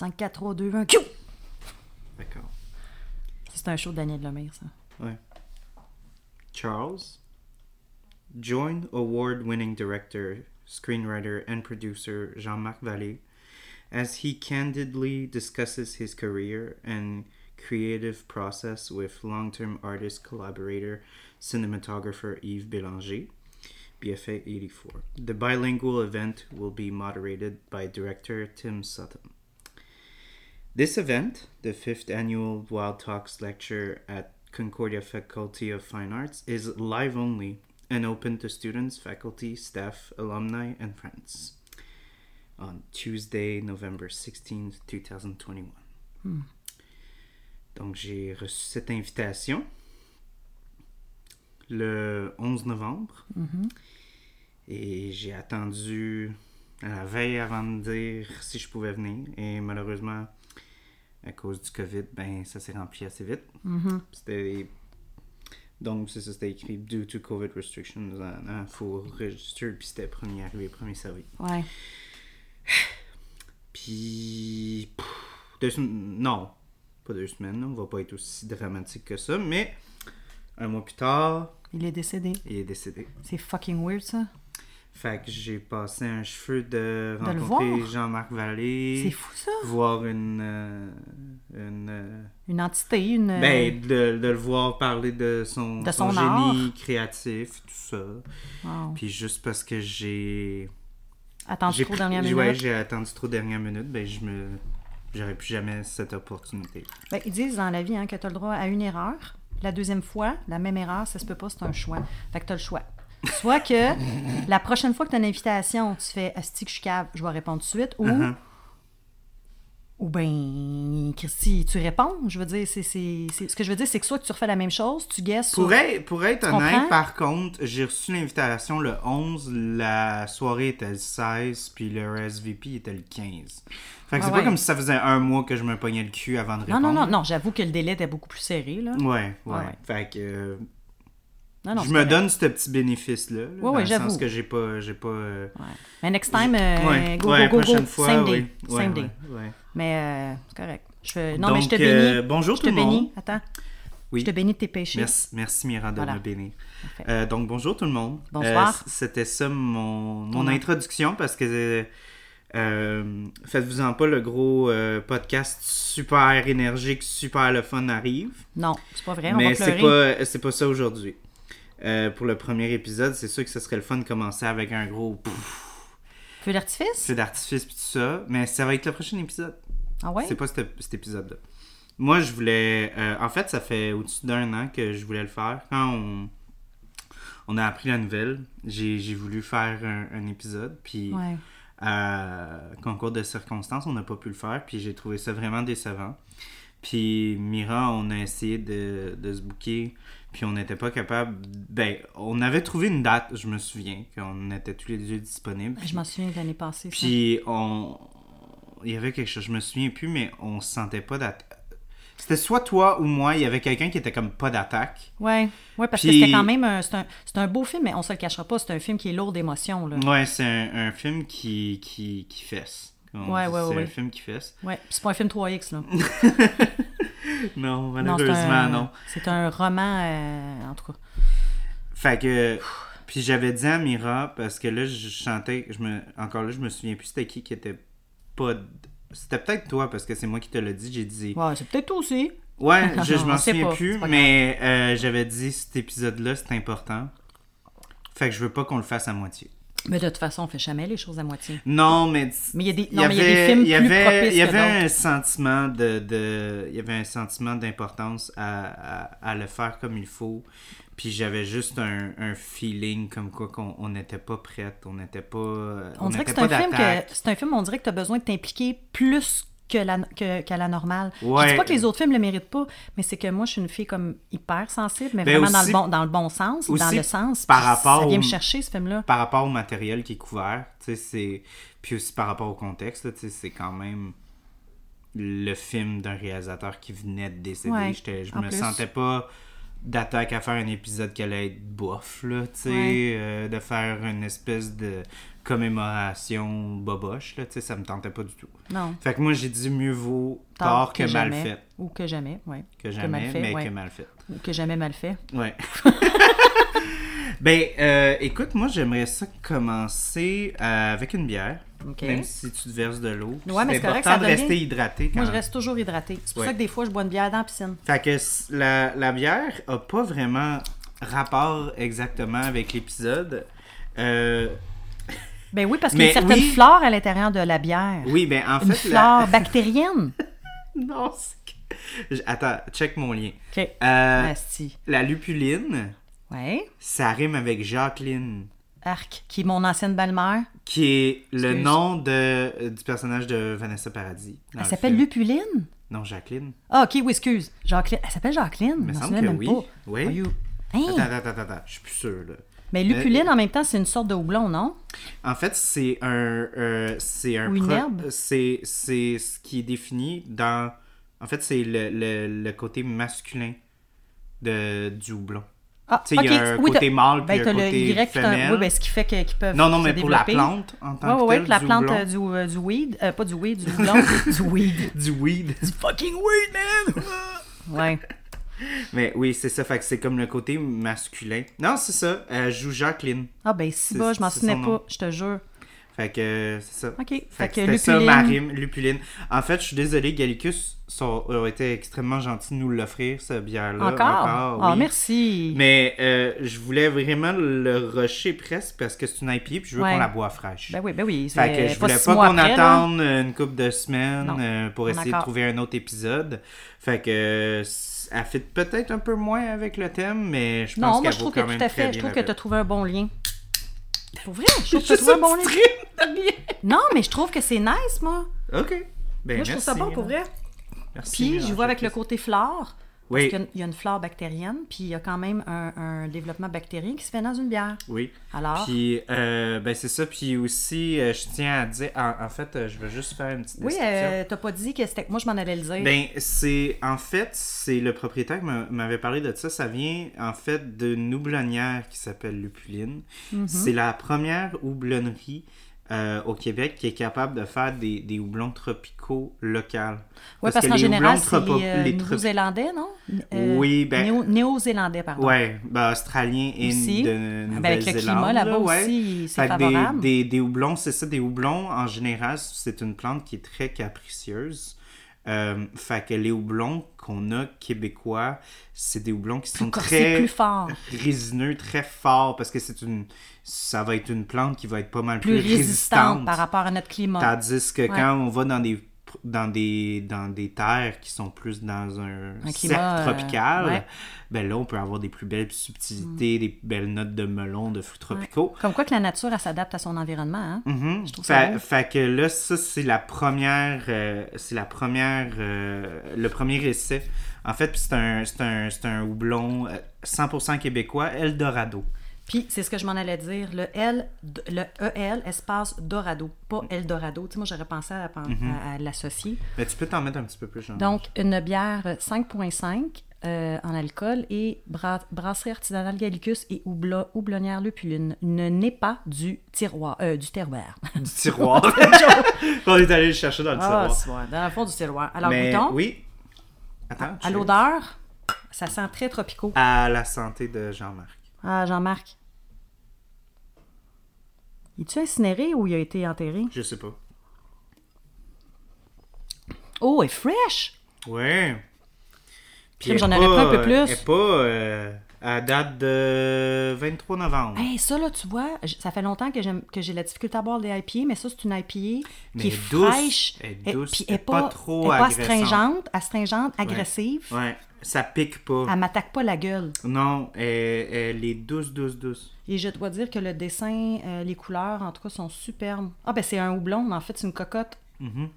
5, 4, 3, 2, 1, Q! D'accord. C'est un show de Daniel Lemire, ça. Ouais. Charles, join award-winning director, screenwriter, and producer Jean-Marc Vallée as he candidly discusses his career and creative process with long-term artist collaborator, cinematographer Yves Bélanger, BFA 84. The bilingual event will be moderated by director Tim Sutton. This event, the fifth annual Wild Talks lecture at Concordia Faculty of Fine Arts, is live only and open to students, faculty, staff, alumni, and friends on Tuesday, November 16th, 2021. Donc, j'ai reçu cette invitation le 11 novembre et j'ai attendu à la veille avant de dire si je pouvais venir et malheureusement, à cause du COVID, ben ça s'est rempli assez vite. C'était. Donc, c'est ça, c'était écrit Due to COVID restrictions, il faut register, puis c'était premier arrivé, premier servi. Ouais. Puis. Deux semaines. Non, pas deux semaines, on va pas être aussi dramatique que ça, mais un mois plus tard, Il est décédé. il est décédé. C'est fucking weird, ça. Fait que j'ai passé un cheveu de rencontrer. Jean-Marc Vallée, C'est fou, ça. voir une. euh, une euh, Une entité, une... Ben, de, de le voir parler de son, De son son génie art. créatif, tout ça. Wow. Puis juste parce que j'ai. Attends j'ai trop dernière minute. Ouais, j'ai attendu trop dernière minute, ben je me. J'aurais plus jamais cette opportunité. Ben, ils disent dans la vie hein, que tu as le droit à une erreur. La deuxième fois, la même erreur, ça se peut pas, c'est un choix. Fait que tu as le choix. Soit que la prochaine fois que tu as une invitation, tu fais Asti que je suis cave, je vais répondre tout de suite. Ou, Uh-huh. ou ben, Christy, tu réponds. Je veux dire, c'est, c'est- c'est- ce que je veux dire, c'est que soit que tu refais la même chose, tu guesses. Pour être, pour être honnête, comprends? par contre, j'ai reçu l'invitation le 11, la soirée était le 16, puis le RSVP était le 15. Fait que Ah c'est ouais. pas comme si ça faisait un mois que je me pognais le cul avant de Non, répondre. non, non, non, j'avoue que le délai était beaucoup plus serré. Là. Ouais, ouais. Ah ouais. Fait que. euh, Non, non, je me donne ce petit bénéfice-là. là, Ouais, dans le sens que j'ai pas. J'ai pas euh, Ouais. Mais next time, euh, ouais, go, ouais, go, go, prochaine go. fois. Same oui. day. Same day. Mais euh, c'est correct. Je. Non, mais je te Donc, bénis. euh, bonjour je tout te le monde. bénis. Attends. Oui. Je te bénis de tes péchés. Merci, merci Mira de Voilà. me bénir. Euh, donc bonjour tout le monde. Bonsoir. Euh, C'était ça mon, mon introduction parce que euh, faites-vous-en pas le gros podcast super énergique, super le fun arrive. Non, c'est pas vrai, Mais c'est pas c'est pas ça aujourd'hui. Euh, pour le premier épisode, c'est sûr que ce serait le fun de commencer avec un gros pouf, Feu d'artifice? feu d'artifice puis tout ça, mais ça va être le prochain épisode. Ah ouais? C'est pas cet, cet épisode-là. Moi, je voulais. euh, en fait, ça fait au-dessus d'un an que je voulais le faire. Quand on, on a appris la nouvelle, j'ai voulu faire un, un épisode. Puis, Ouais. concours de circonstances, on n'a pas pu le faire. Puis, j'ai trouvé ça vraiment décevant. Puis, Mira, on a essayé de, de se booker. Puis, on n'était pas capable. Ben, on avait trouvé une date, je me souviens, qu'on était tous les deux disponibles. Je m'en souviens de l'année passée. ça. Puis on. Il y avait quelque chose, je me souviens plus, mais on se sentait pas d'attaque. C'était soit toi ou moi, il y avait quelqu'un qui était comme pas d'attaque. Ouais, ouais parce Puis- que c'était quand même un, c'est un, un beau film, mais on se le cachera pas, c'est un film qui est lourd d'émotions. Là. Ouais, c'est un, un film qui, qui, qui fesse. Ouais, dit. ouais, c'est ouais. un film qui fesse. Ouais, c'est pas un film 3X. Là. Non, malheureusement, non. C'est un roman, euh, en tout cas. Fait que. Puis j'avais dit à Mira, parce que là, je chantais, je me, encore là, je me souviens plus c'était qui qui était pas. C'était peut-être toi, parce que c'est moi qui te l'ai dit. J'ai dit. Ouais, c'est peut-être toi aussi. Ouais, je, m'en souviens pas, plus, mais euh, j'avais dit cet épisode-là, c'est important. Fait que je veux pas qu'on le fasse à moitié. Mais de toute façon, on fait jamais les choses à moitié. Non, mais Mais il y a des, non, y mais il y a des avait- films y plus avait, propices y avait un sentiment de, de il y avait un sentiment d'importance à, à, à le faire comme il faut. Puis j'avais juste un, un feeling comme quoi qu'on on n'était pas prête, on n'était pas On, dirait que c'est un film que c'est un film, on dirait que tu as besoin de t'impliquer plus que la, que, qu'à la normale. Je Ouais. dis pas que les autres films le méritent pas, mais c'est que moi, je suis une fille comme hyper sensible, mais Ben vraiment dans, le bon, dans le bon sens, dans le sens. par rapport Ça vient au- me chercher, ce film-là. Par rapport au matériel qui est couvert, tu sais, c'est. Puis aussi par rapport au contexte, là, tu sais, c'est quand même le film d'un réalisateur qui venait de décéder. Ouais, je me plus. sentais pas d'attaque à faire un épisode qui allait être bof, là, tu sais, Ouais. euh, de faire une espèce de commémoration boboche, là, tu sais, ça me tentait pas du tout. Non. Fait que moi, j'ai dit mieux vaut tort que, mal jamais. fait. Ou que jamais, oui. Que jamais, mal fait, mais ouais. que mal fait. Ou que jamais mal fait. Ouais. ben, euh, écoute, moi, j'aimerais ça commencer euh, avec une bière. Même si tu te verses de l'eau. Ouais, mais c'est correct, important ça de rester hydraté. Quand... Moi, je reste toujours hydratée. C'est pour Ouais. ça que des fois, je bois une bière dans la piscine. Fait que la, la bière a pas vraiment rapport exactement avec l'épisode. Euh, Ben oui, parce qu'il y a Mais une certaine oui. flore à l'intérieur de la bière. oui, ben en Une fait... flore La... bactérienne. non, c'est Attends, check mon lien. OK. Euh, Asti. la lupuline, Ouais. ça rime avec Jacqueline. Arc, qui est mon ancienne belle-mère. Qui est le Excuse. nom de, du personnage de Vanessa Paradis. Elle le s'appelle. Lupuline? Non, Jacqueline. Ah, OK, oui, excuse. Jacqueline. Elle s'appelle Jacqueline? Il me semble que même oui. pas. Oui. You- Hein? Attends, attends, attends, attends, je suis plus sûr, là. Mais lupuline, en même temps, c'est une sorte de houblon, non? En fait, c'est un, euh, c'est un Ou une pro- herbe? C'est, c'est ce qui est défini dans. En fait, c'est le, le, le côté masculin de, du houblon. Ah, Tu sais, il y a un Oui, côté t'as- mâle puis ben, un le côté Y, puis t'as- femelle. oui, ben, ce qui fait qu'ils peuvent Non, non, se mais pour la développer. plante en tant Oui, que oui, telle, pour la du plante euh, du, euh, du weed. Euh, pas du weed, du houblon, du weed. Du weed. Du fucking weed, man! Ouais. Mais oui, c'est ça. Fait que c'est comme le côté masculin. Non, c'est ça. Elle joue Jacqueline. Ah, ben, si bas, je m'en souvenais pas, je te jure. Fait que euh, c'est ça. OK. Fait que ça, ma lupuline. En fait, je suis désolé, Gallicus ont été extrêmement gentils de nous l'offrir, cette bière-là. Encore? Ah, oui. merci. Mais euh, je voulais vraiment le rusher presque parce que c'est une IPA puis je veux Ouais. qu'on la boit fraîche. Ben oui, ben oui. fait que je voulais pas qu'on là. attende une couple de semaines Non. euh, pour essayer de trouver un autre épisode. Fait que elle fit peut-être un peu moins avec le thème, mais je pense Non, moi, qu'elle je trouve que tout à fait. Je bien trouve que tu as trouvé un bon lien. Pour vrai, je trouve que tu as trouvé un bon lien. Non, mais je trouve que c'est nice, moi. Ok. Ben, Moi, je trouve ça bon pour hein. vrai. Merci, Puis, je vois avec le côté flore. Oui. Parce qu'il y a une- il y a une flore bactérienne, puis il y a quand même un, un développement bactérien qui se fait dans une bière. Oui. Alors, Puis, euh, ben c'est ça. Puis aussi, euh, je tiens à dire, en, en fait, euh, je vais juste faire une petite oui, euh, t'as pas dit que c'était. Moi, je m'en allais le dire. Ben, c'est, en fait, c'est le propriétaire qui m'a- m'avait parlé de ça. Ça vient, en fait, d'une houblonnière qui s'appelle Lupuline. Mhm. C'est la première houblonnerie euh, au Québec qui est capable de faire des, des houblons tropicaux locaux. oui, parce que qu'en général, houblons c'est euh, les Néo-Zélandais, non? Euh, Oui, ben- Néo- Néo-Zélandais, pardon. Ouais, ben, australien et Aussi. de Ah, ben, avec le Nouvelle-Zélande, climat là-bas là, ouais. aussi, c'est que des, favorable. des, des houblons, c'est ça, des houblons, en général, c'est une plante qui est très capricieuse. Euh, fait que les houblons qu'on a québécois, c'est des houblons qui sont très plus fort. résineux, très forts, parce que c'est une, ça va être une plante qui va être pas mal Plus plus, résistante par rapport à notre climat. Tandis que quand on va dans des dans des dans des terres qui sont plus dans un, Un euh, tropical, ouais. ben là on peut avoir des plus belles subtilités, des belles notes de melon, de fruits tropicaux. Comme quoi que la nature, elle s'adapte à son environnement. Hein? Mhm. Je trouve ça fait, fait que là, ça, c'est la première. euh, c'est la première. euh, le premier essai. En fait, c'est un, c'est un, un houblon euh, 100% québécois, Eldorado. Puis, c'est ce que je m'en allais dire. Le L, le EL, espace Dorado, pas Eldorado. Tu sais, moi, j'aurais pensé à, Mhm. à- à l'associer. Mais tu peux t'en mettre un petit peu plus, genre. Donc, une bière 5,5 euh, en alcool et bra- brasserie artisanale Gallicus et houbla- houblonnière Lupuline. Ne n'est pas du tiroir, euh, du terroir. Du tiroir. on est allé le chercher dans le Ah, tiroir. dans le fond du tiroir. Alors, Mais goûtons. oui. Attends. À cheers. l'odeur, ça sent très tropicaux. À la santé de Jean-Marc. Ah, Jean-Marc. Es-tu incinéré ou il a été enterré? Je sais pas. Oh, elle est fresh! Ouais. J'en aurais pris un peu pas- plus. Elle est pas euh, à date de 23 novembre. Hey, ça, là, tu vois, ça fait longtemps que j'ai la difficulté à boire des IPA, mais ça, c'est une IPA Mais qui est douce. fraîche. Elle est douce. Elle est elle est pas pas, trop elle est pas astringente, astringente, agressive. Ouais. Ça pique pas. Elle m'attaque pas la gueule. Non, elle, elle est douce, douce, douce. Et je dois dire que le dessin, euh, les couleurs, en tout cas, sont superbes. Ah, ben c'est un houblon, mais en fait, c'est une cocotte. Mhm.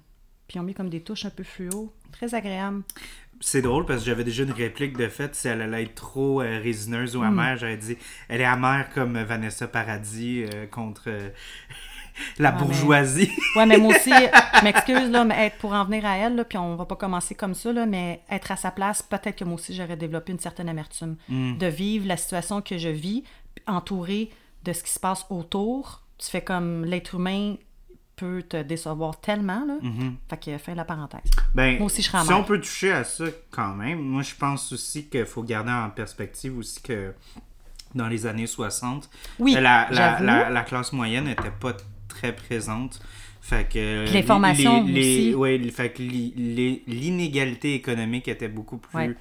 puis ils ont mis comme des touches un peu fluo. Très agréable. C'est drôle parce que j'avais déjà une réplique de fait si elle allait être trop euh, résineuse ou Hmm. amère. J'avais dit elle est amère comme Vanessa Paradis euh, contre la mais- bourgeoisie. Ouais, mais moi aussi, je m'excuse, là, mais être pour en venir à elle, là, puis on va pas commencer comme ça, là, mais être à sa place, peut-être que moi aussi, j'aurais développé une certaine amertume. De vivre la situation que je vis, entourée de ce qui se passe autour. Tu fais comme l'être humain peut te décevoir tellement, là. Fait que fin de la parenthèse. Ben, Moi aussi, je serais si on peut toucher à ça quand même, moi je pense aussi qu'il faut garder en perspective aussi que dans les années 60, Oui, la, la, j'avoue. la, la classe moyenne n'était pas très présente. Fait que Puis l'information les- les- aussi. ouais, fait que les- l'inégalité économique était beaucoup plus Ouais.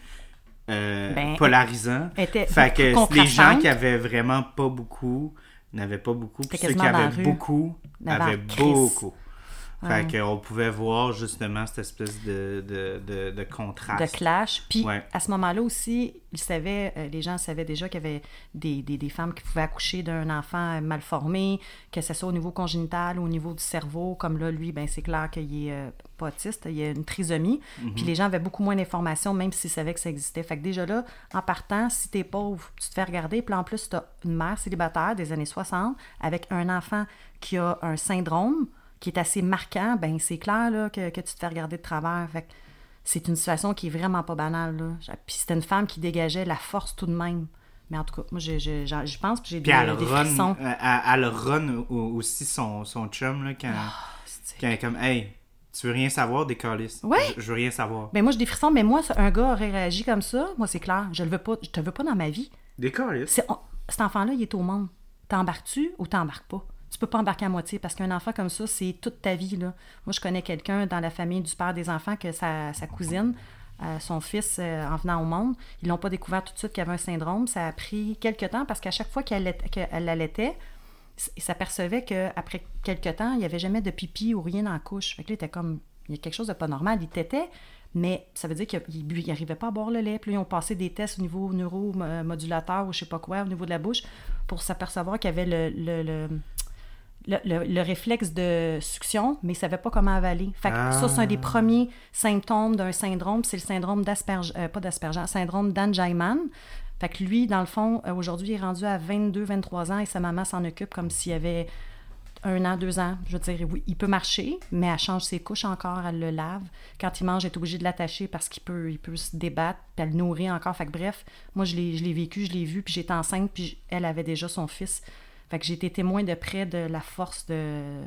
euh, Ben, polarisant. était fait que les gens qui avaient vraiment pas beaucoup n'avaient pas beaucoup, puis ceux qui avaient beaucoup avaient crise. beaucoup. Ouais. Fait qu'on pouvait voir justement cette espèce de, de, de, de de contraste. clash. Puis Ouais. à ce moment-là aussi, ils savaient, euh, les gens savaient déjà qu'il y avait des, des, des femmes qui pouvaient accoucher d'un enfant mal formé, que ce soit au niveau congénital ou au niveau du cerveau. Comme là, lui, ben, c'est clair qu'il est euh, pas autiste, il a une trisomie. Puis les gens avaient beaucoup moins d'informations, même s'ils savaient que ça existait. Fait que déjà là, en partant, si t'es pauvre, tu te fais regarder. Puis en plus, t'as une mère célibataire des années 60 avec un enfant qui a un syndrome qui est assez marquant, ben c'est clair là, que, que tu te fais regarder de travers. Fait que c'est une situation qui est vraiment pas banale. Là. Puis c'était une femme qui dégageait la force tout de même. Mais en tout cas, moi, je, je, j'en- je pense que j'ai Puis des, elle des run, frissons. euh, elle, elle run au- aussi son, son chum là, quand, c'est- quand elle est comme Hey, tu veux rien savoir des calices? Ouais. Je, je veux rien savoir. Ben moi, j'ai des frissons, mais moi, un gars aurait réagi comme ça. Moi, c'est clair. Je le veux pas. Je te veux pas dans ma vie. Des calices? Cet enfant-là, il est au monde. T'embarques-tu ou t'embarques pas? Tu peux pas embarquer à moitié parce qu'un enfant comme ça, c'est toute ta vie. Là. Moi, je connais quelqu'un dans la famille du père des enfants que sa, sa cousine, euh, son fils, euh, en venant au monde, ils l'ont pas découvert tout de suite qu'il avait un syndrome. Ça a pris quelques temps parce qu'à chaque fois qu'elle qu'elle l'allaitait, il s'apercevait qu'après quelques temps, il n'y avait jamais de pipi ou rien la couche. Fait que là, il était comme, il y a quelque chose de pas normal. Il tétait, mais ça veut dire qu'il n'arrivait pas à boire le lait. Puis là, ils ont passé des tests au niveau neuromodulateur ou je sais pas quoi, au niveau de la bouche, pour s'apercevoir qu'il y avait le, le- le- le réflexe de succion, mais il ne savait pas comment avaler. Fait que ça, c'est un des premiers symptômes d'un syndrome. C'est le syndrome d'Asperger, euh, pas d'Asperger, syndrome d'Angelman. Fait que lui, dans le fond, euh, aujourd'hui, il est rendu à 22, 23 ans et sa maman s'en occupe comme s'il y avait un an, deux ans. Je veux dire, oui, il peut marcher, mais elle change ses couches encore, elle le lave. Quand il mange, elle est obligée de l'attacher parce qu'il peut, il peut se débattre, puis elle le nourrit encore. Fait que bref, moi, je l'ai, je l'ai vécu, je l'ai vu, puis j'étais enceinte, puis elle avait déjà son fils. Fait que j'ai été témoin de près de la force de...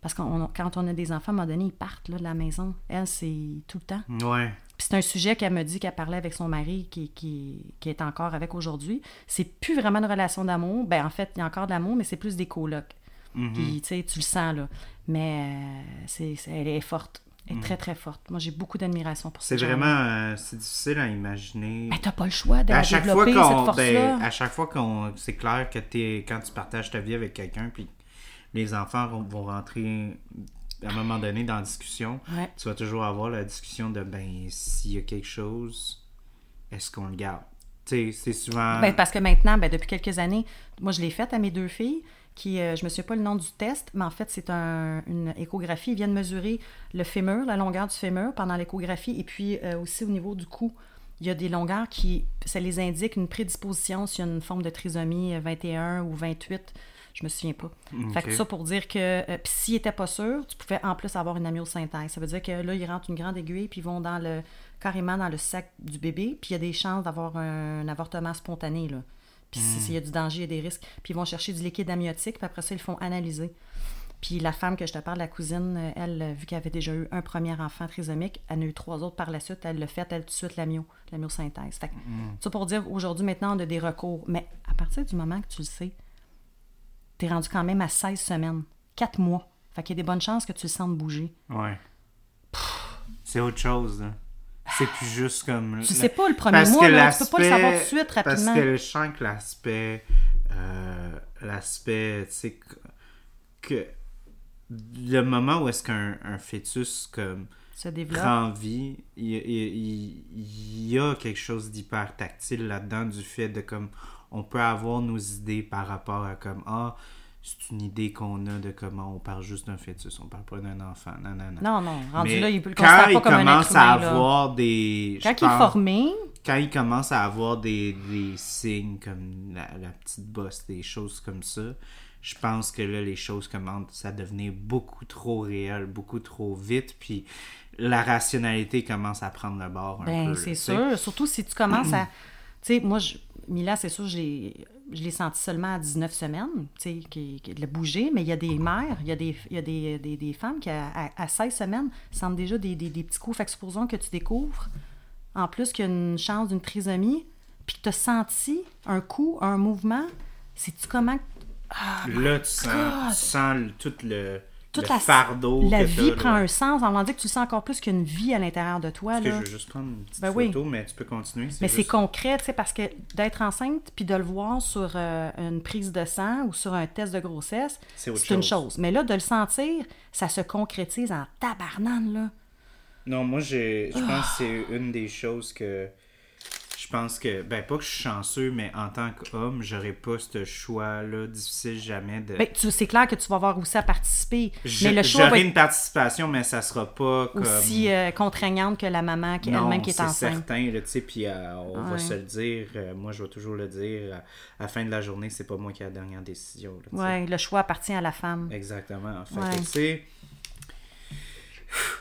Parce que quand on a des enfants, à un moment donné, ils partent là, de la maison. Elle, c'est tout le temps. Ouais. Puis c'est un sujet qu'elle me dit qu'elle parlait avec son mari, qui, qui, qui est encore avec aujourd'hui. C'est plus vraiment une relation d'amour. Ben en fait, il y a encore de l'amour, mais c'est plus des colocs. Puis tu sais, tu le sens là. Mais euh, c'est- elle est forte. Est très, très forte. Moi, j'ai beaucoup d'admiration pour C'est ces gens-là. vraiment euh, c'est difficile à imaginer. Mais t'as pas le choix de à chaque fois cette force-là. ben, à chaque fois qu'on c'est clair que t'es quand tu partages ta vie avec quelqu'un puis les enfants vont, rentrer à un moment donné dans la discussion Ouais. tu vas toujours avoir la discussion de ben s'il y a quelque chose est-ce qu'on le garde? Tu sais c'est souvent Ben, parce que maintenant, ben, depuis quelques années, moi, je l'ai faite à mes deux filles, qui, euh, je me souviens pas le nom du test, mais en fait, c'est un- une échographie. Ils viennent mesurer le fémur, la longueur du fémur pendant l'échographie, et puis euh, aussi au niveau du cou. Il y a des longueurs qui, ça les indique une prédisposition s'il y a une forme de trisomie euh, 21 ou 28, je me souviens pas. Fait que ça pour dire que, euh, puis s'ils n'étaient pas sûrs, tu pouvais en plus avoir une amyosynthèse. Ça veut dire que là, ils rentrent une grande aiguille, puis ils vont dans le, carrément dans le sac du bébé, puis il y a des chances d'avoir un, avortement spontané, là. Puis si- s'il y a du danger, il y a des risques. Puis ils vont chercher du liquide amniotique, puis après ça, ils le font analyser. Puis la femme que je te parle, la cousine, euh, elle, euh, vu qu'elle avait déjà eu un premier enfant trisomique, elle en a eu trois autres par la suite, elle l'a fait, elle, tout de suite, l'amio, l'amyosynthèse. Fait que, ça pour dire, aujourd'hui, maintenant, on a des recours. Mais à partir du moment que tu le sais, t'es rendu quand même à 16 semaines, 4 mois. Fait qu'il y a des bonnes chances que tu le sentes bouger. ouais c'est autre chose là. C'est plus juste comme Tu sais pas le premier Parce mois, que là, tu peux pas le savoir tout de suite, Parce rapidement. que je sens que l'aspect. euh, l'aspect, tu sais, que, le moment où est-ce qu'un un fœtus comme se développe. prend vie, il, il- il- il y a quelque chose d'hyper tactile là-dedans du fait de comme on peut avoir nos idées par rapport à comme ah c'est une idée qu'on a de comment on parle juste d'un fœtus, on parle pas d'un enfant. Non, non, non. Non, non, rendu Mais là, il peut le quand considère il pas comme un commence être à humain, là. avoir des. Quand il est formé, quand il commence à avoir des, des signes comme la, la petite bosse, des choses comme ça, je pense que là, les choses commencent à devenir beaucoup trop réelles, beaucoup trop vite, puis la rationalité commence à prendre le bord un peu. Ben, là, c'est sûr. Surtout si tu commences à. Tu sais, moi, je... Mila, c'est sûr, je l'ai je l'ai senti seulement à 19 semaines, tu sais, qui, qui- de le bouger, mais il y a des mères, il y a des, il y a des, des, des femmes qui, à, à- à 16 semaines, sentent déjà des, des, des petits coups. Fait que supposons que tu découvres, en plus qu'il y a une chance d'une trisomie, puis que tu as senti un coup, un mouvement, sais-tu comment. Là, tu sens, tu sens le- tout le, Toute le la, fardeau. la vie prend là. un sens, en dit que tu sens encore plus qu'il y a une vie à l'intérieur de toi. Que là. je veux juste prendre une petite Ben oui. photo, mais tu peux continuer. Mais c'est concret, tu sais, parce que d'être enceinte puis de le voir sur euh, une prise de sang ou sur un test de grossesse, C'est une chose. Mais là, de le sentir, ça se concrétise en tabarnane, là. Non, moi, j'ai, je pense Ah. que c'est une des choses que. Je pense que. Ben, pas que je suis chanceux, mais en tant qu'homme, j'aurais pas ce choix-là difficile jamais de. Ben, tu- c'est clair que tu vas avoir aussi à participer. Je- mais le choix être une participation, mais ça sera pas comme. aussi euh, contraignante que la maman qui elle-même qui est c'est enceinte. certain, là, tu sais, puis euh, on va se le dire, euh, moi je vais toujours le dire, à, la fin de la journée, c'est pas moi qui ai la dernière décision. là. Ouais, le choix appartient à la femme. Exactement. Fait Ouais. que, tu sais,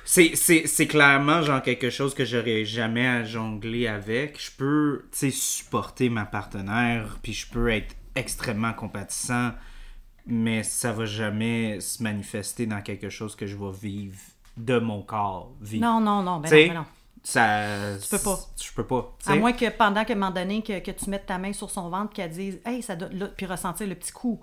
c'est, c'est, c'est clairement genre quelque chose que j'aurais jamais à jongler avec. Je peux, tu sais, supporter ma partenaire, puis je peux être extrêmement compatissant, mais ça va jamais se manifester dans quelque chose que je vais vivre de mon corps. Vivre. Non, non, non, ben non, ben non. Ça, Tu peux pas. Je peux pas. À moins que pendant qu'à un moment donné, que, que tu mettes ta main sur son ventre, qu'elle dise Hey, ça doit. là, puis ressentir le petit coup.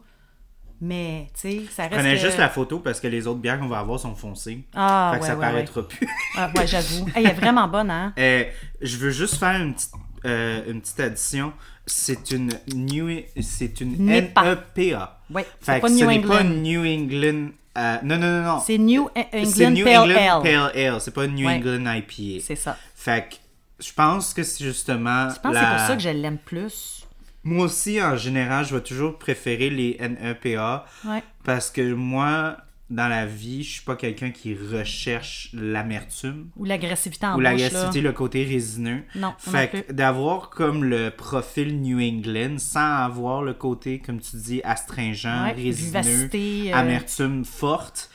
Mais, tu sais, ça Je reste. prenais que- juste la photo parce que les autres bières qu'on va avoir sont foncées. Ah, fait que ouais, ça ouais, paraîtra plus. Ah, ouais, j'avoue. Hey, elle est vraiment bonne, hein? Euh, je veux juste faire une petite, euh, une petite addition. C'est une New, c'est une NEPA. Ouais, Fait c'est pas ce New n'est pas England. New England. euh, non, non, non, non. C'est New E- C'est England New Pale England Ale. Pale Ale. C'est pas New Ouais. England IPA. C'est ça. Fait que je pense que c'est justement. Je pense la- que c'est pour ça que je l'aime plus. Moi aussi, en général, je vais toujours préférer les NEPA. Ouais. Parce que moi, dans la vie, je suis pas quelqu'un qui recherche l'amertume. Ou l'agressivité en ou l'agressivité, le côté résineux. Non, Fait que d'avoir comme le profil New England sans avoir le côté, comme tu dis, astringent, Ouais, résineux, vivacité, euh, amertume forte,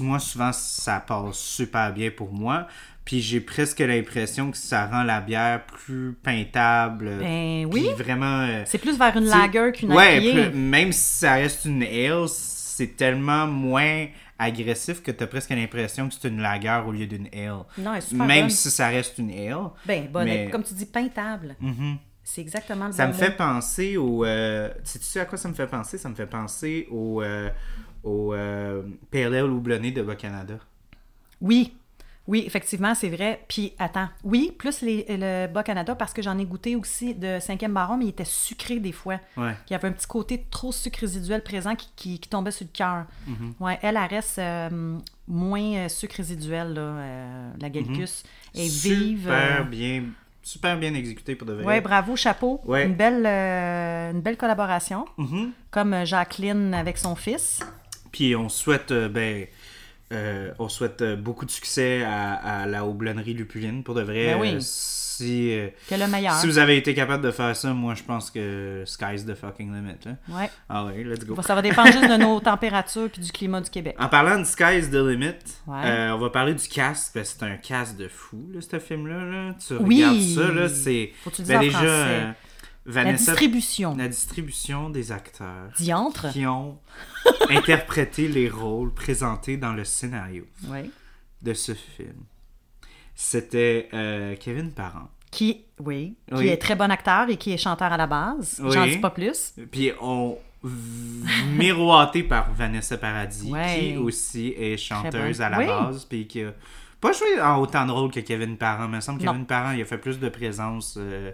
moi, souvent, ça passe super bien pour moi. Puis j'ai presque l'impression que ça rend la bière plus peintable. Ben oui. vraiment. euh, C'est plus vers une tu sais, lager qu'une ouais, IPA. même si ça reste une ale, c'est tellement moins agressif que t'as presque l'impression que c'est une lager au lieu d'une ale. Non, elle est super Même bonne. si ça reste une ale. Ben, bonne. mais- Comme tu dis, peintable. Mhm. C'est exactement le Ça bon me fait penser au. Euh, sais-tu sais à quoi ça me fait penser? Ça me fait penser au, euh, au euh, Pale Ale houblonné de Bas-Canada. Oui. Oui, effectivement, c'est vrai. Puis, attends. Oui, plus les- le Bas-Canada, parce que j'en ai goûté aussi de 5e baron, mais il était sucré des fois. Ouais. Il y avait un petit côté trop sucre résiduel présent qui, qui- qui tombait sur le cœur. Mhm. Ouais, elle, elle reste euh, moins euh, sucre résiduel, là, euh, la Gallicus. Et vive. Super euh, bien, super bien exécuté pour de vrai. Ouais, bravo, chapeau. Ouais. Une, belle, euh, une belle collaboration. Mhm. Comme euh, Jacqueline avec son fils. Puis on souhaite, euh, ben, euh, on souhaite euh, beaucoup de succès à, à la houblonnerie Lupuline pour de vrai. Ben oui. Euh, si, euh, Que le meilleur. si vous avez été capable de faire ça, moi je pense que sky's the fucking limit. là. Ouais. Ah ouais, let's go. Ça va dépendre juste de nos températures puis du climat du Québec. En parlant de Sky's the Limit, Ouais. on va parler du cast. parce que c'est un cast de fou, là, ce film-là. là. Tu Oui. regardes ça, là, c'est. Faut que tu le Ben, en déjà, français. Euh, La Vanessa. distribution. la distribution des acteurs Diantre. qui ont interprété les rôles présentés dans le scénario Oui. de ce film. C'était euh, Kevin Parent. Qui, oui, qui Oui. est très bon acteur et qui est chanteur à la base. Oui. J'en dis pas plus. Puis on miroité par Vanessa Paradis, Ouais. qui aussi est chanteuse à la Oui. base, puis qui a pas joué en autant de rôles que Kevin Parent. Mais il me semble que. Kevin Parent, il a fait plus de présence. euh,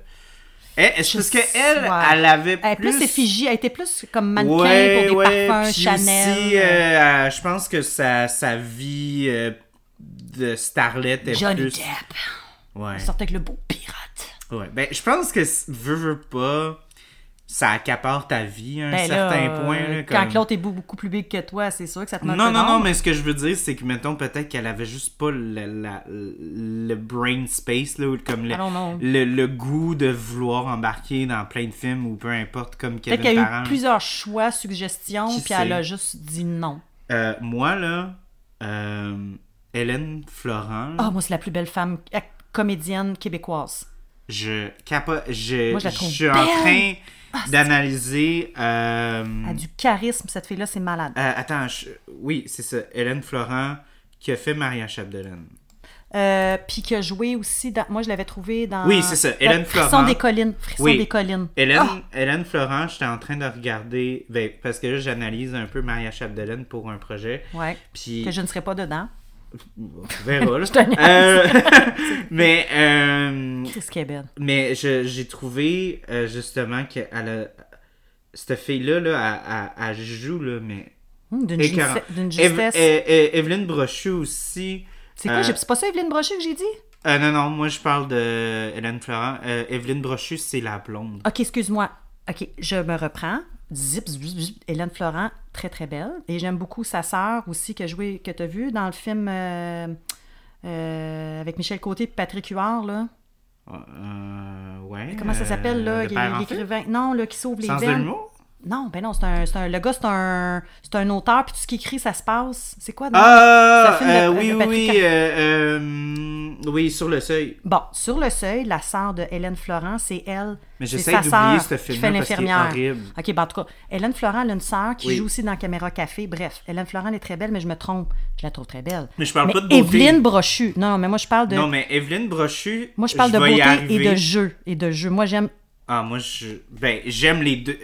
parce sais, qu'elle, ouais. elle avait Elle est plus... plus effigie, elle était plus comme mannequin Ouais, pour des ouais, parfums puis Chanel. aussi, euh, euh, je pense que sa, sa vie euh, de starlet est Johnny plus... Depp. Ouais. Elle sortait avec le beau pirate. Ouais, ben je pense que veut, veut pas, ça accapare ta vie à un Ben certain là, point. là, Quand comme- l'autre est beaucoup, plus big que toi, c'est sûr que ça te Non, non, non, mais ce que je veux dire, c'est que, mettons, peut-être qu'elle avait juste pas le, la- le brain space, là, ou comme le, le, le goût de vouloir embarquer dans plein de films ou peu importe, comme Peut-être Kevin qu'il y a eu plusieurs choix, suggestions, puis elle a juste dit non. Euh, moi, là, euh, Hélène Florent, Ah, moi, c'est la plus belle femme comédienne québécoise. je capo- je, Moi, je la trouve je suis en train d'analyser... euh, Elle a du charisme, cette fille-là, c'est malade. euh, attends, je- oui, c'est ça. Hélène Florent qui a fait Maria Chapdelaine. Euh, puis qui a joué aussi dans... Moi, je l'avais trouvé dans... Oui, c'est ça, Hélène Euh, Frisson Florent. des collines. Frisson Oui. des collines. Hélène, Ah! Hélène Florent, j'étais en train de regarder, ben, parce que là, j'analyse un peu Maria Chapdelaine pour un projet. Ouais. Puis, Que je ne serai pas dedans. On verra, là. Je te niaise. Euh, mais, euh, Chris Québec. mais je- j'ai trouvé, euh, justement, que a, cette fille-là, là, elle, elle- elle joue, là, mais... Hum, D'une Eve- justesse. Evelyne Brochu aussi. C'est quoi? euh, C'est pas ça, Evelyne Brochu, que j'ai dit? Euh, non, non, moi, je parle de Hélène Florent. Evelyne Brochu, c'est la blonde. OK, excuse-moi. OK, je me reprends. Zip, zip, zip. Hélène Florent, très, très belle. Et j'aime beaucoup sa sœur aussi, que, joué, que tu as vu dans le film euh, euh, avec Michel Côté et Patrick Huard, là. Euh, ouais. Comment ça s'appelle, euh, là? L'écrivain? Non, là, qui sauve les Sens de veines. l'humour? Non, ben non, c'est un, c'est un- Le gars, c'est un, c'est un auteur, puis tout ce qu'il écrit, ça se passe. C'est quoi? non? Ah, euh, oui, oui, oui, euh, euh, oui, sur le seuil. Bon, sur le seuil, la sœur de Hélène Florent, c'est elle. Mais c'est j'essaie sa d'oublier ce qui fait l'infirmière. OK, ben en tout cas, Hélène Florent, elle a une sœur qui Oui. joue aussi dans Caméra Café. Bref, Hélène Florent, elle est très belle, mais je me trompe. Je la trouve très belle. Mais je parle mais pas de beauté. Evelyne Brochu. Non, non, mais moi, je parle de... Non, mais Evelyne Brochu. Moi, je parle de beauté et de jeu. Et de jeu. Moi, j'aime... Ah, moi, je. Ben, j'aime les deux.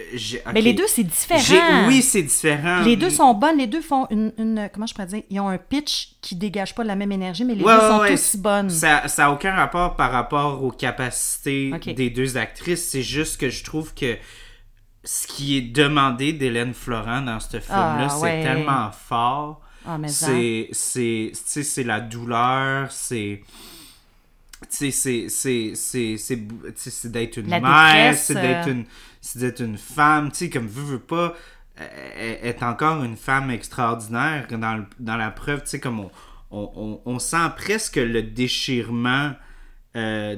Mais les deux, c'est différent. Oui, c'est différent. Les deux sont bonnes. Les deux font une, une- Comment je pourrais dire? Ils ont un pitch qui dégage pas la même énergie, mais les Ouais, deux ouais, sont ouais, aussi bonnes. Ça n'a aucun rapport par rapport aux capacités des deux actrices. C'est juste que je trouve que ce qui est demandé d'Hélène Florent dans ce film-là, Ah, c'est ouais. tellement fort. Ah, mais ça. c'est c'est tu sais, c'est la douleur c'est c'est d'être une La mère c'est d'être euh. une c'est d'être une femme tu sais comme veut veut pas est encore une femme extraordinaire dans le- dans la preuve tu sais comme on, on, on, on sent presque le déchirement euh,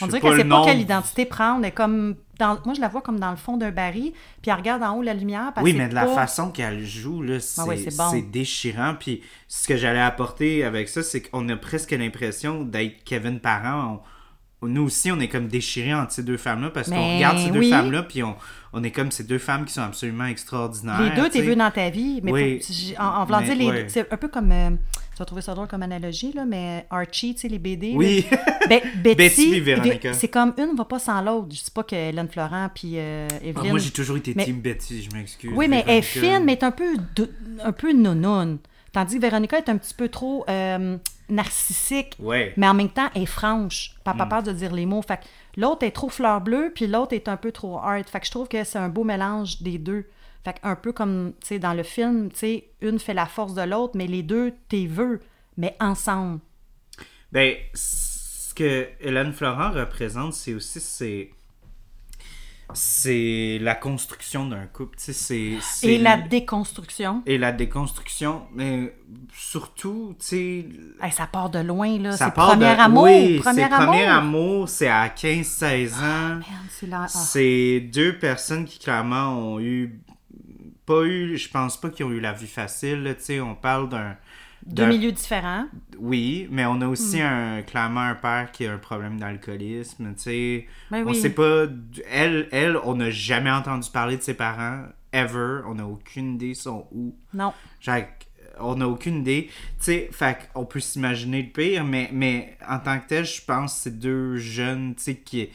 On dirait qu'elle le sait pas quelle identité prendre. Elle est comme dans... Moi, je la vois comme dans le fond d'un baril, puis elle regarde en haut la lumière. elle Oui, mais de la façon qu'elle joue, là, c'est Ah c'est bon. déchirant. Puis ce que j'allais apporter avec ça, c'est qu'on a presque l'impression d'être Kevin Parent. On- nous aussi, on est comme déchirés entre ces deux femmes-là parce qu'on regarde ces deux oui. femmes-là, puis on, on est comme ces deux femmes qui sont absolument extraordinaires. Les deux, tu t'es vu dans ta vie, mais Oui. pour- j'ai- en, en voulant dire, les ouais. deux- c'est un peu comme, euh, tu vas trouver ça drôle comme analogie, là, mais Archie, tu sais, les BD. Oui. là. Be- Betty, Betty c'est comme une va pas sans l'autre. Je sais pas que Hélène Florent puis euh, Ah, moi, j'ai toujours été Mais- Team Betty, je m'excuse. Oui, mais elle est fine, mais elle est un peu, dou- un peu nounoune. Tandis que Véronica est un petit peu trop euh, narcissique, Ouais. mais en même temps, elle est franche. Pas Mm. peur de dire les mots. Fait l'autre est trop fleur bleue, puis l'autre est un peu trop hard. Fait que je trouve que c'est un beau mélange des deux. Fait un peu comme, tu sais, dans le film, tu sais, une fait la force de l'autre, mais les deux, t'es veux, mais ensemble. Ben, ce que Hélène Florent représente, c'est aussi c'est c'est la construction d'un couple, tu sais, c'est Et la déconstruction, et la déconstruction, mais surtout, tu sais, hey, ça part de loin, là. C'est premier de... amour. Oui, premier c'est amour. premier amour, c'est à 15-16 ans. Merde, c'est la... ah. C'est deux personnes qui clairement ont eu pas eu, je pense pas qu'ils ont eu la vie facile, tu sais, on parle d'un Deux milieux différents. oui, mais on a Hmm. aussi un clairement un père qui a un problème d'alcoolisme, tu sais. Ben on oui. sait pas elle elle on n'a jamais entendu parler de ses parents ever, on n'a aucune idée sont où. Non. Genre, on n'a aucune idée. Tu sais, fait on peut s'imaginer le pire, mais, mais en tant que tel, je pense que c'est deux jeunes, tu sais, qui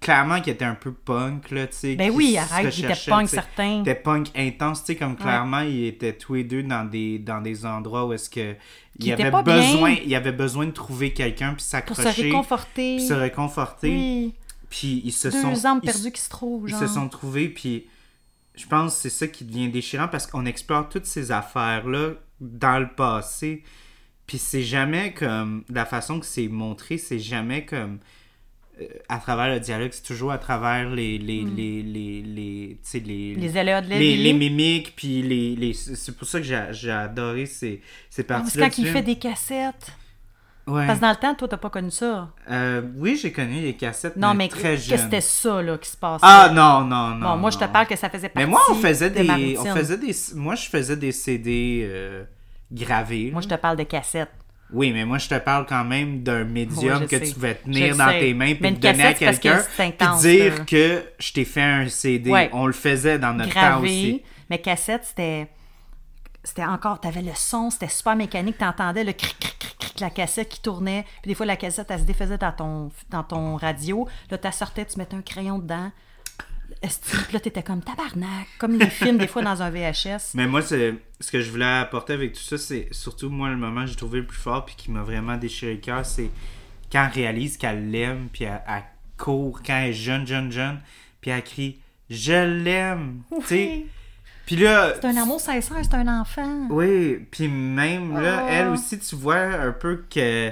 clairement qui étaient un peu punk, là, tu sais. Ben oui, arrête, il était punk certain. Ils étaient punk intense, tu sais, comme clairement, ils étaient tous les deux dans des, dans des endroits où est-ce que il avait besoin, bien. il avait besoin de trouver quelqu'un puis Pour se s'accrocher, réconforter. puis se réconforter, Oui. puis ils se Deux sont âmes ils- perdues qui se trouvent, ils genre. se sont trouvés, puis je pense que c'est ça qui devient déchirant parce qu'on explore toutes ces affaires-là dans le passé, puis c'est jamais comme, la façon que c'est montré, c'est jamais comme à travers le dialogue, c'est toujours à travers les les les les, les, les, de les, les mimiques puis les, les c'est pour ça que j'ai adoré ces ces Ah, parties c'est quand il fait des cassettes. ouais. Parce que dans le temps, toi, t'as pas connu ça. Euh, oui j'ai connu les cassettes Non, mais, mais très que jeune c'était ça, là, qui se passait? ah non non non Bon, moi, je te parle que ça faisait partie mais moi on faisait de des on faisait des moi je faisais des CD euh, gravés Moi, je te parle de cassettes. Oui, mais moi, je te parle quand même d'un médium Ouais, que sais. tu pouvais tenir dans sais. tes mains puis te donner à que quelqu'un intense, dire que je t'ai fait un CD. Ouais. On le faisait dans notre temps aussi. Mais cassette, c'était. C'était encore. T'avais le son, c'était super mécanique. T'entendais le cric, cric, cric, cric, la cassette qui tournait. Puis des fois, la cassette, elle se défaisait dans ton, dans ton radio. Là, tu sortais, tu mettais un crayon dedans. Puis là, t'étais comme tabarnak. Comme les films, des fois, dans un VHS. Mais moi, c'est- ce que je voulais apporter avec tout ça, c'est surtout moi, le moment que j'ai trouvé le plus fort puis qui m'a vraiment déchiré le cœur, c'est quand elle réalise qu'elle l'aime puis elle, elle court quand elle est jeune, jeune, jeune, puis elle crie « Je l'aime! » Tu sais? Oui. Puis là... C'est un amour sincère, c'est un enfant. Oui, puis même là, Oh. elle aussi, tu vois un peu que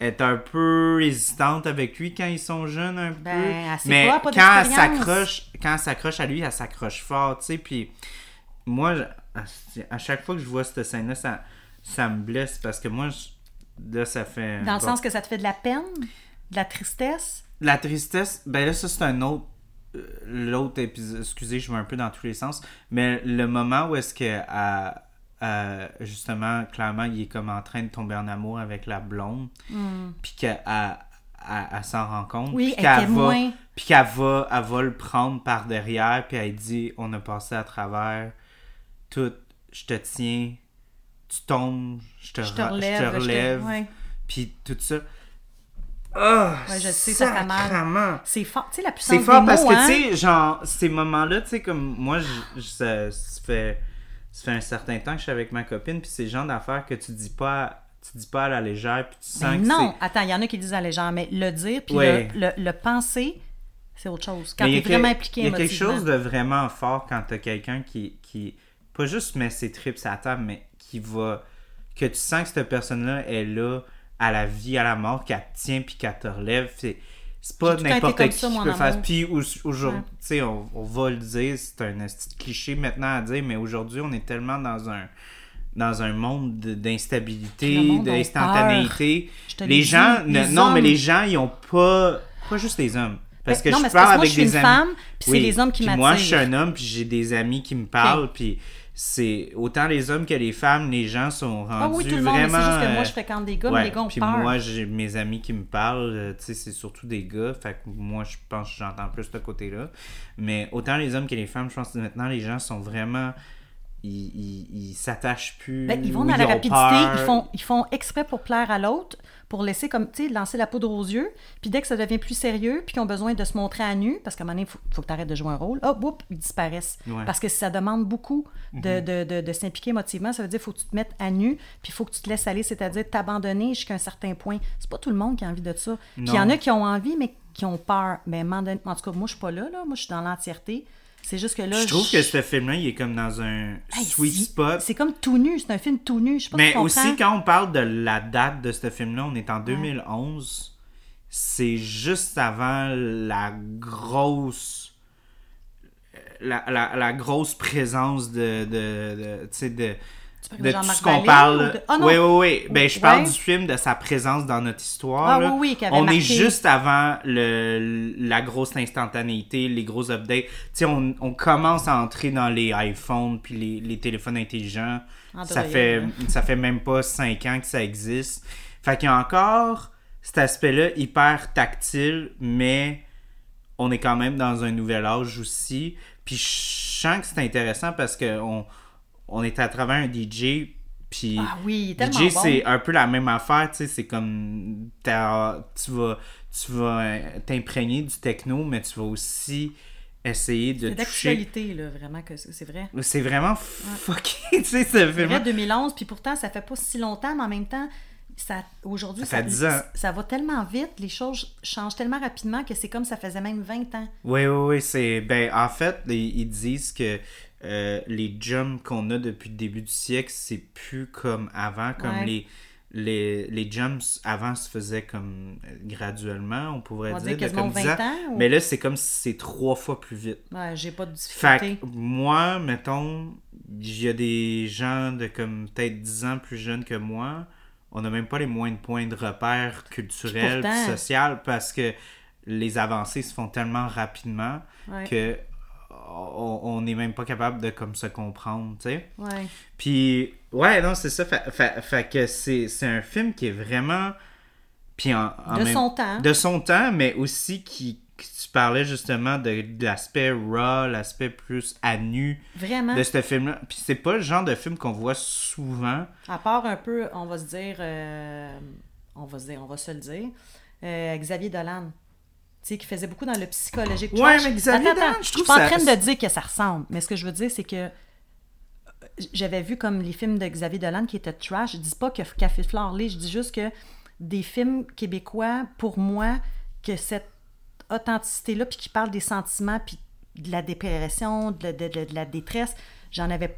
est un peu résistante avec lui quand ils sont jeunes un peu. Ben, elle sait Mais pas, pas quand elle s'accroche, quand elle s'accroche à lui, elle s'accroche fort, tu sais. Puis moi, à chaque fois que je vois cette scène-là, ça, ça me blesse parce que moi, je- là, ça fait. Dans le bon. sens que ça te fait de la peine, de la tristesse? La tristesse, ben là, ça, c'est un autre. euh, L'autre épisode, excusez, je vais un peu dans tous les sens, mais le moment où est-ce que, elle- justement, clairement, il est comme en train de tomber en amour avec la blonde, puis qu'elle elle- elle- elle s'en rend compte, Hmm. Oui, puis elle qu'elle va, moins- puis qu'elle va, elle va le prendre par derrière, puis elle dit, on a passé à travers tout, je te tiens, tu tombes, je te, Je te relève. je te je te- relève, ouais. puis tout ça. Ah, Ouais, je sais, ça. C'est fort. Tu sais, la puissance C'est fort des parce mots, que, hein? tu sais, genre, ces moments-là, tu sais, comme moi, je, je- ça, ça fait, ça fait un certain temps que je suis avec ma copine, puis c'est le genre d'affaires que tu dis pas, tu dis pas à la légère, puis tu sens Ben que non, attends, il y en a qui disent à légère, mais le dire puis Ouais. le, le, le penser, c'est autre chose. Quand tu es vraiment impliqué Il y a quelque chose de vraiment fort quand t'as quelqu'un qui, qui, pas juste met ses tripes à la table, mais qui va, que tu sens que cette personne-là est là à la vie, à la mort, qu'elle te tient puis qu'elle te relève. C'est, c'est pas n'importe qui ça, qui peut faire. Puis au- aujourd'hui, Ouais. on, on va le dire, c'est un petit cliché maintenant à dire, mais aujourd'hui, on est tellement dans un dans un monde d'instabilité, d'instantanéité. Les gens, les non, mais les gens, ils ont pas, pas juste les hommes. Parce que Ben, non, je parle parce que moi, avec je suis des une amis. femme, puis c'est les hommes qui m'attirent. Moi, je suis un homme, puis j'ai des amis qui me parlent, puis c'est autant les hommes que les femmes, les gens sont rendus Ah oui, tout le monde, vraiment. c'est juste que moi, je fréquente des gars, mais les gars ont puis peur. moi, j'ai mes amis qui me parlent, euh, tu sais, c'est surtout des gars, fait que moi, je pense que j'entends plus ce côté-là. Mais autant les hommes que les femmes, je pense que maintenant, les gens sont vraiment. Ils s'attachent plus. Ben, ils vont dans la rapidité, peur. ils font, ils font exprès pour plaire à l'autre, pour laisser comme, tu sais, lancer la poudre aux yeux. Puis dès que ça devient plus sérieux, puis qu'ils ont besoin de se montrer à nu, parce qu'à un moment donné, il faut, faut que tu arrêtes de jouer un rôle, hop, hop, ils disparaissent. Ouais. Mhm. Parce que ça demande beaucoup de, de, de, de s'impliquer émotivement. Ça veut dire qu'il faut que tu te mettes à nu, puis il faut que tu te laisses aller, c'est-à-dire t'abandonner jusqu'à un certain point. C'est pas tout le monde qui a envie de ça. Puis il y en a qui ont envie, mais qui ont peur. Mais moment donné- en tout cas, moi, je suis pas là, là. Moi, je suis dans l'entièreté. C'est juste que là. Je trouve que ce film-là, il est comme dans un Hey, sweet spot. C'est comme tout nu, c'est un film tout nu. Je sais pas Mais aussi, quand on parle de la date de ce film-là, on est en 2011. C'est juste avant la grosse. La, la, la grosse présence de. de, de tu de. parles De de tout ce qu'on parle. de- Ah oui, oui, oui. Ben, je parle Ouais. du film, de sa présence dans notre histoire. Ah oui, oui, avait on marqué. est juste avant le, la grosse instantanéité, les gros updates. Tu sais, on, on commence à entrer dans les iPhones puis les, les téléphones intelligents. Android, ça fait ça fait même pas 5 ans que ça existe. Fait qu'il y a encore cet aspect-là hyper tactile, mais on est quand même dans un nouvel âge aussi. Puis je sens que c'est intéressant parce que on, est à travers un DJ, puis Ah oui, DJ bon. c'est un peu la même affaire, tu sais, c'est comme t'as- tu vas tu vas euh, t'imprégner du techno, mais tu vas aussi essayer de C'est toucher. d'actualité, là, vraiment, que c'est vrai. C'est vraiment fucké, tu sais, ce C'est film. vrai, 2011, puis pourtant, ça fait pas si longtemps, mais en même temps, ça aujourd'hui, Ça fait 10 ans. ça va tellement vite, les choses changent tellement rapidement que c'est comme ça faisait même 20 ans. Oui, oui, oui, c'est. Ben, en fait, ils disent que euh, les jumps qu'on a depuis le début du siècle, c'est plus comme avant, comme Ouais. les. les, les jumps avant se faisaient comme euh, graduellement, on pourrait On dire, de comme 10 20 ans. ou- Mais là, c'est comme si c'est trois fois plus vite. Ouais, j'ai pas de Fait difficulté. que moi, mettons, il y a des gens de comme peut-être 10 ans plus jeunes que moi, on n'a même pas les moins de points de repère culturels, sociaux, parce que les avancées se font tellement rapidement Ouais. que on n'est même pas capable de comme se comprendre, tu sais. Ouais. Puis, ouais, non, c'est ça. Fait, fait- fait que c'est c'est un film qui est vraiment. Puis en, en De même- son temps. De son temps, mais aussi qui. qui- Tu parlais justement de, de l'aspect raw, l'aspect plus à nu Vraiment. de ce film-là. Puis c'est pas le genre de film qu'on voit souvent. À part un peu, on va se dire, euh, on va se dire, on va se le dire, euh, Xavier Dolan. Tu sais, qui faisait beaucoup dans le psychologique. Ouais, trash. mais Xavier Attends, attends, je suis pas en train de dire que ça ressemble, mais ce que je veux dire, c'est que euh, j'avais vu comme les films de Xavier Dolan qui étaient trash. Je dis pas que Café Flore Lee, je dis juste que des films québécois, pour moi, que cette authenticité-là, puis qui parle des sentiments, puis de la dépression, de, de- de- de la détresse, j'en avais.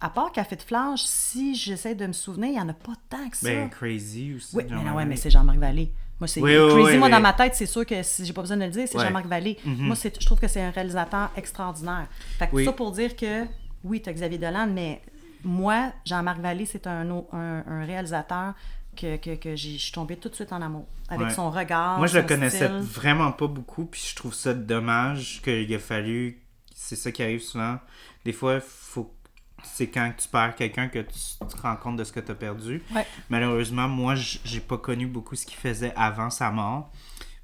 À part Café de Flange, si j'essaie de me souvenir, il n'y en a pas tant que ça. Ben, Crazy aussi. oui, mais, non, ouais, mais c'est Jean-Marc Vallée. Moi, c'est Oui, Crazy, oui, moi, mais- dans ma tête, c'est sûr que si j'ai pas besoin de le dire, c'est Ouais. Jean-Marc Vallée. Mhm. Moi, je trouve que c'est un réalisateur extraordinaire. Fait que Oui. ça pour dire que, oui, tu as Xavier Dolan, mais moi, Jean-Marc Vallée, c'est un, un, un réalisateur que, que, que j'ai- je suis tombée tout de suite en amour. Avec Ouais. son regard. Moi, je le connaissais style. vraiment pas beaucoup, puis je trouve ça dommage qu'il a fallu. C'est ça qui arrive souvent. Des fois, faut c'est quand tu perds quelqu'un que tu tu te rends compte de ce que tu as perdu. Ouais. Malheureusement, moi, j'ai pas connu beaucoup ce qu'il faisait avant sa mort.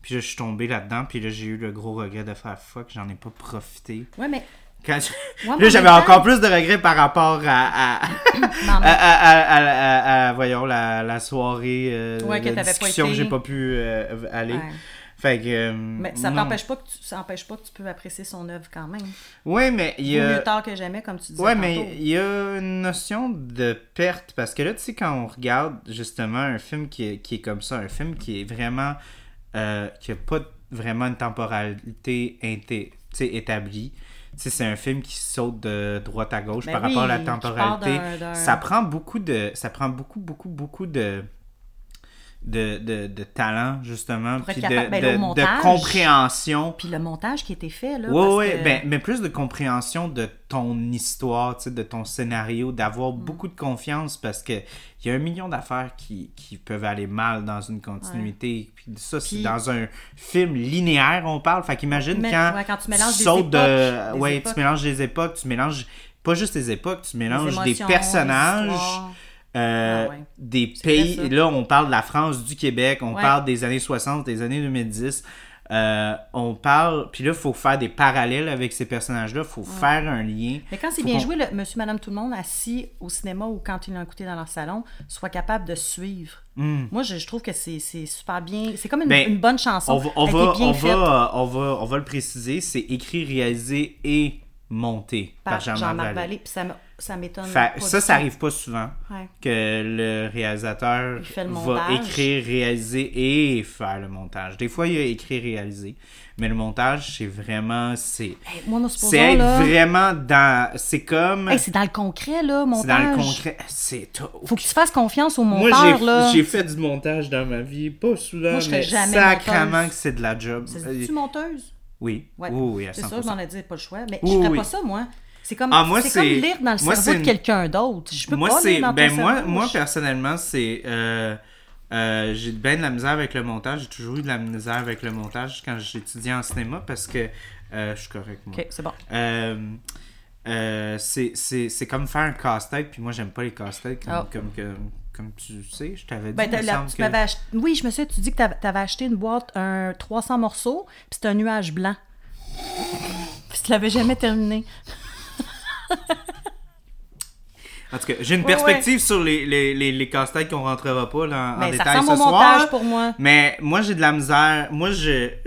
Puis là, je suis tombé là-dedans, puis là, j'ai eu le gros regret de faire fuck, j'en ai pas profité. Ouais, mais. Quand je- Ouais, mais là, j'avais encore plus de regrets par rapport à, à, voyons, la, la soirée euh, Ouais, que discussion que été. j'ai pas pu euh, aller. Fait que. euh, Mais ça n'empêche pas que tu, ça empêche pas que tu peux apprécier son œuvre quand même. Ouais, mais il y a. mieux tard que jamais, comme tu disais mais il y a une notion de perte parce que là, tu sais, quand on regarde justement un film qui est, qui est comme ça, un film qui est vraiment. euh, qui a pas vraiment une temporalité inté- établie. C'est un film qui saute de droite à gauche Ben par rapport à la oui, temporalité. d'un- d'un- Ça prend beaucoup de. Ça prend beaucoup, beaucoup, beaucoup de. De, de, de talent, justement, puis de, ben, de- compréhension. Puis le montage qui été fait, là. Oui, parce oui, que- ben, mais plus de compréhension de ton histoire, de ton scénario, d'avoir Mm. beaucoup de confiance parce que il y a un million d'affaires qui, qui peuvent aller mal dans une continuité. Puis ça, c'est dans un film linéaire, on parle. Fait qu'imagine quand, ouais, quand tu mélanges des époques, des ouais, époques. tu mélanges des époques, tu mélanges pas juste les époques, tu mélanges des personnages. les. Euh, Ah ouais. des pays. Là, on parle de la France, du Québec, on Ouais. parle des années 60, des années 2010. Euh, on parle. Puis là, il faut faire des parallèles avec ces personnages-là. Il faut faire un lien. Mais quand c'est bien joué, le monsieur, madame, tout le monde, assis au cinéma ou quand ils l'ont écouté dans leur salon, soit capable de suivre. Hmm. Moi, je, je trouve que c'est super bien. C'est comme une, Ben, une bonne chanson. On va, on, Elle va, était bien on, faite va, on, va, on va le préciser c'est écrit, réalisé et monté par, par Jean-Marc Jean-Marc Vallée. Vallée. Puis ça, ça m'étonne. Ça, ça arrive pas souvent Ouais. que le réalisateur le va écrire, réaliser et faire le montage. Des fois, il y a écrit, réalisé, mais le montage, c'est vraiment c'est Hey, moi, c'est là... vraiment dans c'est comme Hey, c'est dans le concret, là, c'est montage. dans le concret, c'est. Faut que tu fasses confiance au Moi, monteur, j'ai, là. j'ai fait du montage dans ma vie, pas souvent, Moi, je serais mais jamais sacrément monteuse. que c'est de la job. C'est tu monteuse? Oui, Ouais. oui, oui, à 100%. C'est ça, je m'en ai dit, pas le choix. Mais Oui, je ferais oui. pas ça, moi. C'est comme, Ah, moi, c'est comme c'est- lire dans le moi, cerveau de quelqu'un d'autre. Je peux moi, pas lire dans ben ton moi, moi personnellement, c'est euh, euh, j'ai bien de la misère avec le montage. J'ai toujours eu de la misère avec le montage quand j'étudiais en cinéma parce que euh, je suis correct moi. Ok, c'est bon. Euh, c'est, c'est, c'est comme faire un casse-tête, puis moi j'aime pas les casse-têtes comme, Ah. comme, comme, comme tu sais, je t'avais dit. Ben, la- tu que- ach- Oui, je me souviens, tu dis que t'avais, t'avais acheté une boîte, un 300 morceaux, puis c'était un nuage blanc. puis tu l'avais jamais terminé. En tout cas, j'ai une Ouais, perspective sur les, les, les, les casse-têtes qu'on rentrera pas là, en, en ça détail ce au soir. montage pour moi. Mais moi, j'ai de la misère. Moi, j'ai.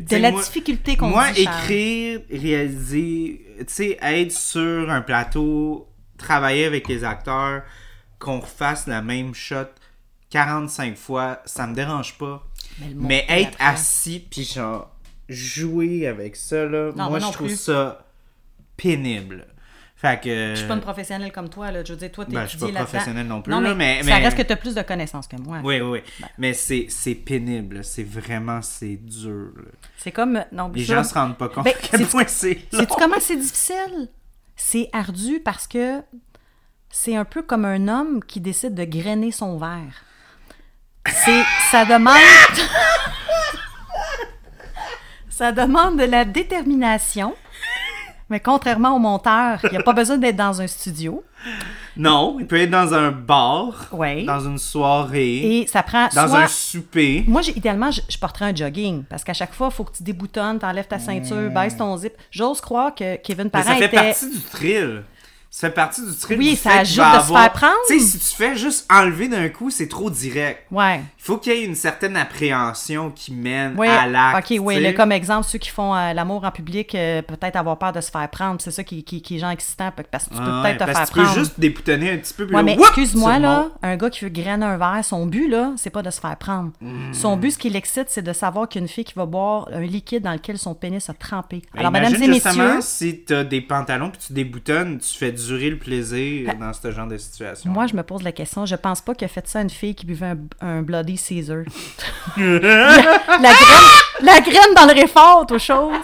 De la moi- difficulté qu'on Moi, dit, écrire, réaliser, tu sais, être sur un plateau, travailler avec les acteurs, qu'on refasse la même shot 45 fois, ça me dérange pas. Mais, être après. assis, puis genre, jouer avec ça, là, Non, moi, je trouve plus. ça pénible. Fait que. Je suis pas une professionnelle comme toi, là. Je veux dire, toi, t'es Ben, je suis pas étudié là-dedans. professionnel non plus, Non, là, mais, mais- ça mais- reste que t'as plus de connaissances que moi. Oui, oui, oui. Ben. Mais c'est c'est pénible. C'est vraiment, c'est dur. C'est comme... Non, Les ça- gens se rendent pas compte Ben, à quel c'est- point c'est. Sais-tu comment c'est difficile? C'est ardu parce que c'est un peu comme un homme qui décide de grainer son verre. C'est, ça demande... ça demande de la détermination. Mais contrairement au monteur, il n'y a pas besoin d'être dans un studio. Non, il peut être dans un bar, Ouais. dans une soirée, Et ça prend dans soit... un souper. Moi, idéalement, je, je porterais un jogging parce qu'à chaque fois, il faut que tu déboutonnes, t'enlèves ta ceinture, baisses ton zip. J'ose croire que Kevin Mais Parent ça fait était... partie du thrill. Ça fait partie du thrill. Oui, du ça ajoute de se faire prendre. Tu sais, si tu fais juste enlever d'un coup, c'est trop direct. Ouais. Il faut qu'il y ait une certaine appréhension qui mène à l'acte. ok, oui, tu comme exemple, ceux qui font euh, l'amour en public, euh, peut-être avoir peur de se faire prendre, c'est ça qui, qui, qui est genre excitant, parce que tu peux Ah ouais, peut-être te parce faire que tu peux prendre. juste déboutonner un petit peu. Ouais, mais excuse-moi, tu là, un gars qui veut grainer un verre, son but, là, c'est pas de se faire prendre. Hmm. Son but, ce qui l'excite, c'est de savoir qu'il y a une fille qui va boire un liquide dans lequel son pénis a trempé. Ben, Alors, mesdames et messieurs, si t'as des pantalons puis tu déboutonnes, tu fais durer le plaisir dans ce genre de situation. moi, je me pose la question, je pense pas qu'il a fait ça une fille qui buvait un, un Bloody Caesar. la, la graine, la graine dans le réfort, autre chose.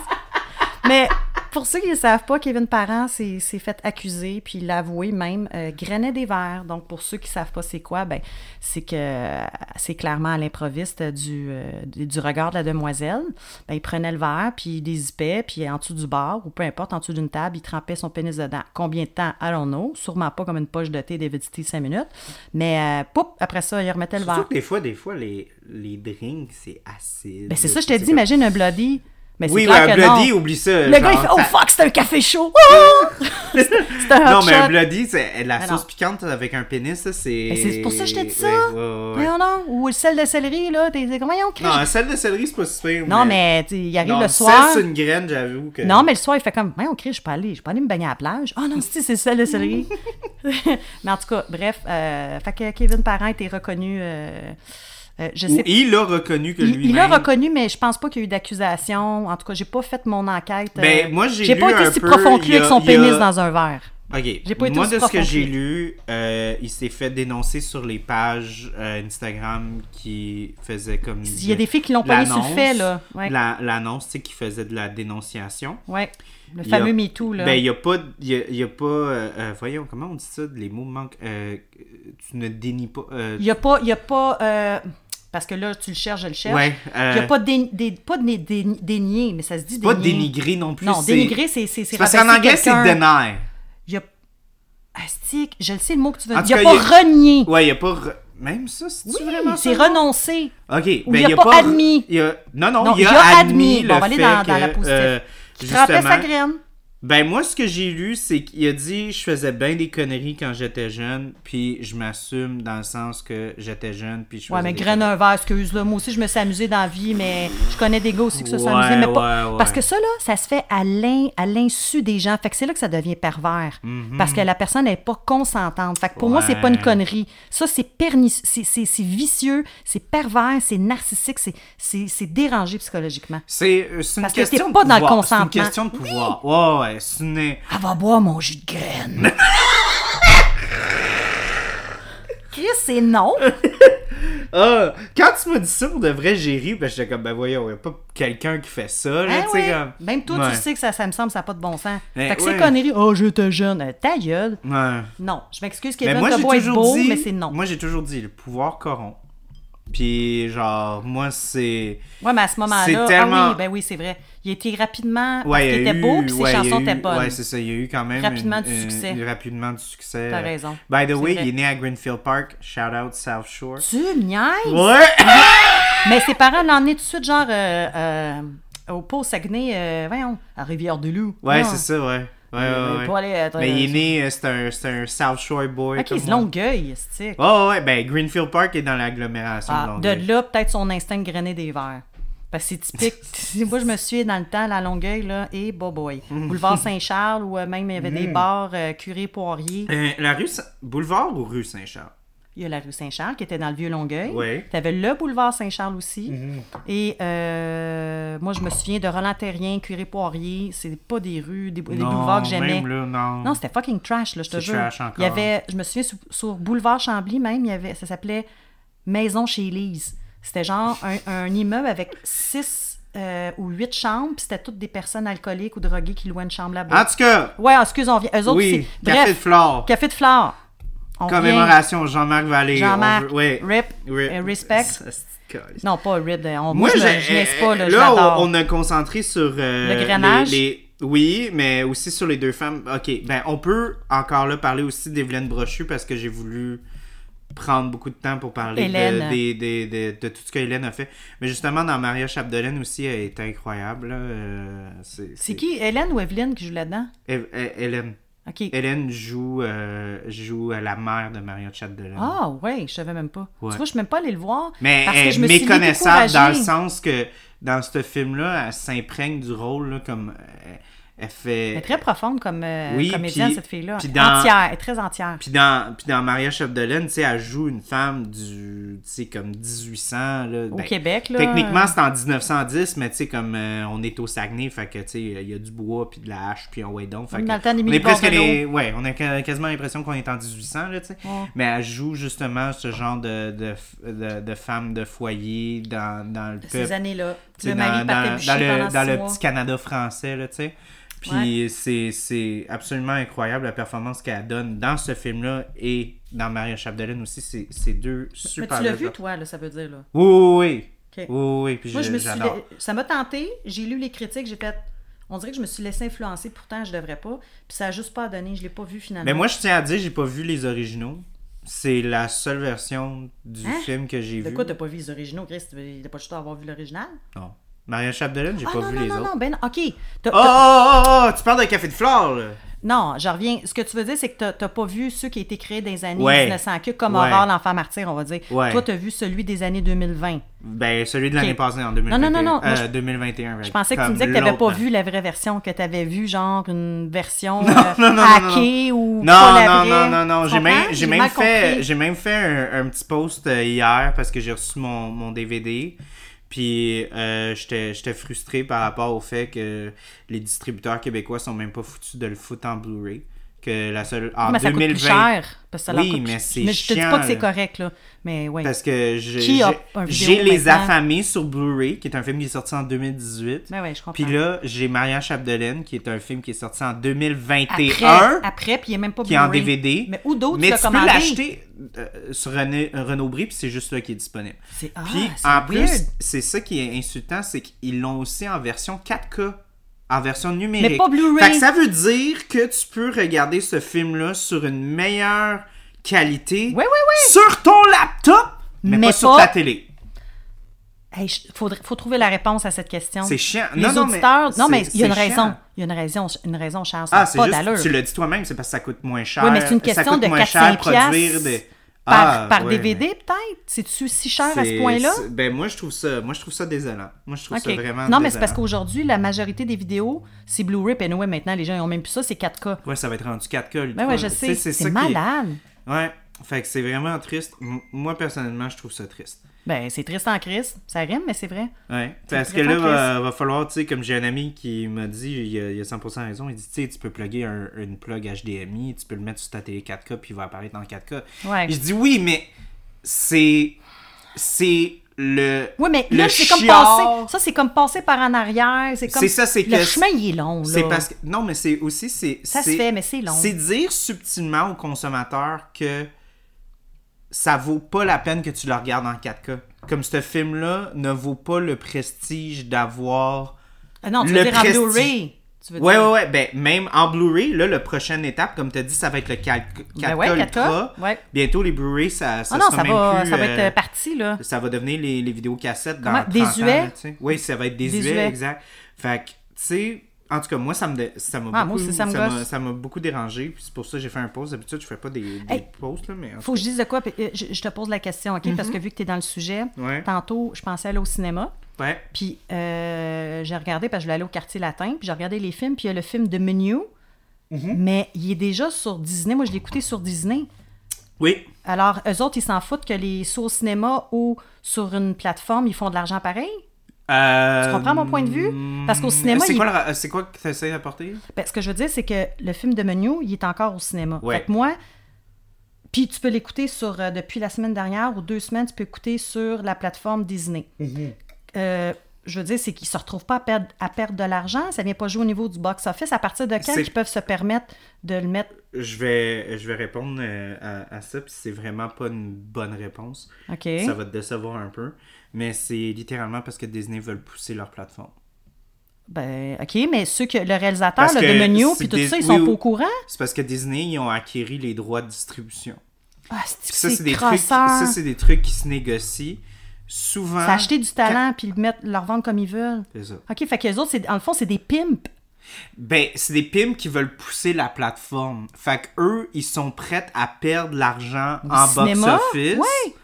Mais pour ceux qui ne savent pas, Kevin Parent s'est fait accuser, puis il l'a avoué même, euh, grainait des verres. Donc, pour ceux qui ne savent pas c'est quoi, ben, c'est que c'est clairement à l'improviste du, euh, du regard de la demoiselle. Ben, il prenait le verre, puis il dézippait, puis en dessous du bar, ou peu importe, en dessous d'une table, il trempait son pénis dedans. Combien de temps? Know. Sûrement pas comme une poche de thé d'évidité 5 minutes. Mais, euh, poup, après ça, il remettait le Surtout verre. que des fois, des fois, les, les drinks, c'est acide. Ben, c'est ça, je te dis, imagine un Bloody. Mais c'est Oui, clair ouais, un que non. Bloody, oublie ça. Le genre, gars, il fait Oh fuck, c'est un café chaud! Ah! c'est un hot Non, mais un shot. Bloody, c'est la Mais sauce non. piquante avec un pénis, ça, c'est. Mais c'est pour ça que je t'ai dit ça. Ouais. Non, non, ou le sel de céleri, là, t'es t'es comme, voyons, Chris. Non, un sel de céleri, c'est pas super. Non, mais il arrive Non, le soir. sur une graine, j'avoue que. Non, mais le soir, il fait comme, voyons, Chris, je peux aller, je peux aller me baigner à la plage. Ah non, si, c'est le sel de céleri. mais en tout cas, bref, euh, fait que Kevin Parent été reconnu. euh, euh, je Ou sais il a reconnu que lui-même. il l'a reconnu, mais je pense pas qu'il y a eu d'accusation. En tout cas, j'ai pas fait mon enquête. euh, Ben, moi, j'ai J'ai pas été si peu, profond que lui avec son a- pénis dans un verre. Ok. J'ai pas été Moi, de ce que j'ai lui. lu, euh, il s'est fait dénoncer sur les pages euh, Instagram qui faisaient comme. Il y a des filles qui l'ont pogné sur le fait, là. Ouais. la- L'annonce, tu sais, qui faisait de la dénonciation. Ouais. Le Il y a- fameux MeToo, là. Ben, il n'y a pas. Il y a, il y a pas euh, euh, voyons, comment on dit ça Les mots manquent. euh, tu ne dénies pas. euh, Il y a pas. Il y a pas euh, parce que là, tu le cherches, je le cherche. ouais. Il n'y a euh, pas, dé, dé- pas de dé- dénier, mais ça se dit pas dénier. dénigrer non plus. Non, dénigrer, c'est c'est c'est Parce qu'en anglais, c'est deny. Il y a. Astique, je le sais le mot que tu veux dire. Il n'y a pas renié. Ouais, il n'y a pas. Même ça, c'est Oui, vraiment c'est renoncer. Ok, ben il a il a pas pas admis. il a- Non, non, il a, il a admis, admis. le Bon, on va aller fait dans- que, dans la positive. euh, Il trempait sa graine. Ben moi, ce que j'ai lu, c'est qu'il a dit je faisais bien des conneries quand j'étais jeune, puis je m'assume dans le sens que j'étais jeune, puis je Ouais, mais des graine un verre, excuse-le. Moi aussi, je me suis amusée dans la vie, mais je connais des gars aussi se sont Ouais, amusés. Mais pas... ouais, ouais. Parce que ça, là, ça se fait à l'in- à l'insu des gens. Fait que c'est là que ça devient pervers. Parce que la personne n'est pas consentante. Fait que pour moi, c'est pas une Mhm. Ouais. connerie. Ça, c'est pernici- c'est- vicieux, c'est pervers, c'est narcissique, c'est- dérangé psychologiquement. C'est euh, une que question t'es de le pouvoir. C'est une question de pouvoir. Ouais, ouais, une... Elle va boire mon jus de graine. Chris, c'est non. Ah, quand tu m'as dit ça, pour de vrai, j'ai ri, que j'étais comme, ben voyons, il a pas quelqu'un qui fait ça, là, Hein, ouais. comme... Même toi, Ouais. tu sais que ça, ça me semble, ça n'a pas de bon sens. Eh, fait que ouais. c'est connerie. Oh, j'étais jeune. Euh, ta gueule. Ouais. Non, je m'excuse, Kevin, moi, t'as j'ai beau toujours beau, dit... mais c'est non. Moi, j'ai toujours dit, le pouvoir corrompt. Puis, genre, moi, c'est... Ouais, mais à ce moment-là, C'est ah tellement- oui, ben oui, c'est vrai. Il était rapidement, Ouais, il était eu- beau, puis ses ouais, chansons étaient bonnes. Ouais, c'est ça, il y a eu quand même... Rapidement une- du succès. une- rapidement du succès. T'as raison. By the way, vrai. il est né à Greenfield Park. Shout out South Shore. Tu niaises? Ouais! Mais ses parents l'ont emmené tout de suite, genre, euh, euh, au pot Saguenay, euh, voyons, à Rivière-du-Loup. Ouais, c'est ça, ouais. Ouais, ouais, Euh, ouais. Aller Mais il est né, euh, c'est un, c'est un South Shore boy. Ok, c'est. Longueuil, c'est Oh, ouais, ben Greenfield Park est dans l'agglomération Ah, de de là, peut-être son instinct de grainer des verres. Parce que c'est typique. Moi, je me suis dans le temps, la Longueuil, là, et boy boy. Boulevard Saint-Charles, où euh, même il y avait des bars euh, curés poiriers. Euh, la rue... Boulevard ou rue Saint-Charles? Il y a la rue Saint-Charles qui était dans le vieux Longueuil. Ouais. Tu avais le boulevard Saint-Charles aussi. Mhm. Et euh, moi, je me souviens de Roland Terrien, Curie Poirier. C'est pas des rues, des, des Non, boulevards que j'aimais. non. Non, c'était fucking trash, là, je te jure. trash encore. Il y avait, je me souviens, sur, sur Boulevard Chambly même, il y avait, ça s'appelait Maison chez Elise. C'était genre un, un immeuble avec six euh, ou huit chambres, puis c'était toutes des personnes alcooliques ou droguées qui louaient une chambre là-bas. En tout cas, Ouais, excuse, on vient. Eux autres, oui. Café de Flore. Café de Flore. On Commémoration Jean-Marc Vallée. Jean-Marc, On ouais. Rip, Rip. euh, Respect. Non, pas Rip. On, Moi, je, je niaise pas, là, euh, là, on, a concentré sur euh, Le grainage? les- les- Oui, mais aussi sur les deux femmes. Ok, ben on peut encore là parler aussi d'Evelyne Brochu parce que j'ai voulu prendre beaucoup de temps pour parler de, tout ce que Hélène a fait. Mais justement, dans Maria Chapdelaine aussi, elle est incroyable. Euh, C'est qui, Hélène ou Evelyne qui joue là-dedans? Hé- Hélène. Hélène joue, euh, joue la mère de Maria Chapdelaine. Ah, ouais, je savais même pas. Ouais. Tu vois, je suis même pas allée le voir. Mais parce elle que est je me suis méconnaissable dans le sens que dans ce film-là, elle s'imprègne du rôle là, comme elle, fait. Elle est très profonde comme euh, Oui, comédienne, puis- cette fille-là. dans- Entière, elle est très entière. Puis dans, puis dans Maria Chapdelaine, tu sais, elle joue une femme du, tu sais, comme 1800, là. Au Ben, Québec, là. Techniquement, c'est en 1910, mais tu sais, comme euh, on est au Saguenay, fait que, tu sais, il y a du bois, puis de la hache, puis on ouais donc. Fait que dans le temps on est presque les... Ouais, on a quasiment l'impression qu'on est en 1800, là, tu sais. Ouais. Mais elle joue justement ce genre de, de, de, de femme de foyer dans, dans le Ces années-là. Le dans, mari dans, dans le, dans le petit Canada français, là, tu sais. Puis c'est, c'est absolument incroyable la performance qu'elle donne dans ce film-là et dans Maria Chapdelaine aussi. C'est, deux Mais super tu l'as vu, toi, là, ça veut dire, là. Oui, oui, oui. Ok. Oui, oui. Puis Moi, je- me suis... Ça m'a tenté, j'ai lu les critiques, j'ai fait... On dirait que je me suis laissé influencer, pourtant je devrais pas. Puis ça a juste pas donné, je l'ai pas vu finalement. Mais moi, je tiens à dire, j'ai pas vu les originaux. C'est la seule version du Hein? film que j'ai De vu. quoi t'as pas vu les originaux, Chris? N'a pas juste à avoir vu l'original? Non. Maria Chapdelaine, j'ai Ah pas non, vu non, les non, autres. non, ben OK. T'as- Oh, t'as- oh, oh, tu parles de Café de Flore, là. Non, je reviens. Ce que tu veux dire, c'est que t'as- t'as pas vu ceux qui ont été créés dans les années Ouais. 1900, que comme Ouais. Aurore, l'enfant martyr, on va dire. Ouais. Toi, t'as vu celui des années 2020. Ben, celui de l'année Ok. passée, en 2021. Non, non, non, non, Euh, je- 2021, Je pensais que tu me disais que t'avais pas l'autre. vu la vraie version, que t'avais vu genre une version Non, euh, non, hackée ou Non, pas la non, vraie. non, non, non. Tu J'ai même, j'ai fait, j'ai même fait un, un petit post euh, hier parce que j'ai reçu mon, mon DVD. Puis euh, j'étais frustré par rapport au fait que les distributeurs québécois sont même pas foutus de le foutre en Blu-ray. Que la seule. En mais ça coûte 2020. plus cher. Parce que ça Oui, coûte mais c'est Mais je te dis pas que c'est correct, là. Mais oui. Parce que j'ai- Les? Affamés sur Blu-ray, qui est un film qui est sorti en 2018. Ben ouais, je comprends. Puis là, j'ai Maria Chapdelaine, qui est un film qui est sorti en 2021. après, après, puis il est même pas qui est en. DVD. Mais où d'autres Mais tu l'as peux commandé? l'acheter euh, sur René, Renaud Bré, puis c'est juste là qui est disponible. C'est ah, Puis en plus, c'est ça qui est insultant, c'est qu'ils l'ont aussi en version 4K, en version numérique. Mais pas Blu-ray. Fait que ça veut dire que tu peux regarder ce film-là sur une meilleure qualité Oui, oui, oui. sur ton laptop, mais, Mais pas sur pas- ta télé. Hey, il faudrait- faut trouver la réponse à cette question. C'est chiant. Les Non, auditeurs. non, mais il y a une raison. Il y a une raison. Une raison, Charles. Ça Ah, c'est pas juste, tu l'as dit toi-même, c'est parce que ça coûte moins cher. Oui, mais c'est une Ça question coûte de moins 400 cher produire des... par, Ah, par ouais, DVD, mais- peut-être? C'est-tu si cher à ce point-là? Ben moi je trouve ça, moi je trouve ça désolant. Moi je trouve ça vraiment non, mais c'est parce qu'aujourd'hui, la majorité des vidéos, c'est Blu-ray. Puis anyway, maintenant, les gens n'ont même plus ça, c'est 4K. Ouais, ça va être rendu 4K. le Ben ouais, je sais, C'est qui est- malade. Ouais, fait que c'est vraiment triste. M- moi personnellement, je trouve ça triste. Ben, c'est triste en crise. Ça rime, mais c'est vrai. Ouais, parce que là, va, va falloir, tu sais, comme j'ai un ami qui m'a dit, il a, il a 100% raison, il dit, tu sais, tu peux plugger un, une plug HDMI, tu peux le mettre sur ta télé 4K, puis il va apparaître en 4K. Ouais. Je dis oui, mais c'est. C'est le. Oui, mais là, c'est comme passer. Ça, c'est comme passer par en arrière. C'est comme. C'est ça, c'est Le que- chemin, il est long, là. C'est parce que. Non, mais c'est aussi. c'est Ça se fait, mais c'est long. C'est dire subtilement au consommateur que ça vaut pas la peine que tu le regardes en 4K. Comme ce film-là ne vaut pas le prestige d'avoir. Ah non, tu le veux dire en Blu-ray. Ouais, ouais, ouais. Ben, même en Blu-ray, là, la prochaine étape, comme tu as dit, ça va être le 4K, 4K Ben ouais, 4K, Ultra. ouais. Bientôt, les Blu-ray, ça, ça Ah non, sera ça même va, plus, ça va être euh, euh, parti, là. ça va devenir les, les vidéocassettes dans Comment? 30 Désuet? ans, là. Oui, ça va être désuet, Désuet. exact. Fait que, tu sais, en tout cas, moi, ça me ça m'a Ah, beaucoup, ça ça beaucoup dérangé. Puis c'est pour ça que j'ai fait un post. D'habitude, je fais pas des, des Hey, posts, là, mais... Faut que je dise de quoi, euh, je, je te pose la question, OK? Parce que vu que tu es dans le sujet, Mhm. Ouais. tantôt, je pensais aller au cinéma, Ouais. puis euh, j'ai regardé, parce que je voulais aller au quartier latin, puis j'ai regardé les films, puis il y a le film de Menu, Mhm. mais il est déjà sur Disney. Moi, je l'ai écouté sur Disney. Oui. Alors, eux autres, ils s'en foutent que les soit au cinéma ou sur une plateforme, ils font de l'argent pareil? Euh, Tu comprends mon point de vue? Parce qu'au cinéma, C'est il- quoi, le ra- c'est quoi que tu essaies d'apporter? Ben, ce que je veux dire, c'est que le film de Menu, il est encore au cinéma. Ouais. Fait que moi, puis tu peux l'écouter sur euh, depuis la semaine dernière ou deux semaines, tu peux écouter sur la plateforme Disney. Euh, je veux dire, c'est qu'ils se retrouvent pas à perdre, à perdre de l'argent. Ça vient pas jouer au niveau du box-office. À partir de quand ils peuvent se permettre de le mettre... Je vais, je vais répondre euh, à, à ça, puis c'est vraiment pas une bonne réponse. OK. Ça va te décevoir un peu. Mais c'est littéralement parce que Disney veulent pousser leur plateforme. Ben, OK, mais ceux que le réalisateur là, de Menu, puis tout ça, ils sont oui. pas au courant? C'est parce que Disney, ils ont acquéri les droits de distribution. Ah, ça, c'est des trucs, ça, c'est des trucs qui se négocient. Souvent. C'est acheter du talent puis le mettre, leur vendre comme ils veulent. C'est ça. OK, fait que les autres, en le fond, c'est des pimps. Ben, c'est des pimps qui veulent pousser la plateforme. Fait que eux, ils sont prêts à perdre l'argent en box-office Ouais.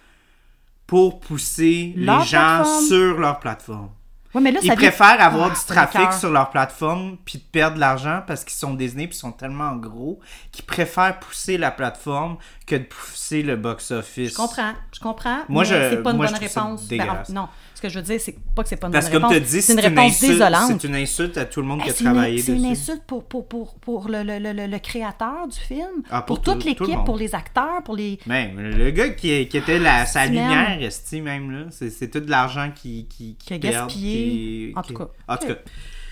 Pour pousser Leur les gens plateforme. sur leur plateforme. Ouais, mais là, Ils ça vient- préfèrent avoir Ah, du trafic sur leur plateforme puis de perdre de l'argent parce qu'ils sont Disney puis ils sont tellement gros qu'ils préfèrent pousser la plateforme que de pousser le box-office. Je comprends, je comprends. Moi, mais je- c'est pas une moi, bonne réponse. Ben, non, ce que je veux dire, c'est pas que c'est pas une Parce que bonne réponse. dit, c'est une réponse insulte, désolante. c'est une insulte à tout le monde qui Hey, a c'est une, travaillé c'est dessus. une insulte pour, pour, pour, pour le, le, le, le créateur du film, Ah, pour, pour tout- toute l'équipe, pour les acteurs, pour les. Même, le gars qui, qui était la, sa m'aimes. lumière, esti, même, là, c'est, c'est tout de l'argent qui, qui, Qui a perd, gaspillé. qui- En tout qui- cas. En tout cas,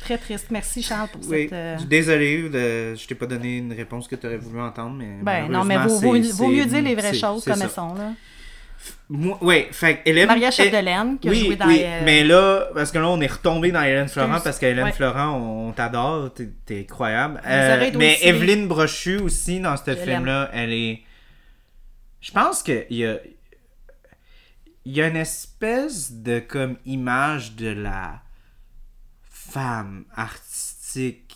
Très triste. Merci Charles pour oui, cette. euh, désolé, de, je t'ai pas donné une réponse que tu aurais voulu entendre, mais Ben non, mais vaut, vaut, c'est- vaut mieux c'est- dire les vraies c'est- choses c'est comme elles sont. Là. Moi, ouais, fait Hélène... Maria Chapdelaine, qui a oui, joué dans. oui, euh, mais là, parce que là, on est retombé dans Hélène Florent, parce qu'Hélène Ouais. Florent, on, on t'adore, t'es, incroyable. Euh, mais d'Ossie. Evelyne Brochu aussi, dans ce film-là, elle est... Je pense qu'il y a... Il y a une espèce de, comme, image de la femme artistique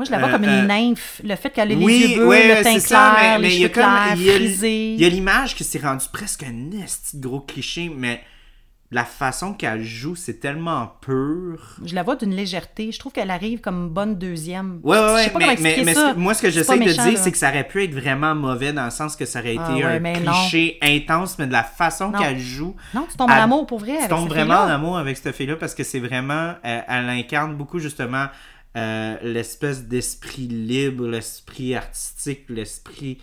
Moi, je la vois Euh, comme une euh, nymphe. Le fait qu'elle ait oui, les yeux bleus, ouais, le teint c'est ça, clair, mais- les il y a cheveux clairs, frisés. Il y a l'image que c'est rendu presque un esti gros cliché, mais la façon qu'elle joue, c'est tellement pur. Je la vois d'une légèreté. Je trouve qu'elle arrive comme bonne deuxième. Ouais, ouais, Je sais pas mais, comment mais, expliquer mais ça. ce- moi, ce que j'essaie de méchant, dire, c'est que ça aurait pu être vraiment mauvais dans le sens que ça aurait été Ah ouais, un non. cliché intense, mais de la façon qu'elle joue. Non, tu tombes en amour pour vrai Tu tombes cette vraiment en amour avec cette fille-là parce que c'est vraiment. Elle, elle incarne beaucoup justement euh, l'espèce d'esprit libre, l'esprit artistique, l'esprit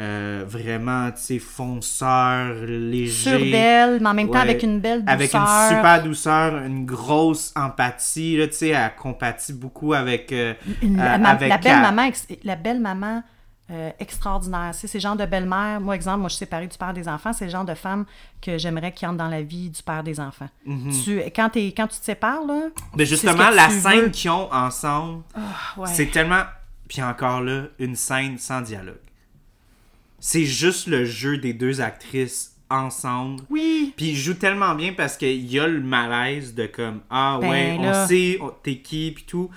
euh, vraiment, tu sais, fonceur, léger. Sûre d'elle, mais en même temps Ouais. avec une belle douceur. Avec une super douceur, une grosse empathie. Là, tu sais, elle compatit beaucoup avec. euh, Une- avec la belle elle. maman, la belle maman euh, extraordinaire. C'est ces genres de belle-mère. Moi, exemple, moi, je suis séparée du père des enfants. C'est le genre de femme que j'aimerais qui entre dans la vie du père des enfants. tu, quand, t'es- quand tu te sépares, là. Mais Ben, justement, la scène qu'ils ont ensemble, Ouais. c'est tellement. Puis encore là, une scène sans dialogue. C'est juste le jeu des deux actrices ensemble. Oui. Puis ils jouent tellement bien parce qu'il y a le malaise de comme Ah Ben ouais, là. on sait t'es qui, puis tout.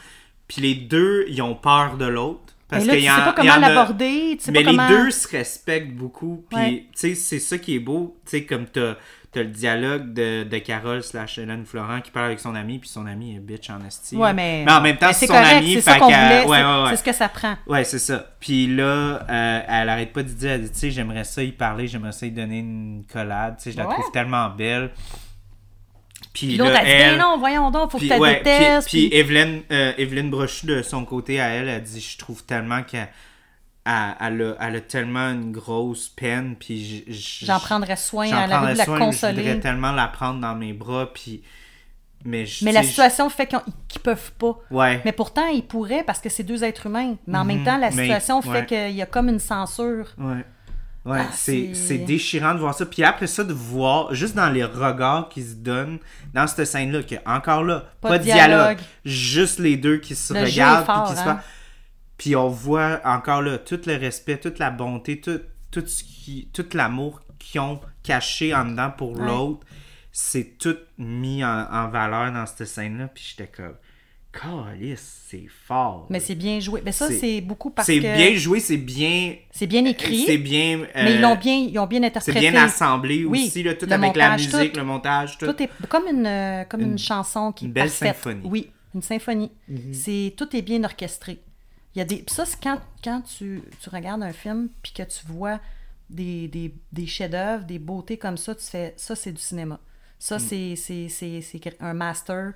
Puis les deux, ils ont peur de l'autre. Parce Mais là, qu'il tu sais pas comment l'aborder. Tu sais mais pas comment... les deux se respectent beaucoup. Puis, Ouais. tu sais, c'est ça qui est beau. Tu sais, comme t'as as le dialogue de, de Carole slash Hélène Florent qui parle avec son ami, puis son ami est bitch en esti. Ouais, mais, en même temps, mais c'est son ami. c'est ça qu'on voulait. Ouais, ouais, ouais. c'est ce que ça prend. Ouais, c'est ça. Puis là, euh, elle arrête pas de dire, elle dit, tu sais, j'aimerais ça y parler, j'aimerais ça y donner une collade. Tu sais, je la trouve tellement belle. Puis Puis l'autre, elle dit, elle... ben non, voyons donc, faut Puis, que tu ouais, détestes. puis, Evelyne, euh, Evelyne Brochu, de son côté, à elle, elle dit Je trouve tellement qu'elle elle, elle a, elle a tellement une grosse peine, puis J'en prendrais soin, elle a prendrais envie de la soin, mais Je voudrais consoler. tellement la prendre dans mes bras, puis. Mais, je- Mais la situation fait qu'ils qu'ils peuvent pas. Ouais. Mais pourtant, ils pourraient parce que c'est deux êtres humains. Mais en même temps, la Mhm. mais- situation ouais. fait qu'il y a comme une censure. Ouais. Ouais, Ah, c'est déchirant de voir ça. Puis après ça, de voir, juste dans les regards qui se donnent, dans cette scène-là, que encore là, pas, de dialogue. juste les deux qui se Le regardent. fort, puis, qui se hein? fa- puis on voit encore là tout le respect, toute la bonté, tout, tout, ce qui, tout l'amour qu'ils ont caché en dedans pour Ouais. l'autre. C'est tout mis en, en valeur dans cette scène-là. Puis j'étais comme, Calice, c'est fort. Mais c'est bien joué. Mais ça, C'est- c'est beaucoup parce que C'est bien joué, c'est bien. c'est bien écrit. C'est bien. Mais ils euh, l'ont bien, ils ont bien c'est interprété. bien assemblé Oui, aussi, là, tout le avec la musique, tout. le montage, tout. Tout est comme une, euh, comme une, Une- chanson qui une belle parfaite. symphonie. Mhm. Oui, une symphonie. C'est tout est bien orchestré. Il y a des ça c'est quand, quand tu, tu regardes un film puis que tu vois des, des, des chefs-d'œuvre, des beautés comme ça, tu fais ça, c'est du cinéma. Ça, c'est c'est- c'est- c'est un master.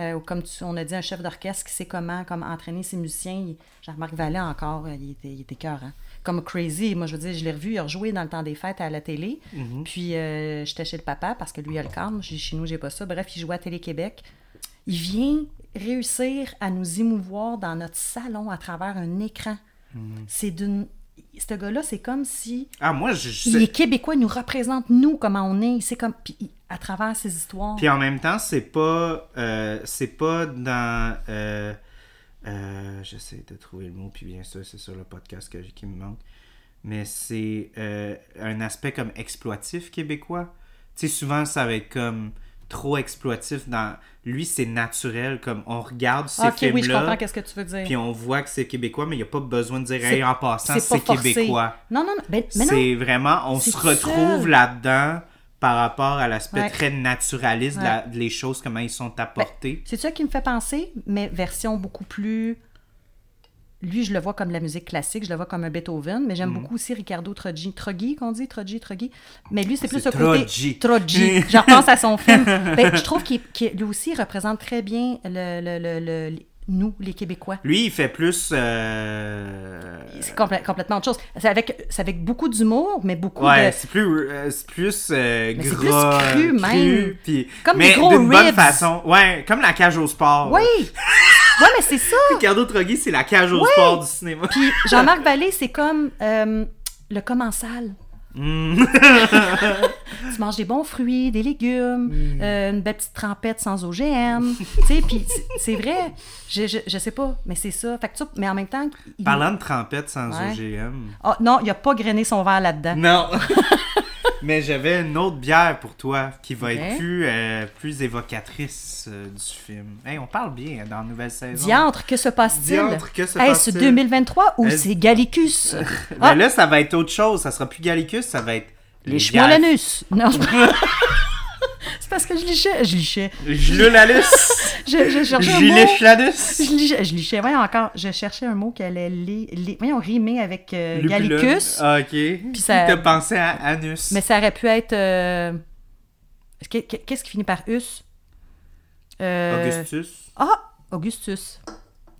Euh, ou comme tu- on a dit, un chef d'orchestre qui sait comment, comment entraîner ses musiciens. Jean-Marc Vallée, encore, euh, il était, il était cœur. Comme Crazy, moi, je veux dire, je l'ai revu, il a rejoué dans le temps des fêtes à la télé. Puis, euh, j'étais chez le papa parce que lui, il a le cadre. Chez chez nous, j'ai pas ça. Bref, il jouait à Télé-Québec. Il vient réussir à nous émouvoir dans notre salon à travers un écran. C'est d'une. Ce gars-là, c'est comme si Ah, moi, je, je il sais- est québécois, il nous représente nous comment on est. C'est comme puis à travers ses histoires. Puis en même temps, c'est pas. euh, c'est pas dans. euh, euh, J'essaie de trouver le mot, puis bien sûr, c'est sur le podcast que, qui me manque. Mais c'est un aspect comme exploitif québécois. Tu sais, souvent, ça va être comme trop exploitif. Dans... Lui, c'est naturel, comme on regarde ces ok, oui, je comprends qu'est-ce que tu veux dire. Puis on voit que c'est québécois, mais il n'y a pas besoin de dire, hey, en passant, pas c'est québécois. Non, non, non. Ben. C'est vraiment, on se retrouve seul. là-dedans par rapport à l'aspect Ouais. très naturaliste de la- de les choses, comment ils sont apportés. C'est ça qui me fait penser, mais version beaucoup plus. Lui, je le vois comme la musique classique, je le vois comme un Beethoven, mais j'aime beaucoup aussi Ricardo Troggi. Troggi, qu'on dit Troggi, Troggi. Mais lui, c'est plus ce côté. Troggi. Je repense à son film. Ben, je trouve qu'il qu'il- lui aussi représente très bien le, le- le- le- nous, les Québécois. Lui, il fait plus. euh, C'est complè- complètement autre chose. C'est avec, avec beaucoup d'humour, mais beaucoup Ouais, de. c'est plus, euh, c'est plus euh, Mais c'est gras, plus cru, même. puis- Comme mais des gros d'une bonne ribs. façon. Ouais, comme la cage au sport. Oui! Ouais, mais c'est ça! Ricardo Troggi, c'est la cage au sport du cinéma. Puis Jean-Marc Vallée, c'est comme euh, le commensal. Mm. Tu manges des bons fruits, des légumes, Mm. euh, une belle petite trempette sans OGM. tu sais, puis c'est- vrai. Je, je, je sais pas, mais c'est ça. Fait que mais en même temps. il- Parlant de trempette sans Ouais. OGM. Ah, non, il a pas grainé son verre là-dedans. Non. Mais j'avais une autre bière pour toi qui va être plus, euh, plus évocatrice euh, du film. Hey, on parle bien dans la nouvelle saison. Diantre, que se passe-t-il? Diantre, que se Est-ce passe-t-il? 2023 ou c'est Gallicus? Ah, là, ça va être autre chose. Ça sera plus Gallicus, ça va être. les bières-. Non, c'est c'est parce que je lichais. Je lichais. Je, je cherchais un mot. Je lichais, je lichais, voyons encore, je cherchais un mot qui allait li, li- voyons, rimer avec euh. Gallicus, Ah, ok. Puis ça- T'as pensé à Anus? mais ça aurait pu être... euh, que- que- Qu'est-ce qui finit par us? Euh, Augustus. Ah, Augustus.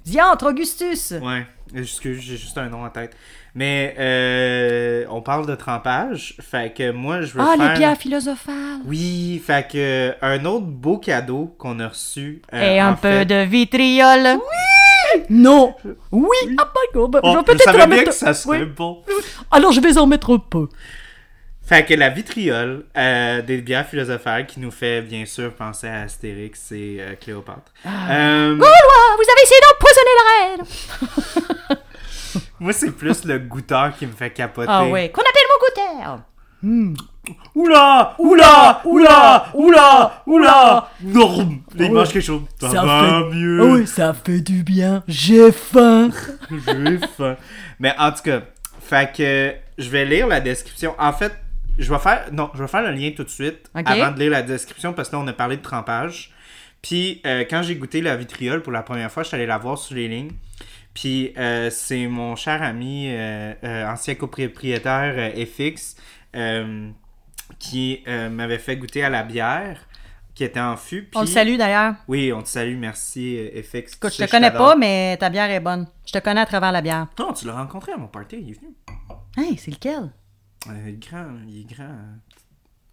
Diantre, Augustus! Ouais. Excuse, j'ai juste un nom en tête? Mais euh, on parle de trempage. Fait que moi, je veux Ah, faire... les pierres philosophales! Oui, fait que un autre beau cadeau qu'on a reçu. euh, Et un peu fait- de vitriol! Oui! Non! Oui! Ah, grave. Oh, je vais peut-être en mettre... que ça serait Oui. bon. Alors, je vais en mettre un peu. Fait que la vitriole euh, des bières philosophales qui nous fait bien sûr penser à Astérix et euh, Cléopâtre. Ah. Euh, Gaulois, vous avez essayé d'empoisonner la reine! moi, c'est plus le goûteur qui me fait capoter. Ah ouais, qu'on appelle mon goûteur! Oula! Oula! Oula! Oula! Oula! Non! Il ouais. mange quelque chose. Ça, Ça va fait- mieux. Ah oui, ça fait du bien. J'ai faim. J'ai faim. Mais en tout cas, fait que je vais lire la description. En fait, je vais faire non, je vais faire le lien tout de suite avant de lire la description parce que là on a parlé de trempage. Puis euh, quand j'ai goûté la vitriole pour la première fois, je suis allé la voir sur les lignes. Puis euh, c'est mon cher ami, euh, euh, ancien copropriétaire FX, qui m'avait fait goûter à la bière qui était en fût. On le salue d'ailleurs. Oui, on te salue, merci FX. Écoute, je te connais pas, mais ta bière est bonne. Je te connais à travers la bière. Non, tu l'as rencontré à mon party, il est venu. Hey, c'est lequel? Il est grand, il est grand.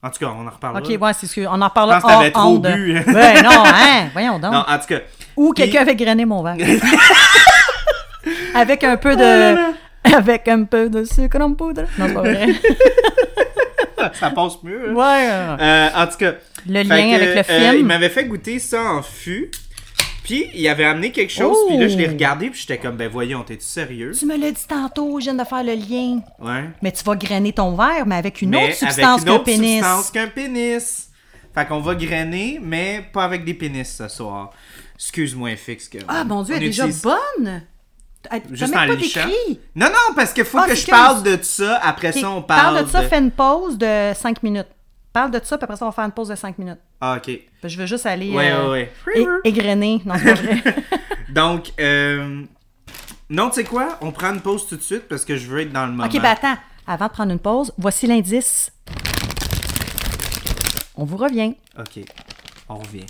En tout cas, on en reparlera. Ok, ouais, c'est ce que. On en Je parlera pense que t'avais trop bu. Ouais, non, hein? Voyons donc. Non, en tout cas, Ou quelqu'un avait grainé mon verre. Avec un peu Oh de. Avec un peu de sucre en poudre. Non, c'est pas vrai. ça passe mieux. hein. Ouais. euh, en tout cas, Le lien que, avec le euh, il film. m'avait fait goûter ça en fût. Puis, il avait amené quelque chose. Puis là, je l'ai Oh! regardé. Puis j'étais comme, ben voyons, t'es-tu sérieux? Tu me l'as dit tantôt, je viens de faire le lien. Ouais. Mais tu vas grainer ton verre, mais avec une mais autre substance avec une qu'un autre pénis. substance qu'un pénis. Fait qu'on va grainer, mais pas avec des pénis ce soir. Excuse-moi, FX. que- Ah, mon Dieu, elle est déjà utilise- bonne. Juste en lichant. Non, non, parce qu'il faut Ah, que je que- parle de ça. Après ça, on parle, de ça, fais une pause de 5 minutes. Parle de ça, puis après ça, on va faire une pause de 5 minutes. Ah, ok. Je veux juste aller Ouais, euh, ouais, égrener. Non. Donc, euh... non, tu sais quoi? On prend une pause tout de suite parce que je veux être dans le moment. ok, ben attends. Avant de prendre une pause, voici l'indice. On vous revient. Ok, on revient.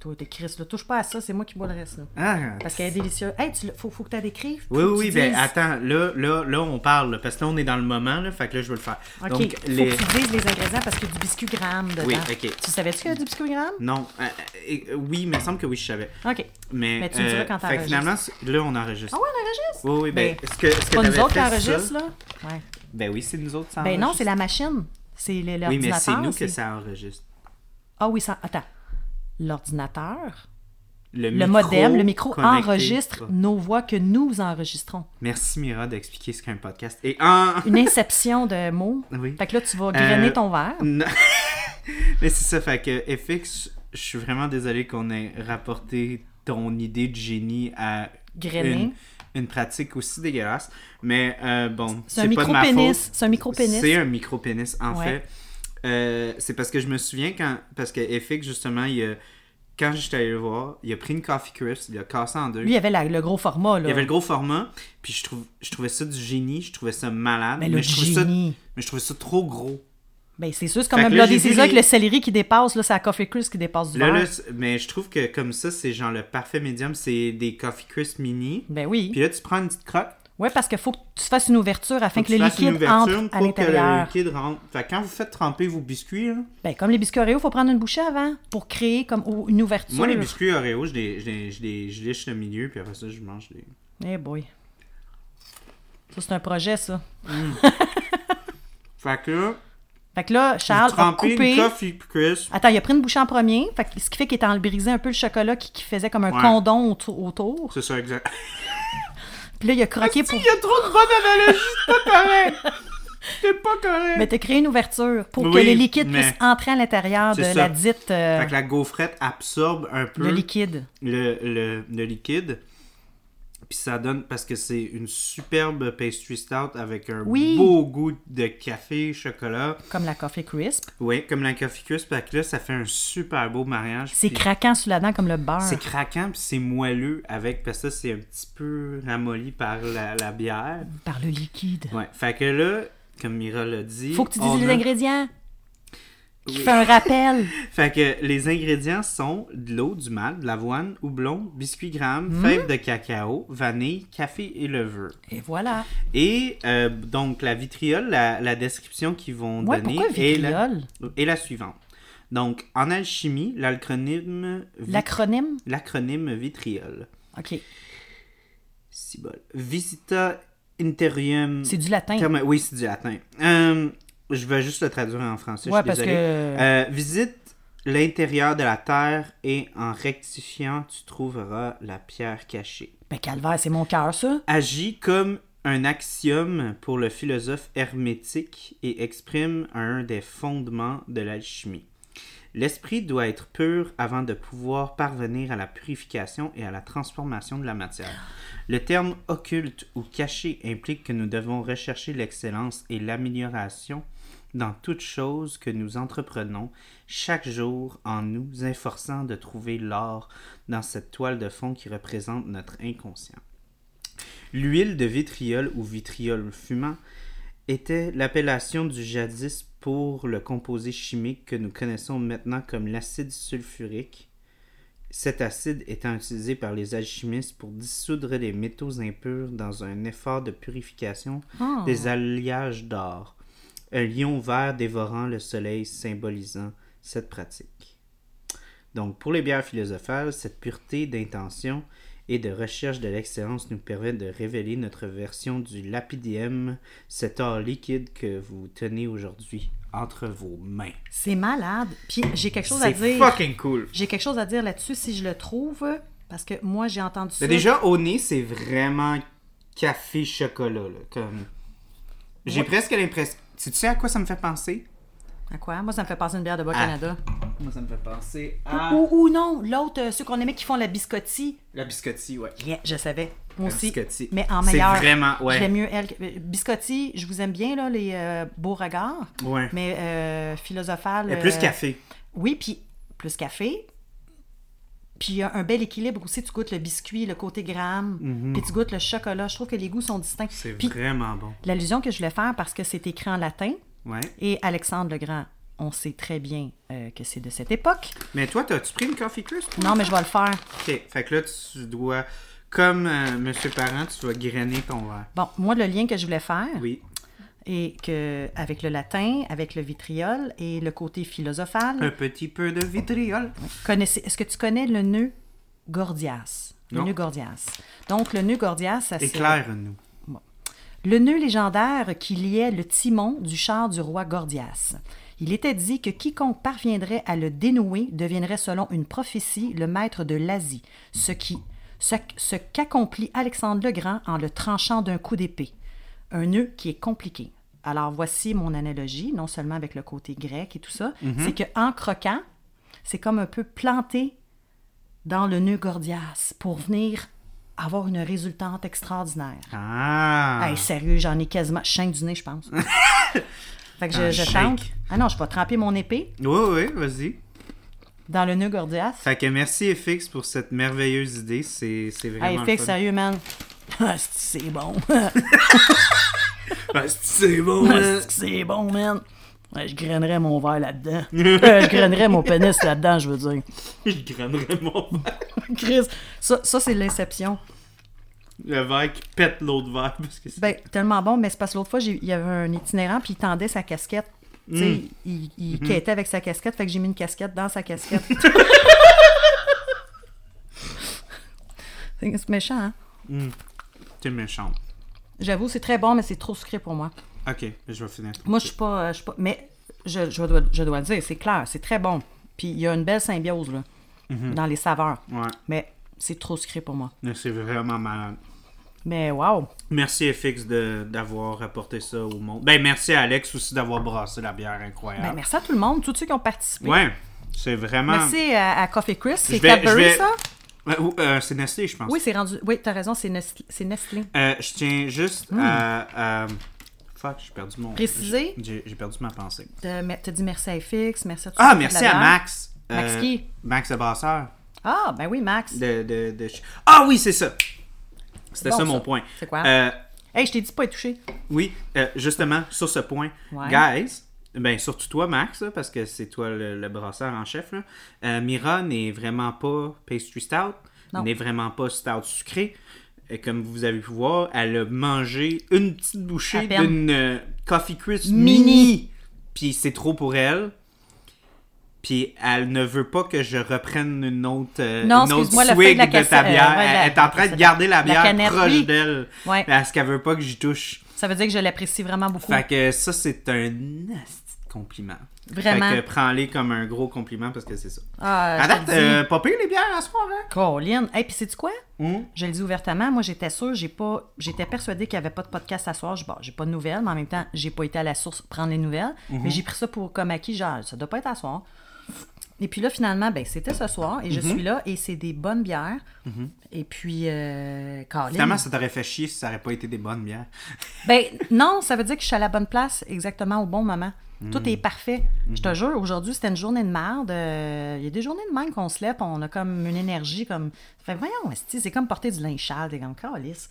Toi, t'es Chris, là. Touche pas à ça, c'est moi qui bois le reste, là. Ah, Parce qu'elle est délicieuse. Hey, tu, faut, faut que tu décrives. Oui, oui, oui, ben dises- attends, là, là, là, on parle, parce que là, on est dans le moment, là, fait que là, je veux le faire. OK, Donc, faut les... que tu dises les ingrédients parce qu'il y a du biscuit gramme dedans. Oui, OK. Tu savais-tu qu'il y a du biscuit gramme? Non, euh, euh, oui, mais il me semble que oui, je savais. OK. Mais, Mais tu me diras quand fait que finalement, là, on enregistre. Ah ouais, on enregistre? Oui, oui, ben, Ben, est-ce que, est-ce que C'est pas nous autres qui enregistrent, là? Ouais. Ben oui, c'est nous autres, ça Ben non, c'est la machine. C'est le- Oui, l'ordinateur. mais c'est nous que ça enregistre. Ah oui, ça... attends. L'ordinateur, Le, modem, le micro connecté. enregistre nos voix que nous enregistrons. Merci, Mira, d'expliquer ce qu'est un podcast. Et en... Une inception de mots. Oui. Fait que là, tu vas grainer Euh, ton verre. Non. Mais c'est ça, fait que FX, je suis vraiment désolé qu'on ait rapporté ton idée de génie à une, une pratique aussi dégueulasse. Mais euh, bon, C'est un pas de ma faute. C'est un micro-pénis. C'est un micro-pénis, en Ouais. fait. Euh, c'est parce que je me souviens quand. Parce que FX, justement, il a- quand j'étais allé le voir, il a pris une Coffee Crisp, il a cassé en deux. Lui, il avait la- le gros format, là. Il y avait le gros format, puis je, trouve, je trouvais ça du génie, je trouvais ça malade. Mais le je trouvais ça, génie. mais je trouvais ça trop gros. Ben, c'est sûr, c'est Fait un que là, vu Caesar avec les- le céleri qui dépasse, là, c'est la Coffee Crisp qui dépasse du Là, verre. là, mais je trouve que comme ça, c'est genre le parfait médium, c'est des Coffee Crisp mini. Ben oui. Puis là, tu prends une petite crotte. Ouais, parce qu'il faut que tu fasses une ouverture afin faut que le liquide entre à que l'intérieur. liquide rentre. Fait que quand vous faites tremper vos biscuits, là, Ben, comme les biscuits Oreo, il faut prendre une bouchée avant pour créer comme une ouverture. moi, les biscuits Oreo, je, les, je, les, je, les- je liche le milieu, puis après ça, je mange les. Eh boy. Ça, c'est un projet, ça. Fait que là, Fait que là, Charles a coupé. une Coffee Crisp. Attends, il a pris une bouchée en premier, fait que- ce qui fait qu'il est en brisé un peu le chocolat qui, qui faisait comme un Ouais. condom autour. C'est ça, exact. Puis là, il a croqué pour. Il y a trop de bonnes analogies, c'est pas correct! C'est pas correct! Mais t'as créé une ouverture pour que le liquide mais- puisse entrer à l'intérieur de la dite. euh, Fait que la gaufrette absorbe un peu le liquide. le, le, le liquide. Puis ça donne, parce que c'est une superbe pastry stout avec un Oui. beau goût de café, chocolat. Comme la Coffee Crisp. Oui, comme la coffee crisp. Fait que là, ça fait un super beau mariage. C'est puis craquant sous la dent comme le beurre. C'est craquant, puis c'est moelleux avec, parce que ça, c'est un petit peu ramolli par la, la bière. Par le liquide. Ouais, fait que là, comme Mira l'a dit... Faut que tu dises les a- ingrédients. Qui fait un rappel. Fait que les ingrédients sont de l'eau, du malt, de l'avoine, houblon, biscuits grammes, Hmm. fèves de cacao, vanille, café et levure. Et voilà. Et euh, donc la vitriole, la, la description qu'ils vont Ouais, donner est la, vitriol? est la suivante. Donc en alchimie, l'acronyme L'acronyme? l'acronyme vitriol. OK. Visita Interium. C'est du latin. Oui, c'est du latin. Euh, je vais juste le traduire en français. je Ouais, suis parce désolé. que. Euh, visite l'intérieur de la terre et en rectifiant, tu trouveras la pierre cachée. Ben, calvaire, c'est mon cœur, ça. Agit comme un axiome pour le philosophe hermétique et exprime un des fondements de l'alchimie. L'esprit doit être pur avant de pouvoir parvenir à la purification et à la transformation de la matière. Le terme occulte ou caché implique que nous devons rechercher l'excellence et l'amélioration dans toute chose que nous entreprenons chaque jour en nous efforçant de trouver l'or dans cette toile de fond qui représente notre inconscient. L'huile de vitriol ou vitriol fumant était l'appellation du jadis pour le composé chimique que nous connaissons maintenant comme l'acide sulfurique. Cet acide étant utilisé par les alchimistes pour dissoudre les métaux impurs dans un effort de purification Ah. des alliages d'or. Un lion vert dévorant le soleil symbolisant cette pratique. Donc, pour les bières philosophales, cette pureté d'intention et de recherche de l'excellence nous permet de révéler notre version du lapidem, cet or liquide que vous tenez aujourd'hui entre vos mains. C'est malade. Puis j'ai quelque chose à C'est dire. fucking cool. J'ai quelque chose à dire là-dessus si je le trouve. Parce que moi, j'ai entendu ça. Mais déjà, au nez, c'est vraiment café chocolat. Là, comme... J'ai Ouais. presque l'impression. Tu sais à quoi ça me fait penser? À quoi? Moi, ça me fait passer une bière de Ah. Bas-Canada. Moi, ça me fait penser à Ou, ou non, l'autre, euh, ceux qu'on aimait qui font la biscotti. la biscotti, ouais. Yeah, je savais. Moi la aussi. Biscotti. Mais en C'est meilleur. vraiment, Je ouais. l'aime mieux elle. euh, Biscotti, je vous aime bien, là, les euh, beaux regards. Ouais. Mais euh, philosophale. Et plus café. Oui, puis plus café. Puis il y a un bel équilibre aussi. Tu goûtes le biscuit, le côté gramme, puis tu goûtes le chocolat. Je trouve que les goûts sont distincts. Mhm. C'est vraiment bon. l'allusion que je voulais faire, parce que c'est écrit en latin, Ouais. et Alexandre le Grand, on sait très bien euh, que c'est de cette époque. Mais toi, t'as-tu pris une Coffee Crisp? Non, mais je vais le faire. OK. Fait que là, tu dois, comme euh, Monsieur Parent, tu vas grainer ton verre. Bon, moi, le lien que je voulais faire, Oui. Et que avec le latin, avec le vitriol et le côté philosophal, Un petit peu de vitriol. est-ce que tu connais le nœud Gordias? Le Non. nœud Gordias. Donc, le nœud Gordias, ça Éclaire-nous. Le nœud légendaire qui liait le timon du char du roi Gordias. Il était dit que quiconque parviendrait à le dénouer deviendrait, selon une prophétie, le maître de l'Asie, ce qui ce, ce qu'accomplit Alexandre le Grand en le tranchant d'un coup d'épée. Un nœud qui est compliqué. Alors voici mon analogie, non seulement avec le côté grec et tout ça, c'est que en croquant, c'est comme un peu planté dans le nœud Gordias pour venir avoir une résultante extraordinaire. Ah! Hey, sérieux, j'en ai quasiment. Je du nez, je pense. fait que je. Ah non, je vais tremper mon épée Oui, oui, vas-y. dans le nœud Gordias. Fait que merci FX pour cette merveilleuse idée. C'est c'est vraiment. Hey, fun. sérieux, man. Ah, c'est bon. Ah, c'est bon, hein? c'est bon, man? Ouais, je grainerais mon verre là-dedans. Euh, je grainerais mon pénis là-dedans, je veux dire. Je grainerais mon verre. Chris, ça, ça c'est l'inception. Le verre qui pète l'autre verre. Parce que Ben, tellement bon, mais c'est parce que l'autre fois, il y avait un itinérant, puis il tendait sa casquette. Tu sais, Mm. il, il Mm-hmm. quêtait avec sa casquette, fait que j'ai mis une casquette dans sa casquette. c'est c'est méchant, hein? T'es méchante. J'avoue, c'est très bon, mais c'est trop sucré pour moi. Ok, je vais finir. Moi, je suis pas, je suis pas. Mais je, je dois, je dois le dire, c'est clair, c'est très bon. Puis il y a une belle symbiose là, dans les saveurs. Ouais, Mais c'est trop sucré pour moi. c'est vraiment malade. Mais waouh! Merci FX d'avoir apporté ça au monde. Ben, merci à Alex aussi d'avoir brassé la bière incroyable. Ben, merci à tout le monde, tous ceux qui ont participé. Ouais, c'est vraiment. Merci à, à Coffee Chris. C'est Cadbury, vais- ça? Euh, c'est Nestlé, je pense. Oui, c'est rendu. Oui, t'as raison, c'est Nestlé. Euh, je tiens juste Hmm. à, Fuck, j'ai perdu mon. Préciser? J'ai perdu ma pensée. T'as dit merci à FX, merci à tous Ah, merci à. Max. Max Euh, qui? Max le brasseur. Ah, ben oui, Max. De, de, de- Ah oui, c'est ça. C'était Bon, ça ça. mon point. C'est quoi? Euh, Hey, je t'ai dit pas être touché. oui, euh, justement, sur ce point, Ouais. guys, ben surtout toi, Max, là, parce que c'est toi le, le brasseur en chef. Là. Euh, Mira n'est vraiment pas pastry stout, n'est vraiment pas stout sucré. Et comme vous avez pu voir, elle a mangé une petite bouchée d'une euh, Coffee Crisp Mini. mini. Puis c'est trop pour elle. Puis elle ne veut pas que je reprenne une autre, euh, Non, une autre swig de de ta euh, bière. ouais, elle est en train de garder la la bière canette, proche oui. d'elle. Ouais. Parce qu'elle veut pas que j'y touche. Ça veut dire que je l'apprécie vraiment beaucoup. Fait que ça, c'est un nasty compliment. Vraiment. Fait que prends-les comme un gros compliment parce que c'est ça. Ah, À date, euh, pas pire les bières à soir, hein? Colin. Hey, puis sais-tu quoi? Hum? Je le dis ouvertement, moi j'étais sûre, j'ai pas, j'étais persuadée qu'il n'y avait pas de podcast à soir. Je, bon, j'ai pas de nouvelles, mais en même temps, j'ai pas été à la source prendre les nouvelles. Mhm. Mais j'ai pris ça pour comme acquis, genre, ça doit pas être à soir. Et puis là, finalement, ben, c'était ce soir et je Mhm. suis là et c'est des bonnes bières. Et puis, euh, Colin. Finalement, ça t'aurait fait chier si ça aurait pas été des bonnes bières. Ben non, ça veut dire que je suis à la bonne place exactement au bon moment. Hmm. Tout est parfait. Je te jure, aujourd'hui, c'était une journée de merde. Euh, Il y a des journées de même qu'on se lève, on a comme une énergie comme. Fait voyons, esti, c'est comme porter du linge sale, t'es comme calice.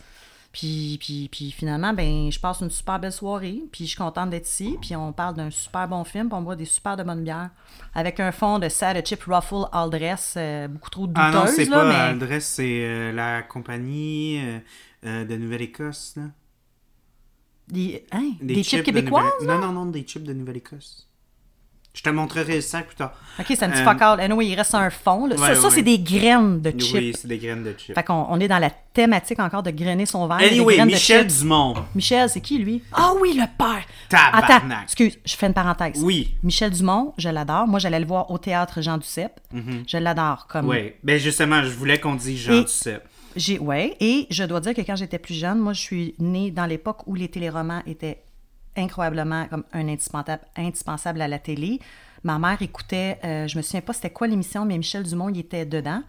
Puis, puis, puis finalement, ben, je passe une super belle soirée, puis je suis contente d'être ici, puis on parle d'un super bon film, puis on boit des super de bonnes bières, avec un fond de Sad Chip Ruffle Aldress, euh, beaucoup trop douteuse, Ah non, c'est pas mais... Aldress, c'est euh, la compagnie euh, de Nouvelle-Écosse. là. Des, hein, des, chips, québécoises? Nouvelle- Non, non, non, des chips de Nouvelle-Écosse. Je te montrerai le sac plus tard. Ok, c'est un petit fuck all. Anyway, il reste un fond. là. ça, ouais, ça, ouais. c'est des graines de chips. Oui, c'est des graines de chips. Fait qu'on on est dans la thématique encore de grainer son verre. Anyway, de Michel. Dumont. Michel, c'est qui lui? Ah oui, le père! Tabarnak. Attends, excuse, je fais une parenthèse. Oui. Michel Dumont, je l'adore. Moi, j'allais le voir au théâtre Jean Duceppe. Je l'adore comme. Oui. Ben justement, je voulais qu'on dise Jean Et- Duceppe. J'ai, ouais, et je dois dire que quand j'étais plus jeune, moi, je suis née dans l'époque où les téléromans étaient incroyablement comme un indispensable, indispensable à la télé. Ma mère écoutait, euh, je me souviens pas c'était quoi l'émission, mais Michel Dumont, il était dedans.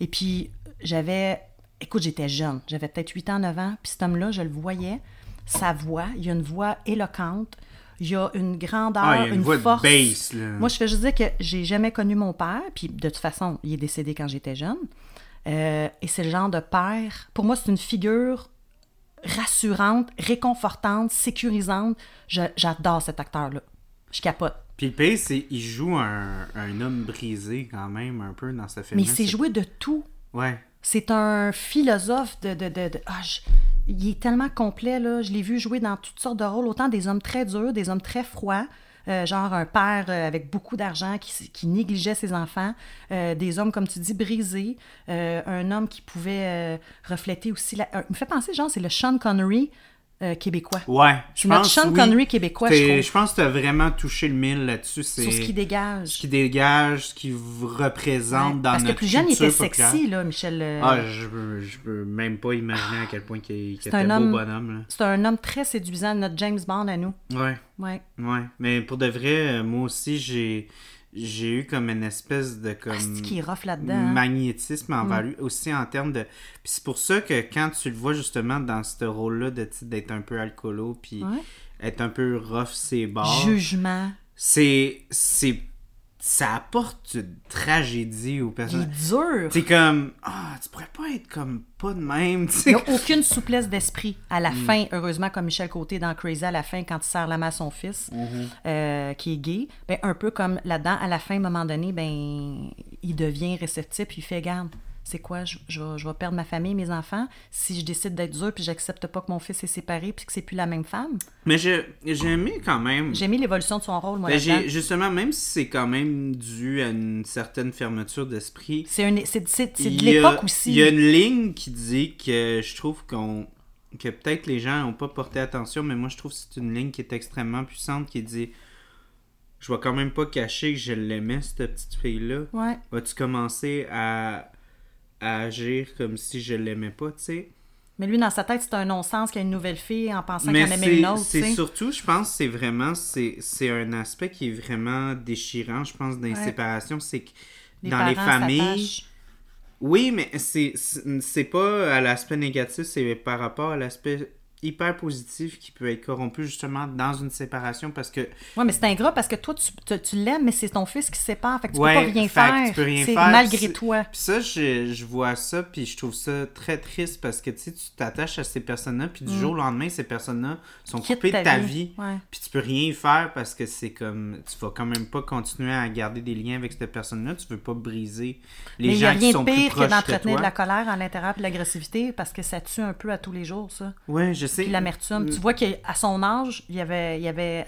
Et puis, j'avais écoute, j'étais jeune. J'avais peut-être 8 ans, 9 ans. Puis cet homme-là, je le voyais. Sa voix, il a une voix éloquente. Il y a une grandeur, Ah, il y a une, une voix force. de là. Moi, je fais juste dire que j'ai jamais connu mon père, puis de toute façon, il est décédé quand j'étais jeune. Euh, et c'est le genre de père. Pour moi, c'est une figure rassurante, réconfortante, sécurisante. Je- J'adore cet acteur-là. Je capote. Puis le pire, c'est il joue un, un homme brisé quand même, un peu dans ce film. Mais il s'est joué de tout. Ouais. C'est un philosophe de. de, de, de- ah, je- il est tellement complet, là. Je l'ai vu jouer dans toutes sortes de rôles, autant des hommes très durs, des hommes très froids. Euh, genre un père euh, avec beaucoup d'argent qui, qui négligeait ses enfants, euh, des hommes, comme tu dis, brisés, un homme qui pouvait refléter aussi... La... il me fait penser, genre, c'est le Sean Connery euh, québécois. Ouais. C'est notre pense, Sean oui. Connery québécois, je trouve. Je pense que tu as vraiment touché le mille là-dessus. C'est Sur ce qu'il dégage. ce qui dégage, ce qui vous représente Ouais, dans Parce que notre plus jeune, il était populaire. sexy, là, Michel. euh, Ah, je peux, je peux même pas imaginer à quel point qu'il C'est était un beau homme- bonhomme. C'est un homme très séduisant, notre James Bond à nous. Ouais. Ouais. Ouais, mais pour de vrai, euh, moi aussi, j'ai j'ai eu comme une espèce de comme Ah, qui là-dedans. hein? magnétisme envers lui, aussi en termes de... Puis c'est pour ça que quand tu le vois justement dans ce rôle-là de, tu sais, d'être un peu alcoolo, puis Ouais. être un peu rough ses bords, Jugement. c'est... c'est ça apporte une tragédie aux Il est personnes. dur. C'est comme, ah, tu pourrais pas être comme pas de même. Il n'y a aucune souplesse d'esprit. À Mm. la fin, heureusement, comme Michel Côté dans Crazy, à la fin, quand il serre la main à son fils, Mm-hmm. euh, qui est gay, ben, un peu comme là-dedans, à la fin, à un moment donné, ben, il devient réceptif, puis il fait garde. C'est quoi, je, je vais, je vais perdre ma famille, mes enfants, si je décide d'être dur, puis j'accepte pas que mon fils est séparé, puis que c'est plus la même femme? Mais je- j'ai aimé quand même... J'ai aimé l'évolution de son rôle, moi, Ben, justement, même si c'est quand même dû à une certaine fermeture d'esprit, C'est de l'époque aussi. Il y a une ligne qui dit que je trouve qu'on que peut-être les gens n'ont pas porté attention, mais moi je trouve que c'est une ligne qui est extrêmement puissante qui dit Je vais quand même pas cacher que je l'aimais, cette petite fille-là. Ouais. Vas-tu commencer à, à agir comme si je l'aimais pas, tu sais? Mais lui, dans sa tête, c'est un non-sens qu'il y a une nouvelle fille en pensant qu'il en aimait une autre. c'est surtout, je pense, c'est vraiment, c'est un aspect qui est vraiment déchirant, je pense, dans les Ouais. séparations, c'est que Les dans les familles. Oui, mais c'est pas à l'aspect négatif, c'est par rapport à l'aspect hyper positif qui peut être corrompu justement dans une séparation parce que Oui, mais c'est ingrat parce que toi, tu, tu, tu l'aimes, mais c'est ton fils qui se sépare. Fait que tu Ouais, peux pas rien que faire. tu peux rien faire, malgré toi. Puis ça, je, je vois ça, puis je trouve ça très triste parce que tu sais, tu t'attaches à ces personnes-là, puis du jour au lendemain, ces personnes-là sont Mm. Quitte coupées de ta vie. vie, Ouais. puis tu peux rien y faire parce que c'est comme, tu vas quand même pas continuer à garder des liens avec cette personne-là, tu veux pas briser les mais il n'y a gens rien qui sont de plus pire que proches de d'entretenir de la colère à l'intérieur de l'agressivité parce que ça tue un peu à tous les jours, ça. Ouais, je sais. L'amertume. Tu vois qu'à son âge, il y avait, il y avait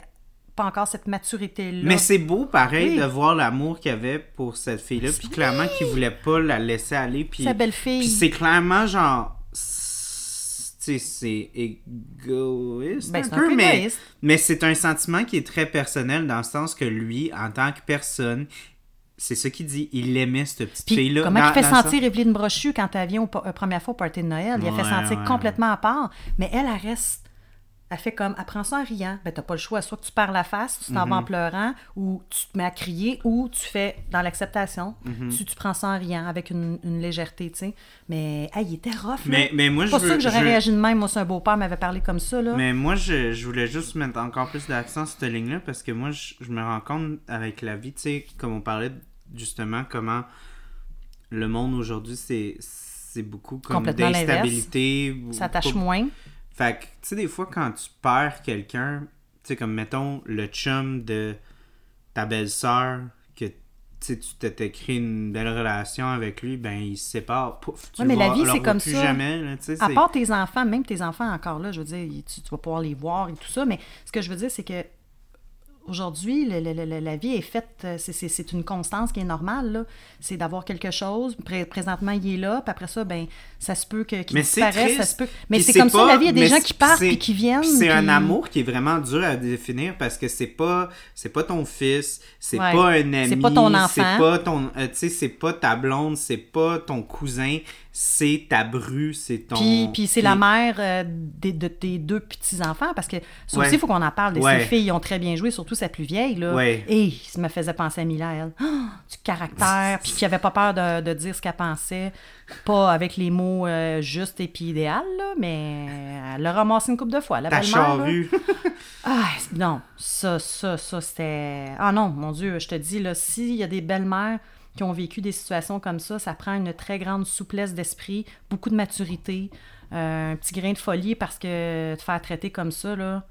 pas encore cette maturité-là. Mais c'est beau, pareil, Oui. de voir l'amour qu'il avait pour cette fille-là, puis clairement qu'il voulait pas la laisser aller, puis... Sa belle-fille. Puis c'est clairement genre... c'est- Tu sais, c'est égoïste Ben, un peu, mais, égoïste. mais c'est un sentiment qui est très personnel dans le sens que lui, en tant que personne, c'est ce qu'il dit, il aimait cette petite fille-là. comment dans- il fait sentir Evelyne Brochu quand elle vient au, la première fois au party de Noël? Il a fait sentir ouais. complètement à part. Mais elle, elle reste. Elle fait comme, prend ça en riant. Ben, t'as pas le choix. Soit que tu perds la face, tu t'en vas en Mhm. pleurant, ou tu te mets à crier, ou tu fais dans l'acceptation. Mhm. tu, tu prends ça en riant avec une, une légèreté, tu sais. Mais, hey, il était rough. Mais, mais moi, C'est je pas veux... ça que j'aurais je- réagi de même. Moi, si un beau-père m'avait parlé comme ça, là. Mais moi, je, je voulais juste mettre encore plus d'accent sur cette ligne-là parce que moi, je, je me rends compte avec la vie, tu sais, comme on parlait justement, comment le monde aujourd'hui, c'est, c'est beaucoup comme d'instabilité. Ça tâche moins. Fait que, tu sais, des fois, quand tu perds quelqu'un, tu sais, comme mettons le chum de ta belle-sœur, que tu sais, tu t'étais créé une belle relation avec lui, ben il se sépare, pouf, tu Ouais, mais le la vois- vie, c'est comme plus ça. jamais, là, tu sais, À part tes enfants, même tes enfants encore là, je veux dire, tu, tu vas pouvoir les voir et tout ça, mais ce que je veux dire, c'est que aujourd'hui, la vie est faite, euh, c'est- une constance qui est normale. C'est d'avoir quelque chose, pré- présentement, il est là, puis après ça, ben, ça se peut qu'il disparaisse, ça se peut... Mais c'est comme ça, pas- la vie, il y a des gens qui partent puis qui viennent. puis C'est un amour qui est vraiment dur à définir parce que c'est pas c'est pas ton fils, c'est Ouais. pas un ami, C'est pas ton c'est enfant. pas ton euh, c'est pas ta blonde, c'est pas ton cousin, c'est ta bru, c'est ton. Puis, puis c'est la mère euh, de tes deux petits-enfants, parce que ça Ouais. aussi, il faut qu'on en parle. Ouais. Ces filles, ils ont très bien joué, surtout sa plus vieille. Là. Ouais. Et ça me faisait penser à Mila, elle. Ah, du caractère, puis qui avait pas peur de, de dire ce qu'elle pensait. Pas avec les mots euh, justes et puis idéal, là, mais elle l'a ramassé une couple de fois. La Ta charrue. Ah, non, ça, ça, ça, c'était. Ah non, mon Dieu, je te dis, là, s'il y a des belles-mères qui ont vécu des situations comme ça, ça prend une très grande souplesse d'esprit, beaucoup de maturité, euh, un petit grain de folie parce que te faire traiter comme ça, là.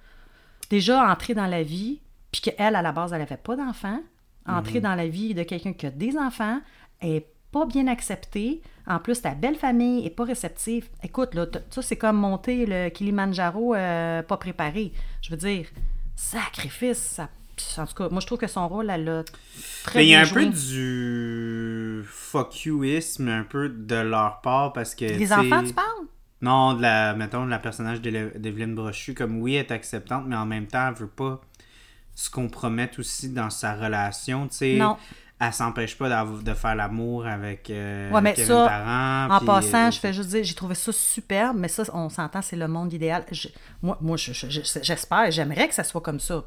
Déjà, entrer dans la vie, puis qu'elle, à la base, elle n'avait pas d'enfants, entrer dans la vie de quelqu'un qui a des enfants, est pas bien acceptée. En plus, ta belle famille est pas réceptive. Écoute, là, ça, c'est comme monter le Kilimanjaro euh, pas préparé. Je veux dire, sacrifice, ça... En tout cas, moi, je trouve que son rôle, elle l'a très Mais il y a un peu du fuck youisme un peu de leur part parce que. Les enfants, tu parles? Non, de la, mettons, de la personnage d'Evelyne Brochu, comme oui, elle est acceptante, mais en même temps, elle veut pas se compromettre aussi dans sa relation, tu sais. Non. Elle s'empêche pas de faire l'amour avec euh, Ouais, mais Kevin ça, Parent. En puis, passant, euh, je fais juste dire, j'ai trouvé ça superbe, mais ça, on s'entend, c'est le monde idéal. Je- moi, moi je- je- je- j'espère, j'aimerais que ça soit comme ça.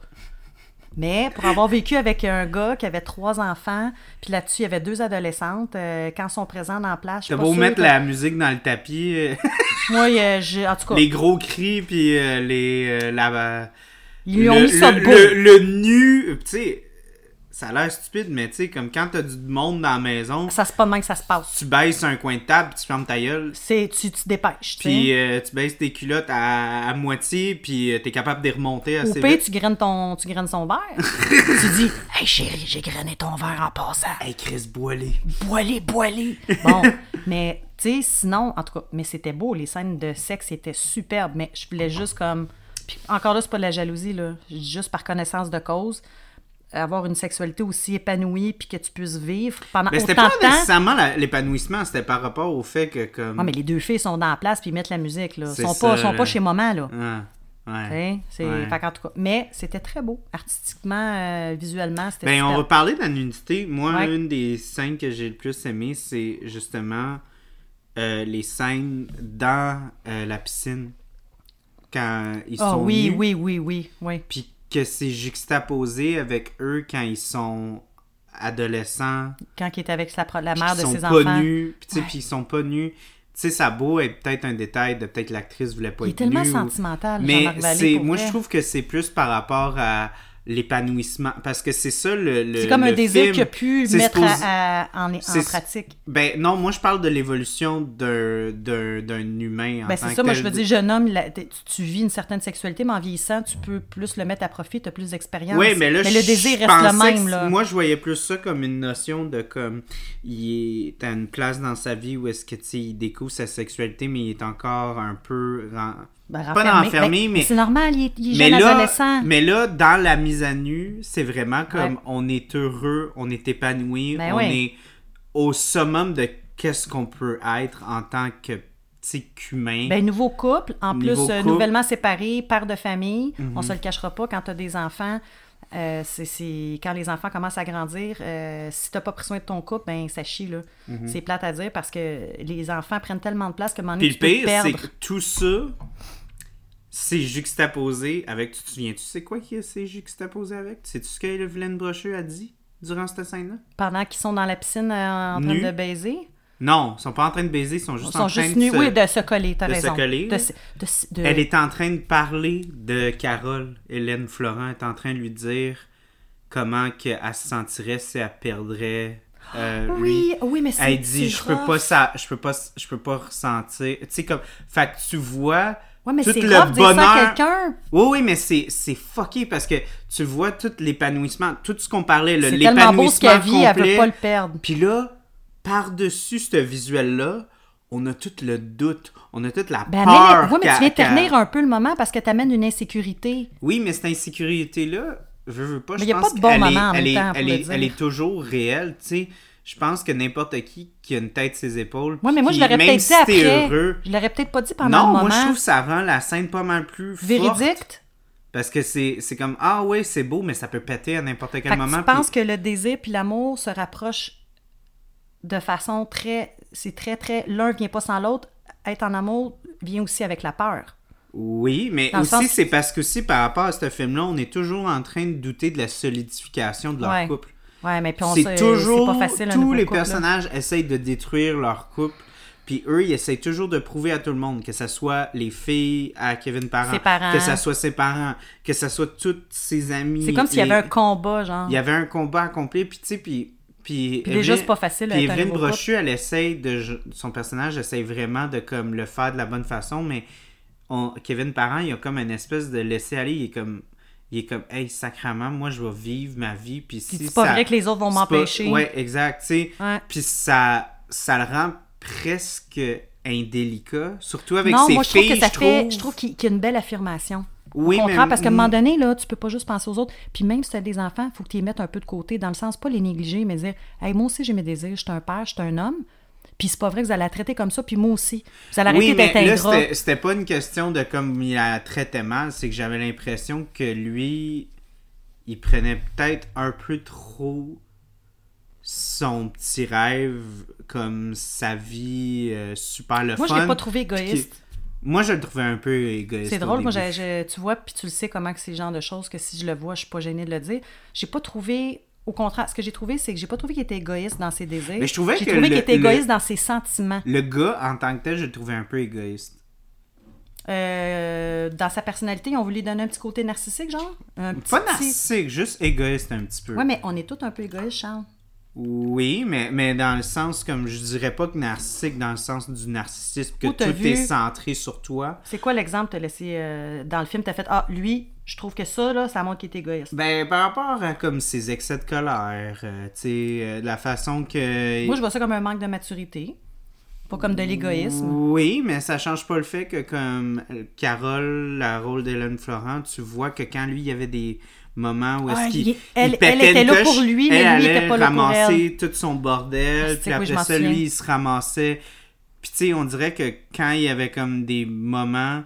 Mais pour avoir vécu avec un gars qui avait trois enfants, puis là-dessus, il y avait deux adolescentes, euh, quand ils sont présents dans la plage, T'as beau mettre que- la musique dans le tapis, euh, Moi, euh, j'ai- en tout cas, les gros cris, puis euh, les. euh, la, ils lui ont le, mis ça le- beau. le- le nu, tu sais, ça a l'air stupide, mais tu sais, comme quand t'as du monde dans la maison, Ça, c'est pas même que ça se passe. tu baisses un coin de table, tu fermes ta gueule, C'est, tu, tu te dépêches, puis euh, tu baisses tes culottes à, à moitié, puis euh, t'es capable de les remonter assez pire, vite. tu graines, ton, tu graines son verre. tu dis, « Hey chérie, j'ai grainé ton verre en passant. Hey Chris Boilet. Boiler, boiler. Bon, mais tu sais, sinon, en tout cas, mais c'était beau, les scènes de sexe étaient superbes, mais je voulais juste comme. Puis encore là, c'est pas de la jalousie, là. Juste par connaissance de cause, avoir une sexualité aussi épanouie, puis que tu puisses vivre pendant Mais c'était autant pas de temps? nécessairement la- l'épanouissement, c'était par rapport au fait que comme. Ah, mais les deux filles sont dans la place, puis ils mettent la musique, là. Ils sont pas, ça, sont là. pas chez maman, là. Ah, ouais. Ouais. fait qu'en tout cas, mais c'était très beau, artistiquement, euh, visuellement, c'était Ben, on va parler de la nudité. Moi, Ouais. une des scènes que j'ai le plus aimé, c'est justement euh, les scènes dans euh, la piscine. Quand ils Ah sont oui, nus. oui, oui, oui, oui. Puis que c'est juxtaposé avec eux quand ils sont adolescents. Quand il était avec sa la mère de ses pas enfants. nus. Puis Ouais. puis ils sont pas nus. Tu sais, ça a beau être peut-être un détail de peut-être l'actrice voulait pas Il est être tellement nue ou- sentimental, Mais Jean-Marc Vallée, c'est, moi, vrai. je trouve que c'est plus par rapport à l'épanouissement. Parce que c'est ça le. le- C'est comme un désir film. qu'il a pu C'est mettre supposé- à- à- en, pratique. Ben non, moi je parle de l'évolution d'un, d'un, d'un humain en Ben, tant c'est que ça, moi tel. je veux dire, jeune homme, tu, tu vis une certaine sexualité, mais en vieillissant, tu peux plus le mettre à profit, tu as plus d'expérience. Oui, mais là, le je- désir je reste le même. Là. Moi, je voyais plus ça comme une notion de comme il est à une place dans sa vie où est-ce que tu il découvre sa sexualité, mais il est encore un peu Ben, pas Ben, mais C'est normal, il est, il est mais jeune là, adolescent. mais là, dans la mise à nu, c'est vraiment comme Ouais. on est heureux, on est épanoui, Ben on est au summum de qu'est-ce qu'on peut être en tant que petit qu'humain. Ben, nouveau couple, en plus, euh, nouvellement séparé, père de famille. On Mhm. se le cachera pas, quand tu as des enfants, euh, c'est, c'est- quand les enfants commencent à grandir, euh, si tu pas pris soin de ton couple, ben ça chie. Là. C'est plate à dire parce que les enfants prennent tellement de place que moment Puis le pire, c'est que tout ça, c'est juxtaposé avec. Tu te souviens-tu, c'est quoi qui c'est juxtaposé avec? Sais-tu ce que le vilain brocheux a dit durant cette scène-là? Pendant qu'ils sont dans la piscine euh, en train de baiser? Non, ils sont pas en train de baiser, ils sont Ils juste sont en train juste de nus, se- oui, de se coller, t'as de se raison. coller, De de Elle est en train de parler de Carole. Hélène Florent est en train de lui dire comment que elle se sentirait si elle perdrait euh, lui. Oui, oui, mais c'est. Elle dit je peux pas ça, je peux pas je peux pas ressentir. Tu sais comme fait que tu vois Ouais, mais tout c'est de dire ça à bonheur- quelqu'un. Oui, oui, mais c'est, c'est fucké parce que tu vois tout l'épanouissement, tout ce qu'on parlait, le- C'est tellement beau ce l'épanouissement qu'elle vit, elle complet. veut pas le perdre. Puis là, par-dessus ce visuel-là, on a tout le doute, on a toute la Ben, peur. mais, oui, mais tu viens ternir un peu le moment parce que t'amènes une insécurité. Oui, mais cette insécurité-là, je veux pas, Mais je y a pas de bon est- moment en elle même temps est, elle est toujours réelle, tu sais. Je pense que n'importe qui qui a une tête ses épaules. Oui, mais moi, qui- je l'aurais même peut-être si dit après. heureux. Je l'aurais peut-être pas dit pendant Non, le moi moment. je trouve que ça rend la scène pas mal plus forte. Véridique? Parce que c'est c'est comme, ah ouais, c'est beau, mais ça peut péter à n'importe quel Fait moment. puis- penses que le désir puis l'amour se rapprochent de façon très. C'est très, très. L'un vient pas sans l'autre. Être en amour vient aussi avec la peur. Oui, mais Dans aussi, c'est parce que aussi, par rapport à ce film-là, on est toujours en train de douter de la solidification de leur Ouais. couple. Ouais, mais puis on C'est toujours. c'est pas facile, tous les couple, là. personnages essayent de détruire leur couple. Puis eux, ils essayent toujours de prouver à tout le monde, que ce soit les filles à Kevin Parent, Ses parents. que ce soit ses parents, que ce soit toutes ses amis. C'est comme s'il y avait un combat, genre. Il y avait un combat accompli, puis tu sais, puis... Puis, Puis déjà, c'est pas facile Puis Evelyne. Brochu, elle essaye de... Son personnage essaye vraiment de comme le faire de la bonne façon, mais on- Kevin Parent, il a comme une espèce de laisser-aller, il est comme... Il est comme, hey, sacrament, moi, je vais vivre ma vie, puis si c'est pas ça- vrai que les autres vont c'est pas- m'empêcher. Ouais, exact, tu sais. Ouais. Puis ça, ça le rend presque indélicat, surtout avec non, ses moi, je trouve que ça je fait. trouve. Je trouve qu'il y a une belle affirmation. Oui, Au contraire, mais- parce qu'à un moment donné, là, tu peux pas juste penser aux autres. Puis même si tu as des enfants, il faut que tu les mettes un peu de côté, dans le sens, pas les négliger, mais dire Hey, moi aussi, j'ai mes désirs, je suis un père, je suis un homme. Puis c'est pas vrai que vous allez la traiter comme ça, puis moi aussi. Vous allez arrêter Oui, mais d'être là, c'était- c'était pas une question de comme il la traitait mal, c'est que j'avais l'impression que lui, il prenait peut-être un peu trop son petit rêve comme sa vie euh, super le Moi, je fun. l'ai pas trouvé égoïste. Moi, je le trouvais un peu égoïste. C'est drôle, moi, j'ai- tu vois, puis tu le sais comment que c'est le genre de choses que si je le vois, je suis pas gênée de le dire. J'ai pas trouvé, au contraire, ce que j'ai trouvé, c'est que j'ai pas trouvé qu'il était égoïste dans ses désirs. Mais je trouvais J'ai trouvé qu'il était le- égoïste dans ses sentiments. Le gars, en tant que tel, je le trouvais un peu égoïste. Euh, dans sa personnalité, voulu lui donner un petit côté narcissique, genre? Un petit, Pas narcissique, juste égoïste un petit peu. Ouais, mais on est tous un peu égoïstes, Charles. Oui, mais, mais dans le sens, comme je dirais pas que narcissique, dans le sens du narcissisme, que tout vu- est centré sur toi. C'est quoi l'exemple que tu as laissé euh, dans le film? Tu as fait Ah, lui, je trouve que ça, là, ça montre qu'il est égoïste. Ben, par rapport à comme ses excès de colère, euh, tu sais, euh, la façon que. Moi, je vois ça comme un manque de maturité, pas comme de l'égoïsme. Oui, mais ça change pas le fait que comme Carole, la rôle d'Hélène Florent, tu vois que quand lui, il y avait des moments où est-ce Ah, qu'il il- elle- il elle était là pour lui, mais elle lui, était pas là pour ramasser tout son bordel, Asti, puis après ça, lui, il se ramassait. Puis tu sais, on dirait que quand il y avait comme des moments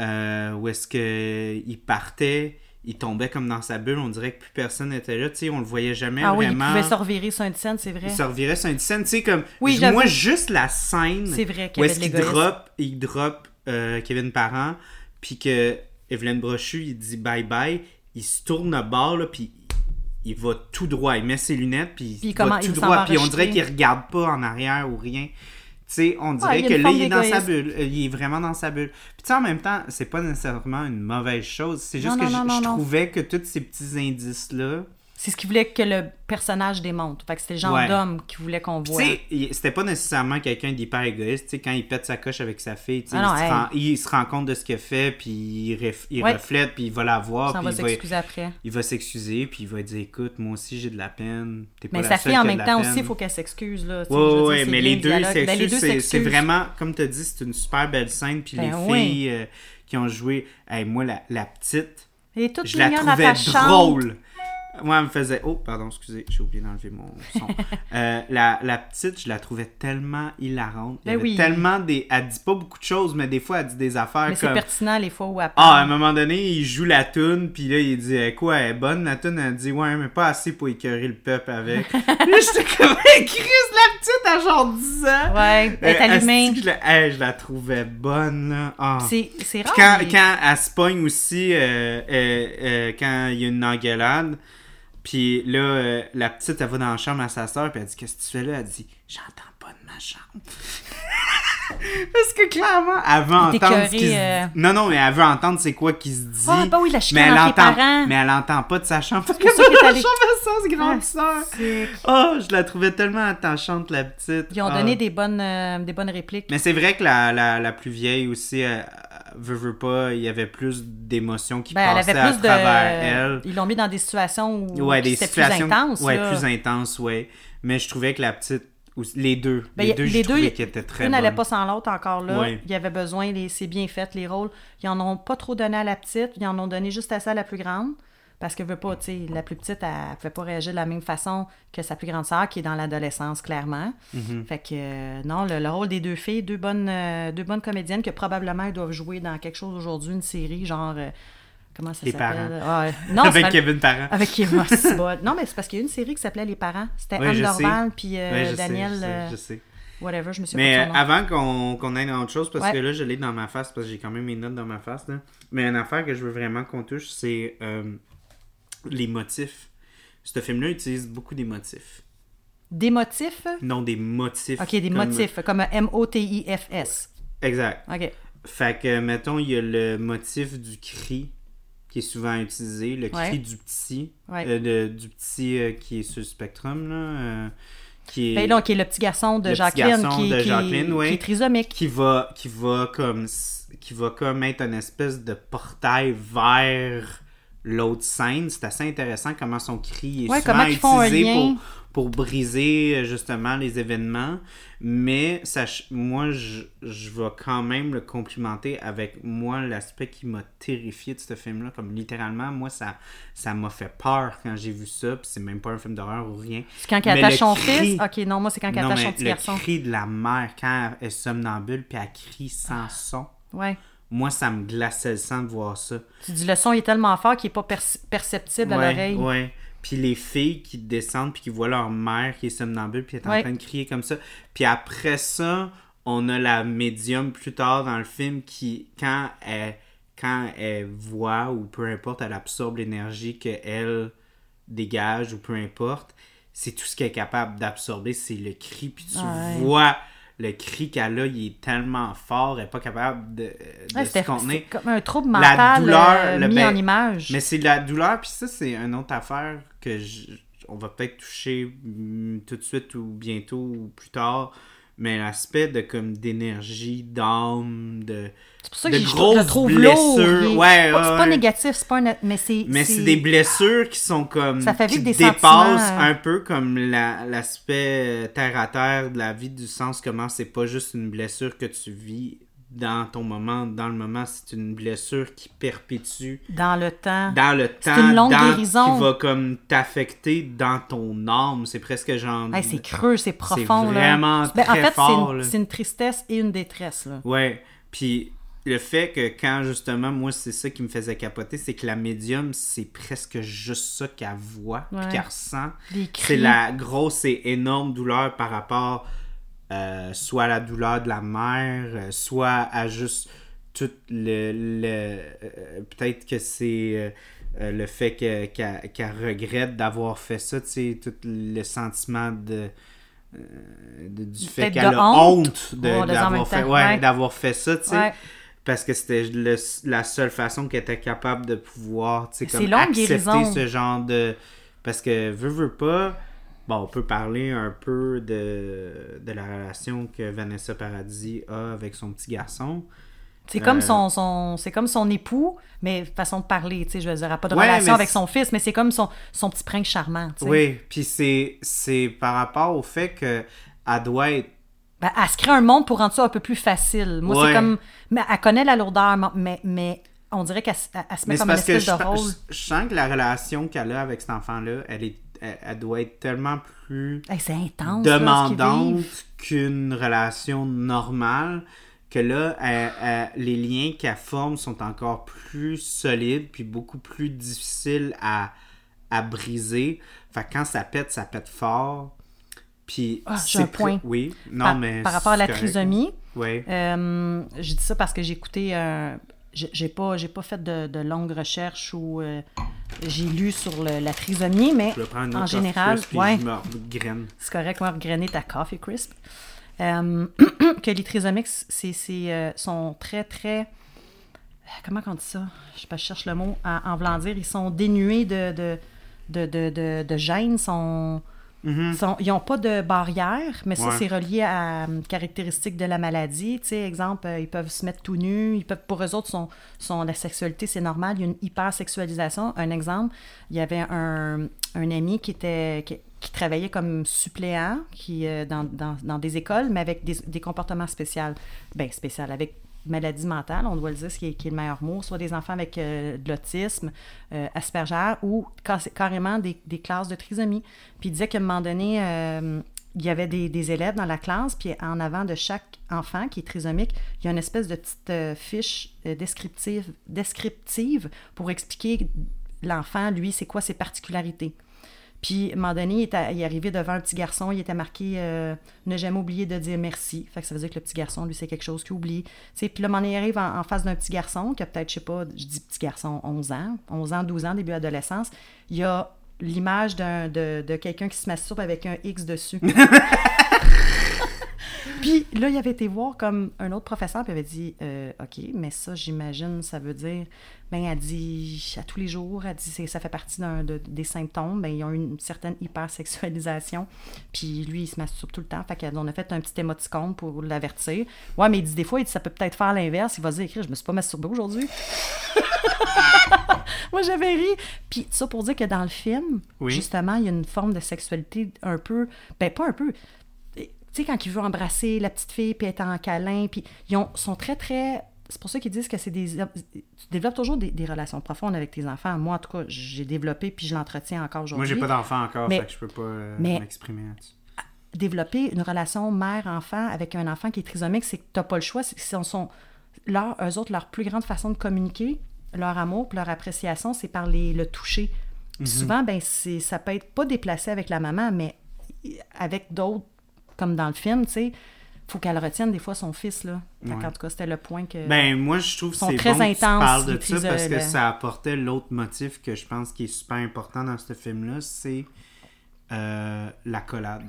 euh, où est-ce que il partait, il tombait comme dans sa bulle, on dirait que plus personne n'était là, tu sais, on le voyait jamais Ah oui, il vraiment. pouvait se revirer sur une scène, c'est vrai. Il se revirait sur une scène, tu sais, comme. Oui, moi, juste la scène. C'est vrai qu'il Où est-ce qu'il drop, il drop euh, Kevin Parent, puis que Evelyne Brochu, il dit bye bye, il se tourne le bord, là, puis il va tout droit. Il met ses lunettes, puis il va tout il droit. Puis on dirait qu'il regarde pas en arrière ou rien. Tu sais, on dirait que là, il est dans sa bulle. Euh, Il est vraiment dans sa bulle. Puis tu sais, en même temps, c'est pas nécessairement une mauvaise chose. C'est juste Non, que non, je, non, je trouvais que tous ces petits indices-là, C'est ce qu'il voulait que le personnage démontre. Fait que c'était le genre Ouais. d'homme qu'il voulait qu'on voit. C'était pas nécessairement quelqu'un d'hyper égoïste. Quand il pète sa coche avec sa fille, Ah non, il, se hey. rend, il se rend compte de ce qu'il fait, puis il, ref- il Ouais. reflète, puis il va la voir, Ça puis va il va, s'excuser après. il va s'excuser, puis il va dire Écoute, moi aussi j'ai de la peine. T'es pas Mais la sa seule fille, en même temps peine. aussi, il faut qu'elle s'excuse. Ouais, c'est mais les le deux, s'excusent, Ben, les deux c'est- c'est s'excusent. vraiment, comme tu as dit, c'est une super belle scène. Puis Ben les oui. filles euh, qui ont joué, hey, moi, la, la petite, toute je la trouvais drôle. Moi, elle me faisait. Oh, pardon, excusez, j'ai oublié d'enlever mon son. Euh, la, la petite, je la trouvais tellement hilarante. Il y Ben oui. tellement des. Elle dit pas beaucoup de choses, mais des fois, elle dit des affaires Mais c'est comme. pertinent les fois où elle Ah, à un moment donné, il joue la toune, puis là, il dit Eh, Quoi, elle est bonne la toune? Elle dit Ouais, mais pas assez pour écœurer le peuple avec. là, j'étais comme Chris, la petite à genre 10 ans. Ouais, elle est Euh, allumée. Je la, hey, je la trouvais bonne, là? Ah. C'est c'est rare. quand, mais- quand elle se pogne aussi, euh, quand il y a une engueulade, puis là, euh, la petite, elle va dans la chambre à sa soeur, puis elle dit Qu'est-ce que tu fais là? Elle dit J'entends pas de ma chambre. Parce que clairement, elle veut entendre ce qui se euh. Non, non, mais elle veut entendre c'est quoi qui se dit. Ah, bah oui, la mais elle, entend, parents. mais elle entend pas de sa chambre. Parce que ça est la allée- chambre à sa grande Ah, sœur. c'est- Oh, je la trouvais tellement attachante, la petite. Ils ont Ah. donné des bonnes, euh, des bonnes répliques. Mais c'est vrai que la, la, la plus vieille aussi, euh, veut, veut pas, il y avait plus d'émotions qui Ben, elle passaient avait plus à de. travers elle. Ils l'ont mis dans des situations où Ouais, des c'était situations plus intense. ouais, là. plus intenses, ouais. Mais je trouvais que la petite, ou- les deux, Ben, les deux, les deux, qu'elles étaient très Une n'allait pas sans l'autre encore là. Il y avait besoin, les- c'est bien fait, les rôles. Ils en ont pas trop donné à la petite, ils en ont donné juste assez à la plus grande. Parce que veut pas, tu sais, la plus petite, elle, elle pouvait pas réagir de la même façon que sa plus grande sœur, qui est dans l'adolescence, clairement. Mm-hmm. Fait que, euh, non, le, le rôle des deux filles, deux bonnes, euh, deux bonnes comédiennes que probablement elles doivent jouer dans quelque chose aujourd'hui, une série, genre euh, Comment ça Les s'appelle? parents. Ah, non, Avec Kevin Parent. Avec Kevin. Bon. Non, mais c'est parce qu'il y a une série qui s'appelait Les Parents. C'était Oui, Anne Dorval puis sais, Daniel, je sais, je sais. whatever, je me suis Mais avant qu'on aille dans autre chose, parce Ouais. que là, je l'ai dans ma face, parce que j'ai quand même mes notes dans ma face. Là. Mais une affaire que je veux vraiment qu'on touche, c'est les motifs. Ce film-là utilise beaucoup des motifs. Des motifs? Non, des motifs. Ok, des comme- motifs, comme M-O-T-I-F-S. Exact. Ok. Fait que, mettons, il y a le motif du cri qui est souvent utilisé, le cri Ouais. du petit, Ouais. euh, de- du petit euh, qui est sur le spectrum, là, euh, qui est... Ben là, qui est le petit garçon de Le petit Jacqueline, garçon qui, de qui- Jacqueline, oui. qui est trisomique. qui va qui va comme qui va comme être une espèce de portail vers l'autre scène c'est assez intéressant comment son cri est Ouais, souvent comment ils font un utilisé pour, pour briser euh, justement les événements mais moi je, je vais quand même le complimenter avec moi l'aspect qui m'a terrifié de ce film là comme littéralement moi ça ça m'a fait peur quand j'ai vu ça puis c'est même pas un film d'horreur ou rien C'est quand Mais attache le son cri- fils? Ok, non, moi, c'est quand non, attache son petit le garçon. cri de la mère quand elle est somnambule puis elle crie sans son. Ouais. Moi, ça me glaçait le sang de voir ça. Tu dis, le son est tellement fort qu'il n'est pas perce- perceptible à l'oreille. ouais. Puis les filles qui descendent puis qui voient leur mère qui est somnambule puis est en Ouais. train de crier comme ça. Puis après ça, on a la médium plus tard dans le film qui, quand elle, quand elle voit ou peu importe, elle absorbe l'énergie qu'elle dégage ou peu importe, c'est tout ce qu'elle est capable d'absorber, c'est le cri. Puis tu Ouais. vois le cri qu'elle a, il est tellement fort, elle n'est pas capable de, de Ouais, se contenir. c'est comme un trouble mental douleur, euh, le mis ben- en image. Mais c'est la douleur, puis ça, c'est une autre affaire que je- on va peut-être toucher mm, tout de suite ou bientôt ou plus tard. Mais l'aspect de comme d'énergie, d'âme, de. C'est pour ça que je, je grosses le trouve blessures. lourd. Ouais, c'est pas, ouais, c'est pas ouais. négatif, c'est pas un- mais c'est Mais c'est des blessures qui sont comme. Ça fait qui des dépassent sentiments, euh. un peu comme la- l'aspect terre à terre de la vie, du sens comment c'est pas juste une blessure que tu vis dans ton moment, dans le moment, c'est une blessure qui perpétue dans le temps. dans le temps, une longue dans- guérison. qui va comme t'affecter dans ton âme. C'est presque genre. Hey, c'est creux, c'est profond. là. vraiment Ben, en très fait, c'est une, là. c'est une tristesse et une détresse. Là. Ouais. Puis le fait que quand justement, moi, c'est ça qui me faisait capoter, c'est que la médium, c'est presque juste ça qu'elle voit, Ouais. qu'elle ressent. C'est la grosse et énorme douleur par rapport euh, soit à la douleur de la mère, euh, soit à juste tout le. le- euh, Peut-être que c'est euh, le fait que- qu'elle regrette d'avoir fait ça, tu sais, tout le sentiment de. de- du fait qu'elle a honte. d'avoir fait, ouais, ouais. d'avoir fait ça, tu sais. Ouais. Parce que c'était le- la seule façon qu'elle était capable de pouvoir, comme long, accepter guérison. ce genre de... Parce que, veut, veut pas, bon, on peut parler un peu de, de la relation que Vanessa Paradis a avec son petit garçon. C'est comme Euh, son, son c'est comme son époux, mais façon de parler, tu sais, je veux dire, elle a pas de Ouais, relation avec son fils, mais c'est comme son, son petit prince charmant. Oui, puis c'est, c'est par rapport au fait que elle doit être... Ben, elle se crée un monde pour rendre ça un peu plus facile. Moi, Ouais. c'est comme, mais elle connaît la lourdeur, mais, mais on dirait qu'elle se- elle- elle se met Mais comme une parce que espèce je, de rôle. je- je sens que la relation qu'elle a avec cet enfant-là, elle, est, elle, elle doit être tellement plus... Hey, c'est intense, demandante qu'une relation normale que là elle- elle- les liens qu'elle forme sont encore plus solides puis beaucoup plus difficiles à, à briser fait que quand ça pète ça pète fort puis j'ai c'est un point. oui non par, mais par rapport à la trisomie, oui Euh, je dis ça parce que j'ai écouté un. j'ai- J'ai pas, pas fait de, de longues recherches ou euh, j'ai lu sur le- la trisomie, mais je une en général, Crisp, ouais, c'est correct, moi, regrainer ta coffee crisp. Euh, que les trisomiques, c'est, euh, sont très, très. euh, Comment on dit ça? Je, sais pas, je cherche le mot en, en voulant dire. Ils sont dénués de, de, de, de, de, de gènes, sont. Sont- ils n'ont pas de barrière, mais ça, Ouais. c'est relié à une caractéristique de la maladie. Tu sais, exemple, euh, ils peuvent se mettre tout nus. Ils peuvent, pour eux autres, sont, la sexualité, c'est normal. Il y a une hypersexualisation. Un exemple, il y avait un, un ami qui, était, qui, qui travaillait comme suppléant qui, euh, dans, dans, dans des écoles, mais avec des, des comportements spéciaux. Ben, spécial, avec maladie mentale, on doit le dire, ce qui est, le meilleur mot, soit des enfants avec euh, de l'autisme, euh, Asperger, ou ca- carrément des, classes de trisomie. Puis il disait qu'à un moment donné, euh, il y avait des, des élèves dans la classe, puis en avant de chaque enfant qui est trisomique, il y a une espèce de petite euh, fiche descriptive, descriptive pour expliquer l'enfant, lui, c'est quoi ses particularités. Puis, à un moment donné, il, est arrivé devant un petit garçon, il était marqué euh, Ne jamais oublier de dire merci. Fait que ça veut dire que le petit garçon, lui, c'est quelque chose qu'il oublie. Tu sais, puis un moment il arrive en, face d'un petit garçon qui a peut-être, je sais pas, je dis petit garçon, 11 ans, 11 ans, 12 ans, début adolescence. Il y a l'image de, de quelqu'un qui se masturbe avec un X dessus. Puis là, il avait été voir comme un autre professeur, puis il avait dit euh, OK, mais ça, j'imagine, ça veut dire. Ben, elle dit à tous les jours, elle dit ça fait partie d'un, de- des symptômes. Ben, ils ont une certaine hypersexualisation. Puis lui, il se masturbe tout le temps. Fait qu'on a fait un petit émoticône pour l'avertir. Ouais, mais il dit des fois, il dit, ça peut peut-être faire l'inverse. Il va se dire, Écris, je me suis pas masturbé aujourd'hui. Moi, j'avais ri. Puis ça pour dire que dans le film, Oui. justement, il y a une forme de sexualité un peu. Ben, pas un peu. Tu sais, quand il veut embrasser la petite fille, puis être en câlin, puis ils ont, sont très, très. C'est pour ça qu'ils disent que c'est des. Tu développes toujours des, des relations profondes avec tes enfants. Moi, en tout cas, j'ai développé, puis je l'entretiens encore Moi, aujourd'hui. j'ai pas d'enfant encore, Mais- fait que je peux pas euh, m'exprimer là-dessus. développer une relation mère-enfant avec un enfant qui est trisomique, c'est que tu n'as pas le choix. C'est ce sont leur, eux autres, leur plus grande façon de communiquer, leur amour, puis leur appréciation, c'est par les, le toucher. Puis souvent, ben, ça peut être pas déplacé avec la maman, mais avec d'autres, comme dans le film, tu sais, faut qu'elle retienne des fois son fils, là. Fait Ouais. qu'en tout cas, c'était le point que... Ben, moi, je trouve que c'est très bon que tu parles de ça parce que ça apportait l'autre motif que je pense qui est super important dans ce film-là, c'est euh, l'accolade,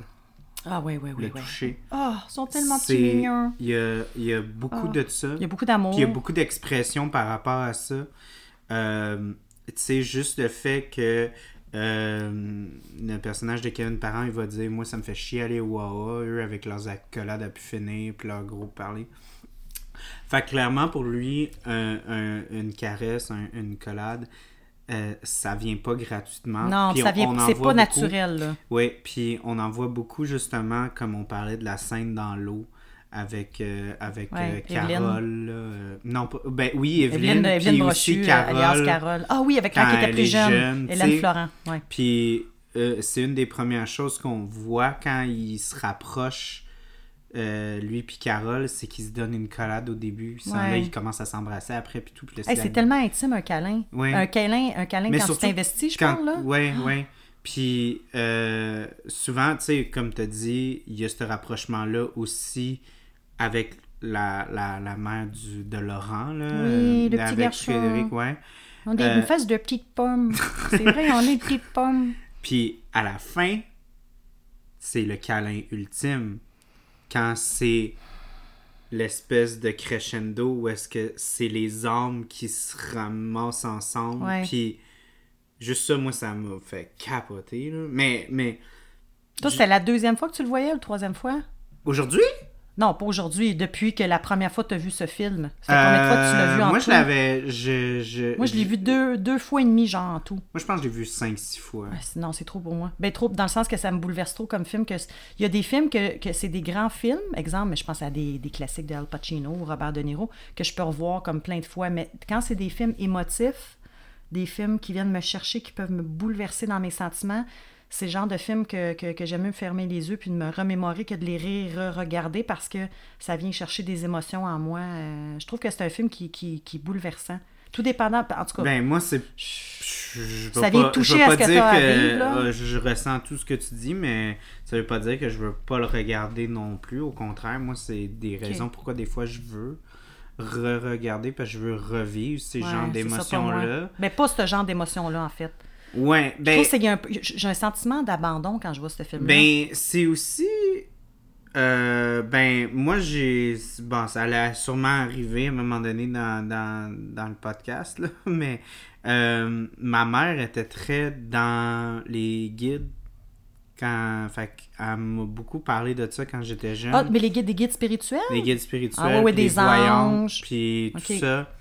ah oui, oui, oui, le oui. toucher. Ah, ils sont tellement mignons. Il y a, il y a beaucoup Ah. de ça. Il y a beaucoup d'amour. Il y a beaucoup d'expressions par rapport à ça. Euh, tu sais, juste le fait que euh, le personnage de Kevin Parent, il va dire Moi, ça me fait chier aller au Wawa, eux, avec leurs accolades à pu finir, puis leur gros parler. Fait que clairement, pour lui, un- un- une caresse, un- une collade, euh, ça vient pas gratuitement. Non, Puis ça on- vient, c'est pas beaucoup. naturel. Oui, puis on en voit beaucoup justement, comme on parlait de la scène dans l'eau avec, euh, avec Ouais, euh. Carole. euh, non, pas, ben oui, Evelyne, Evelyne, Evelyne puis Brochu, aussi euh, Carole. Carole. Ah oui, avec quand, elle était plus jeune. jeune, Hélène. Florent, ouais. Puis c'est une des premières choses qu'on voit quand ils se rapprochent, lui puis Carole, c'est qu'ils se donnent une collade au début. Sans, Ouais. Là, ils commencent à s'embrasser après, puis tout. Puis Hey, c'est tellement intime un câlin. Un câlin, un câlin Mais quand tu t'investis, je Quand- parle, là. Ouais, ouais. Puis euh, souvent, tu sais, comme tu as dit, il y a ce rapprochement-là aussi avec la, la, la mère du, de Laurent, là. Oui, le petit avec garçon. Frédéric, ouais. On est Euh, une face de petites pommes. c'est vrai, on est des petites pommes. Puis à la fin, c'est le câlin ultime. Quand c'est l'espèce de crescendo où est-ce que c'est les âmes qui se ramassent ensemble. Puis juste ça, moi, ça m'a fait capoter. Là. Mais, mais Toi, c'était la deuxième fois que tu le voyais ou la troisième fois? aujourd'hui, Non, pas aujourd'hui, depuis que la première fois que tu as vu ce film. Ça fait combien de fois que tu l'as vu euh, en moi, tout? je l'avais. Je, je, Moi, je l'ai vu deux, deux fois et demi, genre, en tout. Moi, je pense que je l'ai vu 5-6 fois. Ouais, c'est- non, c'est trop pour moi. Ben, trop dans le sens que ça me bouleverse trop comme film. que Il y a des films que, que c'est des grands films, exemple, mais je pense à des, des classiques de Al Pacino ou Robert De Niro, que je peux revoir comme plein de fois. Mais quand c'est des films émotifs, des films qui viennent me chercher, qui peuvent me bouleverser dans mes sentiments, c'est le genre de film que, que, que j'aime mieux me fermer les yeux puis de me remémorer que de les re-regarder parce que ça vient chercher des émotions en moi. Euh, je trouve que c'est un film qui, qui, qui est bouleversant. Tout dépendant, en tout cas, Ben, moi, c'est. Ça vient pas, toucher à ce que vivre, là. euh, je, ressens tout ce que tu dis, mais ça veut pas dire que je veux pas le regarder non plus. Au contraire, moi, c'est des raisons pourquoi des fois je veux re-regarder parce que je veux revivre ces ouais, genres d'émotions-là. Mais pas ce genre d'émotion-là, en fait. Ouais, ben, j'ai un sentiment d'abandon quand je vois ce film-là. ben c'est aussi. euh, ben, moi, j'ai. Bon, ça allait sûrement arriver à un moment donné dans, dans, dans le podcast, là, mais euh, ma mère était très dans les guides. Quand, fait elle m'a beaucoup parlé de ça quand j'étais jeune. Ah, mais les guides, des guides spirituels? les guides spirituels, Ah ouais, les des voyantes, anges. puis tout ça.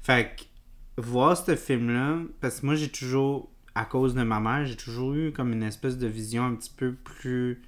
Fait que voir ce film-là, parce que moi j'ai toujours, à cause de ma mère, j'ai toujours eu comme une espèce de vision un petit peu plus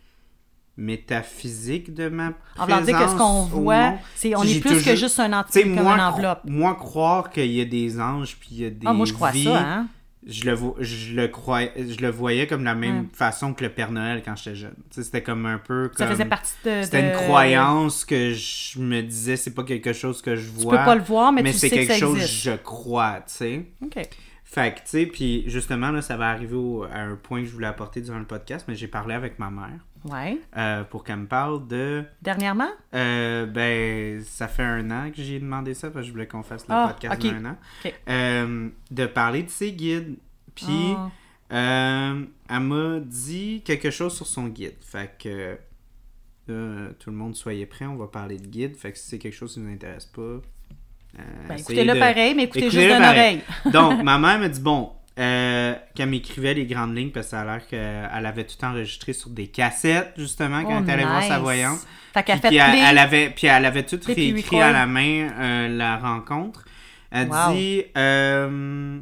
métaphysique de ma En voulant dire que ce qu'on présence voit, c'est, on est plus que juste un Tu entier, comme moi, une enveloppe. moi, croire qu'il y a des anges puis il y a des Ah, moi, je crois vies, ça, hein? je le, vo- je, le croyais, je le voyais comme la même façon que le Père Noël quand j'étais jeune. Tu C'était comme un peu comme... Ça faisait partie de. C'était de- une croyance que je me disais, c'est pas quelque chose que je Tu vois. peux pas le voir, mais, mais tu c'est que quelque ça chose que je crois, tu sais. OK. Fait que, tu sais, puis justement, là, ça va arriver au- à un point que je voulais apporter durant le podcast, mais j'ai parlé avec ma mère Ouais. euh, pour qu'elle me parle de... Dernièrement? Euh, ben, ça fait un an que j'ai demandé ça, parce que je voulais qu'on fasse le Ah, podcast ok. d'un an. Ok. Euh, de parler de ses guides. Puis, Ah. euh, elle m'a dit quelque chose sur son guide. Fait que, tout le monde soyez prêts, on va parler de guide. Fait que si c'est quelque chose qui ne vous intéresse pas, Ben, essayez écoutez-le de- pareil, mais écoutez juste d'une oreille. Donc, ma mère m'a dit, bon, euh, qu'elle m'écrivait les grandes lignes parce que ça a l'air qu'elle avait tout enregistré sur des cassettes, justement, quand Oh, elle était allée voir sa voyante. Fait qu'elle Puis, elle, avait, puis elle avait tout réécrit à la main euh, la rencontre. Elle Wow. dit euh,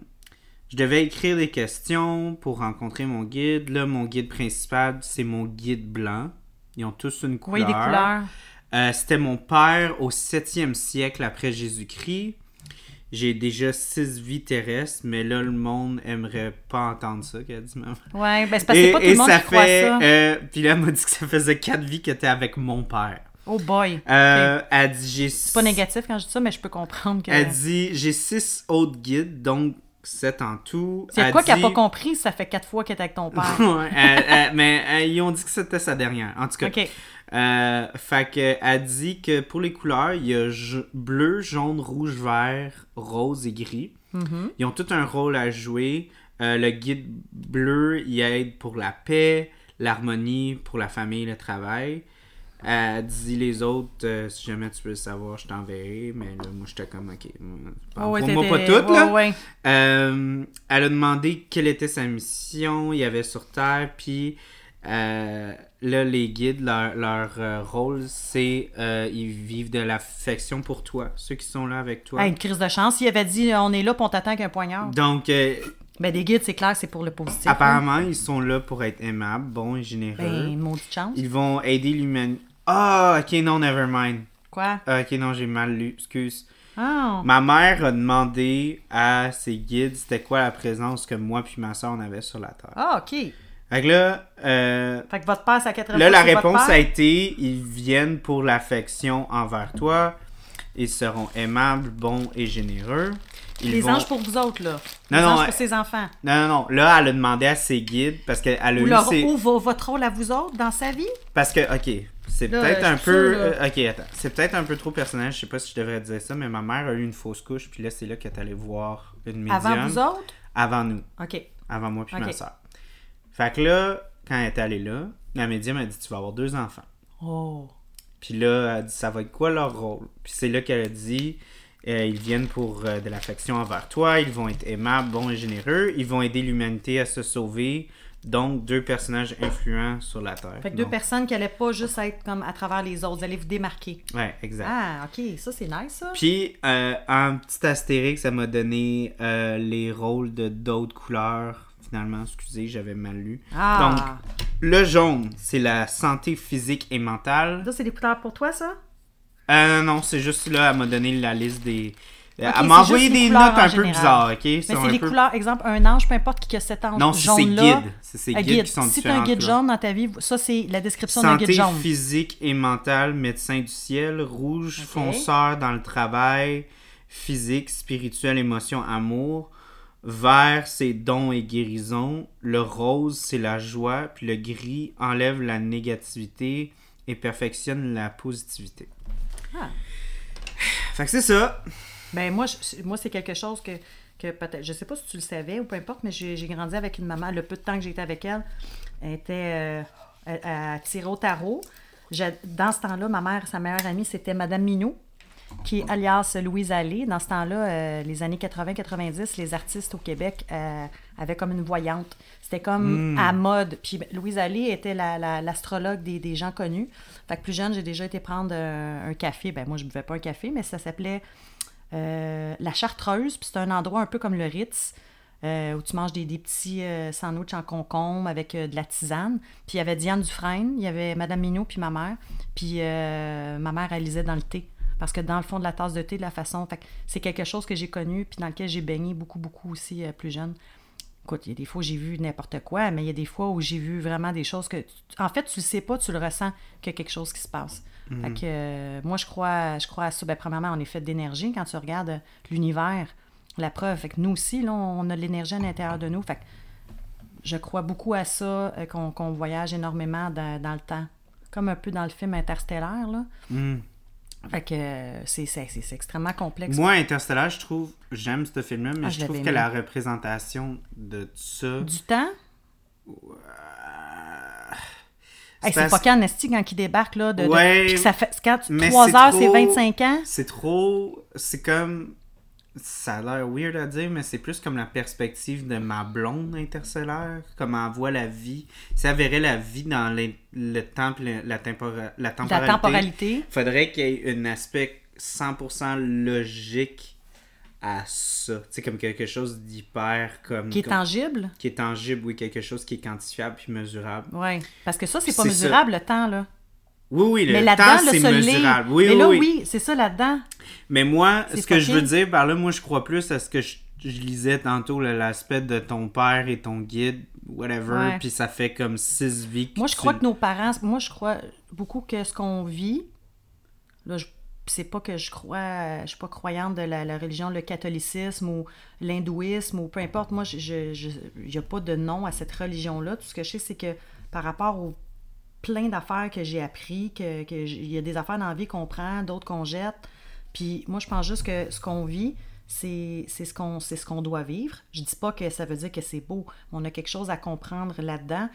Je devais écrire des questions pour rencontrer mon guide. Là, mon guide principal, c'est mon guide blanc. Ils ont tous une couleur. voyez des couleurs. Euh, C'était mon père au 7e siècle après Jésus-Christ. J'ai déjà six vies terrestres, mais là, le monde aimerait pas entendre ça, qu'elle dit maman. Ouais, ben c'est parce que c'est pas tout le monde qui croit fait. ça. euh, puis là, elle m'a dit que ça faisait quatre vies qu'elle était avec mon père. Oh boy. Euh, Elle dit j'ai C'est pas négatif quand je dis ça, mais je peux comprendre que. Elle dit j'ai six autres guides, donc sept en tout. Elle quoi qu'elle n'a dit- pas compris, ça fait quatre fois qu'elle est avec ton père? Ouais, elle- elle- mais euh, ils ont dit que c'était sa dernière. En tout cas, OK. Euh, fait que elle dit que pour les couleurs, il y a bleu, jaune, rouge, vert, rose et gris. Mhm. Ils ont tout un rôle à jouer. Euh, le guide bleu, il aide pour la paix, l'harmonie, pour la famille, le travail. Elle dit les autres, euh, si jamais tu veux le savoir, je t'enverrai. Mais là, moi, j'étais comme, ok. Ouais, pour moi, pas toutes, là. ouais, ouais. Euh, elle a demandé quelle était sa mission, il y avait sur Terre, puis euh, là, les guides, leur, leur, euh, rôle, c'est euh, ils vivent de l'affection pour toi, ceux qui sont là avec toi. Ah, une crise de chance. Il avait dit on est là pour on t'attend avec un poignard. Donc, euh, Ben, des guides, c'est clair, c'est pour le positif. hein. apparemment, ils sont là pour être aimables, bons et généreux. Ben, maudite chance. Ils vont aider l'humanité. Ah, ok, non, never mind. Quoi? Ah, ok, non, j'ai mal lu, excuse. Ah. Ma mère a demandé à ses guides c'était quoi la présence que moi puis ma soeur on avait sur la Terre. Ah, OK. Fait que là, euh, Fait que votre père, c'est à quatrième là fois, la réponse a été ils viennent pour l'affection envers toi. Ils seront aimables, bons et généreux. Ils Les vont- anges pour vous autres, là. Non, les non, anges pour ses enfants. Non, non, non. Là, elle a demandé à ses guides parce qu'elle a Ou, eu leur, ses... ou vo- votre rôle à vous autres dans sa vie? Parce que, ok, c'est peut-être un peu. là. ok, attends. C'est peut-être un peu trop personnel. Je sais pas si je devrais dire ça, mais ma mère a eu une fausse couche. Puis là, c'est là qu'elle est allée voir une médium. Avant vous autres? Avant nous. OK. Avant moi puis ma soeur. Fait que là, quand elle est allée là, la médium a dit Tu vas avoir deux enfants. Oh. Puis là, elle a dit Ça va être quoi leur rôle? Puis c'est là qu'elle a dit euh, Ils viennent pour euh, de l'affection envers toi, ils vont être aimables, bons et généreux, ils vont aider l'humanité à se sauver. Donc, deux personnages influents sur la Terre. Fait que deux personnes qui allaient pas juste être comme à travers les autres. Vous allez vous démarquer. Ouais, exact. Ah, OK. Ça, c'est nice, ça. Puis, euh, en petit astérix, ça m'a donné euh, les rôles de d'autres couleurs. Finalement, excusez, j'avais mal lu. Ah. Le jaune, c'est la santé physique et mentale. Ça, c'est des couleurs pour toi, ça? Euh, non, c'est juste là, elle m'a donné la liste des. Ok, elle c'est m'a envoyé des notes un peu bizarres, ok? Mais c'est peu- couleurs, exemple, un ange, peu importe qui a cet ange Non, c'est ses guides. C'est ses guides guide. qui sont Si tu as un guide jaune dans ta vie, ça, c'est la description d'un Santé guide jaune. physique et mentale, médecin du ciel, rouge, Ok. fonceur dans le travail, physique, spirituel, émotion, amour. Vert, c'est dons et guérison. Le rose, c'est la joie. Puis le gris enlève la négativité et perfectionne la positivité. Ah. Fait que c'est ça. Ben moi, je- moi c'est quelque chose que, que peut-être, je sais pas si tu le savais ou peu importe, mais j'ai grandi avec une maman. Le peu de temps que j'ai été avec elle, elle était euh, elle tirait au tarot. Dans ce temps-là, ma mère, sa meilleure amie, c'était Madame Minou, qui est alias Louise Allé. Dans ce temps-là, euh, les années 80-90, les artistes au Québec euh, avaient comme une voyante. C'était comme Mm. à mode. Puis ben, Louise Allé était la- la- l'astrologue des, des gens connus. Fait que plus jeune, j'ai déjà été prendre un café. Ben moi, je buvais pas un café, mais ça s'appelait euh, la Chartreuse. Puis c'est un endroit un peu comme le Ritz. euh, où tu manges des, des petits euh, sandwichs en concombre avec euh, de la tisane. Puis il y avait Diane Dufresne, il y avait Madame Mignot, puis ma mère. Puis ma mère, elle lisait dans le thé. Parce que dans le fond de la tasse de thé, de la façon. Fait que c'est quelque chose que j'ai connu, puis dans lequel j'ai baigné beaucoup, beaucoup aussi euh, plus jeune. écoute, il y a des fois où j'ai vu n'importe quoi, mais il y a des fois où j'ai vu vraiment des choses que. En fait, tu le sais pas, tu le ressens qu'il y a quelque chose qui se passe. Fait que euh, moi, je crois, je crois à ça. Ben, premièrement, on est fait d'énergie quand tu regardes l'univers, la preuve. Fait que nous aussi, là, on a de l'énergie à l'intérieur de nous. Fait que je crois beaucoup à ça, euh, qu'on qu'on voyage énormément dans, dans le temps. Comme un peu dans le film Interstellaire, là. Hmm. Fait que euh, c'est c'est- extrêmement complexe. Moi, Interstellar, je trouve, j'aime ce film-là, mais Ah, je je trouve que la représentation de ça. Du temps, c'est hey, c'est parce- pas quand Nasty quand il débarque, là, de, de- Ouais, puis que ça fait, quand mais 3 c'est heures, c'est trop- 25 ans? C'est trop. C'est comme. Ça a l'air weird à dire, mais c'est plus comme la perspective de ma blonde interstellaire, comment elle voit la vie. Si elle verrait la vie dans les- le temps la, tempora- la La temporalité, temporalité. faudrait qu'il y ait un aspect 100% logique à ça. C'est comme quelque chose d'hyper comme, Qui est comme- tangible. qui est tangible, oui, quelque chose qui est quantifiable puis mesurable. Oui. Parce que ça, c'est pas mesurable, le temps, là. Oui, oui, le mais temps, c'est mesurable. Oui, mais oui, là, oui. oui, c'est ça là-dedans. Mais moi, ce que je veux dire par là, moi, je crois plus à ce que je, je lisais tantôt, l'aspect de ton père et ton guide, whatever, puis ça fait comme six vies. Moi, je tu- crois que nos parents, moi, je crois beaucoup que ce qu'on vit, là, je c'est pas que je crois, je suis pas croyante de la, la religion, le catholicisme ou l'hindouisme ou peu importe. Moi, il n'y a pas de nom à cette religion-là. Tout ce que je sais, c'est que par rapport aux plein d'affaires que j'ai appris, que, que y a des affaires dans la vie qu'on prend, d'autres qu'on jette. Puis moi, je pense juste que ce qu'on vit, c'est ce qu'on ce qu'on doit vivre. Je dis pas que ça veut dire que c'est beau. On a quelque chose à comprendre là-dedans.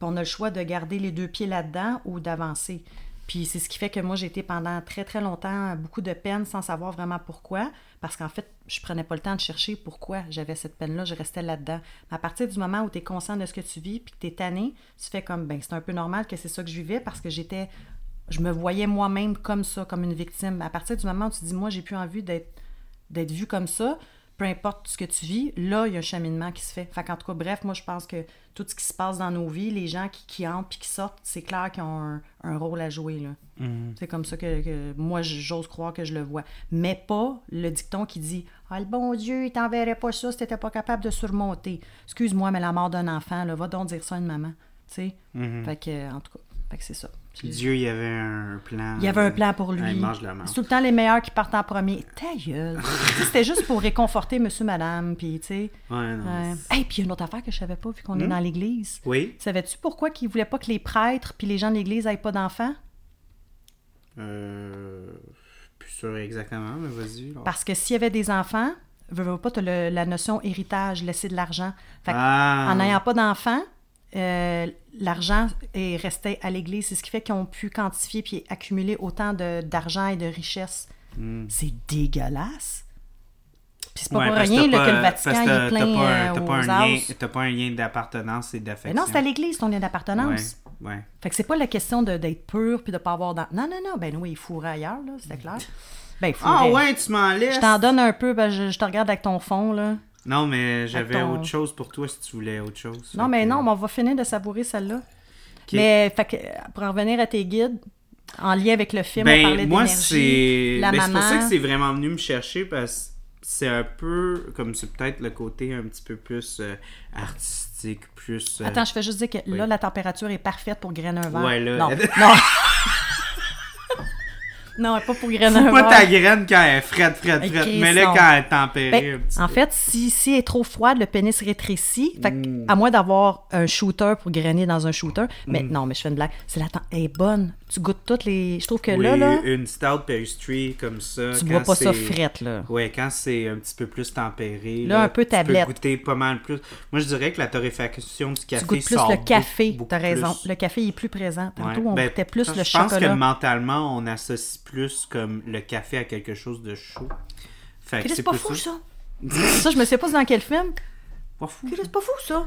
On a le choix de garder les deux pieds là-dedans ou d'avancer. Puis c'est ce qui fait que moi, j'ai été pendant très, très longtemps beaucoup de peine sans savoir vraiment pourquoi. Parce qu'en fait, je prenais pas le temps de chercher pourquoi j'avais cette peine-là. Je restais là-dedans. Mais à partir du moment où tu es conscient de ce que tu vis puis que tu es tanné, tu fais comme, ben c'est un peu normal que c'est ça que je vivais parce que j'étais... Je me voyais moi-même comme ça, comme une victime. À partir du moment où tu dis, moi, j'ai plus envie d'être d'être vu comme ça, peu importe ce que tu vis, là, il y a un cheminement qui se fait. Fait qu'en tout cas, bref, moi, je pense que tout ce qui se passe dans nos vies, les gens qui, qui entrent puis qui sortent, c'est clair qu'ils ont un, un rôle à jouer, là. Mhm. C'est comme ça que, que moi, j'ose croire que je le vois. Mais pas le dicton qui dit « Ah, le bon Dieu, il t'enverrait pas ça si t'étais pas capable de surmonter. Excuse-moi, mais la mort d'un enfant, là, va donc dire ça à une maman. » Tu sais? Mhm. Fait que, en tout cas, fait que c'est ça. Puis Dieu, il y avait un plan. Il y avait un plan pour lui. Il mange la. C'est tout le temps les meilleurs qui partent en premier. Ta gueule! C'était juste pour réconforter monsieur, madame, puis tu sais. Ouais, non. Euh... Hey, puis il y a une autre affaire que je savais pas, vu qu'on est Hmm? dans l'église. Oui. Savais-tu pourquoi qu'ils voulaient pas que les prêtres puis les gens de l'église aient pas d'enfants? Euh... Plus sûr exactement, mais vas-y. Parce que s'il y avait des enfants, veux, veux pas, le- la notion héritage, laisser de l'argent. Fait que, Ah. en n'ayant pas d'enfants, euh, l'argent est resté à l'église. C'est ce qui fait qu'ils ont pu quantifier puis accumuler autant de- d'argent et de richesse. Hmm. C'est dégueulasse. Puis c'est pas Ouais, pour rien que le Vatican est plein pas un- euh, T'as pas, aux un lien- as. t'as pas un lien d'appartenance et Mais d'affection. non, c'est à l'église ton lien d'appartenance. Ouais, ouais. Fait que c'est pas la question de- d'être pur puis de pas avoir d'en- Non, non, non, ben oui, il fourrait ailleurs, là, c'était clair. Ben, il Ah fourrait. ouais, tu m'en laisses. Je t'en donne un peu, ben, je, je te regarde avec ton fond, là. Non, mais j'avais ton- autre chose pour toi si tu voulais autre chose. Non, mais non, mais on va finir de savourer celle-là. Mais, fait que, pour en revenir à tes guides, en lien avec le film, on parlait Ben, moi, c'est. Ben, c'est pour ça maman. que c'est vraiment venu me chercher parce que c'est un peu. Comme c'est peut-être le côté un petit peu plus euh, artistique, plus. euh, Attends, je fais juste dire que là, la température est parfaite pour grainer un verre. Ouais, là. Non, non. Non, pas pour grainer un Pas ta graine quand elle est frette, frette, frette. Mais là, quand elle est tempérée Ben, en peu. fait, si, si elle est trop froide, le pénis rétrécit. Fait Mm. à moins d'avoir un shooter pour grainer dans un shooter. Mais non, mais je fais une blague. C'est la Elle est bonne. Tu goûtes toutes les. Je trouve que Oui, là, là, une stout pastry comme ça. tu vois pas ça frette, là. Ouais, quand c'est un petit peu plus tempéré. Là, un peu tu tablette. peux goûter pas mal plus. Moi, je dirais que la torréfaction du café Tu goûtes plus sort le café. T'as raison. plus. Le café il est plus présent. Tantôt, Ouais. on Ben, goûtait plus je le pense que chocolat. mentalement, on associe plus comme le café à quelque chose de chaud. Fait que c'est pas fou, ça. ça, je me sais pas dans quel film. Pas fou. C'est pas fou, ça.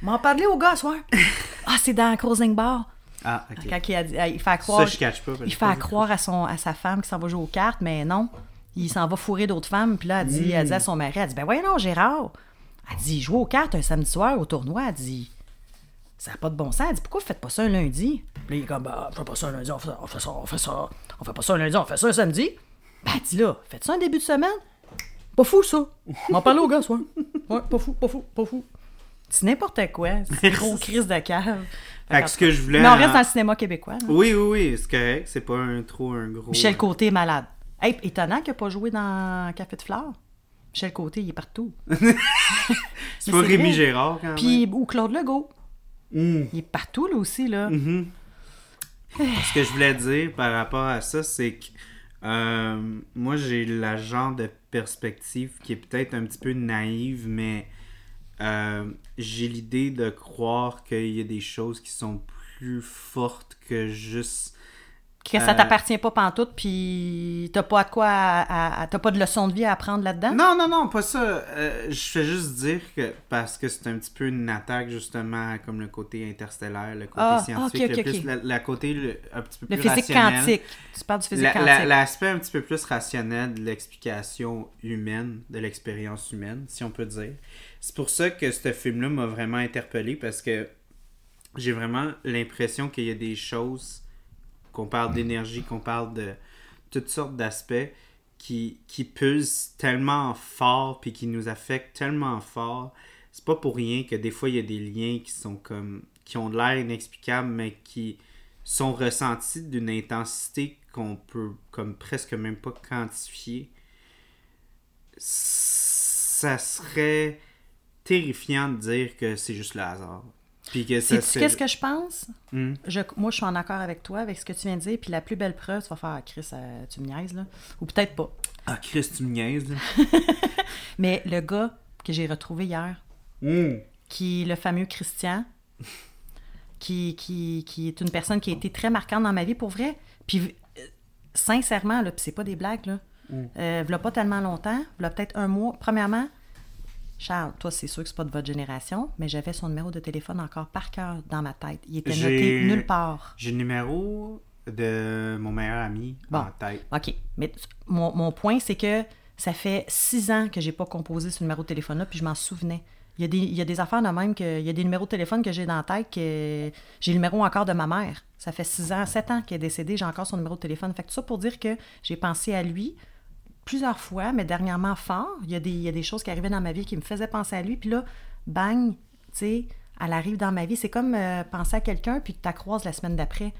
M'en parler au gars, soir. ah, c'est dans Cruising Bar. Ah, ok. Quand il, a il fait à Ça, croire. je catch pas. Il fait à croire à, son, à sa femme qui s'en va jouer aux cartes, mais non. Il s'en va fourrer d'autres femmes. Puis là, elle dit, elle dit à son mari, elle dit, ben voyons non, Gérard. Elle dit, jouer aux cartes un samedi soir au tournoi. Elle dit, ça n'a pas de bon sens. Elle dit, pourquoi vous faites pas ça un lundi? Puis il est comme, bah, on fait pas ça un lundi, on fait ça, on fait ça, on fait ça. On fait pas ça un lundi, on fait ça un samedi. Ben, dit là, faites ça un début de semaine. Pas fou, ça. M'en parler au gars, ce soir. Ouais, pas fou, pas fou, pas fou. C'est n'importe quoi. C'est gros crise de cave. Fait que ce que je voulais. Mais on en- reste dans le cinéma québécois. là. Oui, oui, oui, c'est correct. C'est pas un trop un gros. Michel Côté est malade. Hey, étonnant qu'il n'a pas joué dans Café de Flore. Michel Côté, il est partout. C'est pas Rémi. Gérard quand Puis, ou Claude Legault. Même. Il est partout, là aussi, là. Mhm. Ce que je voulais dire par rapport à ça, c'est que euh, moi, j'ai la genre de perspective qui est peut-être un petit peu naïve, mais euh, j'ai l'idée de croire qu'il y a des choses qui sont plus fortes que juste. Que ça Euh, t'appartient pas pantoute, puis t'as pas de quoi à- à- à- t'as pas de leçon de vie à apprendre là-dedans? Non, non, non, pas ça. Euh, je fais juste dire que parce que c'est un petit peu une attaque, justement, comme le côté interstellaire, le côté Ah, scientifique, ok, ok, le plus, la, la côté le- un petit peu Le plus physique rationnel. quantique. Tu parles du physique La- quantique. la- L'aspect un petit peu plus rationnel de l'explication humaine, de l'expérience humaine, si on peut dire. C'est pour ça que ce film-là m'a vraiment interpellé parce que j'ai vraiment l'impression qu'il y a des choses, qu'on parle d'énergie, qu'on parle de toutes sortes d'aspects qui, qui pulsent tellement fort puis qui nous affectent tellement fort. C'est pas pour rien que des fois il y a des liens qui sont comme qui ont de l'air inexplicables mais qui sont ressentis d'une intensité qu'on peut comme presque même pas quantifier. Ça serait terrifiant de dire que c'est juste le hasard. Puis que ça Sais-tu qu'est-ce que je pense? Hmm. Je, moi, je suis en accord avec toi, avec ce que tu viens de dire, puis la plus belle preuve, tu vas faire, Ah, Chris, euh, tu me niaises, là. Ou peut-être pas. Ah, Chris, tu me niaises, là. Mais le gars que j'ai retrouvé hier, Hmm. qui est le fameux Christian, qui, qui, qui est une personne qui a été très marquante dans ma vie, pour vrai. Puis, euh, sincèrement, là, puis c'est pas des blagues, là. Euh, v'là pas tellement longtemps, v'là peut-être un mois. Premièrement, Charles, toi, c'est sûr que c'est pas de votre génération, mais j'avais son numéro de téléphone encore par cœur dans ma tête. Il était noté nulle part. J'ai le numéro de mon meilleur ami Bon. en tête. OK. Mais mon, mon point, c'est que ça fait six ans que j'ai pas composé ce numéro de téléphone-là, puis je m'en souvenais. Il y, a des, il y a des affaires de même que. Il y a des numéros de téléphone que j'ai dans la tête que. J'ai le numéro encore de ma mère. Ça fait six ans, sept ans qu'elle est décédée, j'ai encore son numéro de téléphone. Fait que tout ça pour dire que j'ai pensé à lui plusieurs fois, mais dernièrement fort. Il y, a des, y a des choses qui arrivaient dans ma vie qui me faisaient penser à lui. Puis là, bang, tu sais, elle arrive dans ma vie. C'est comme euh, penser à quelqu'un puis que tu croises la semaine d'après.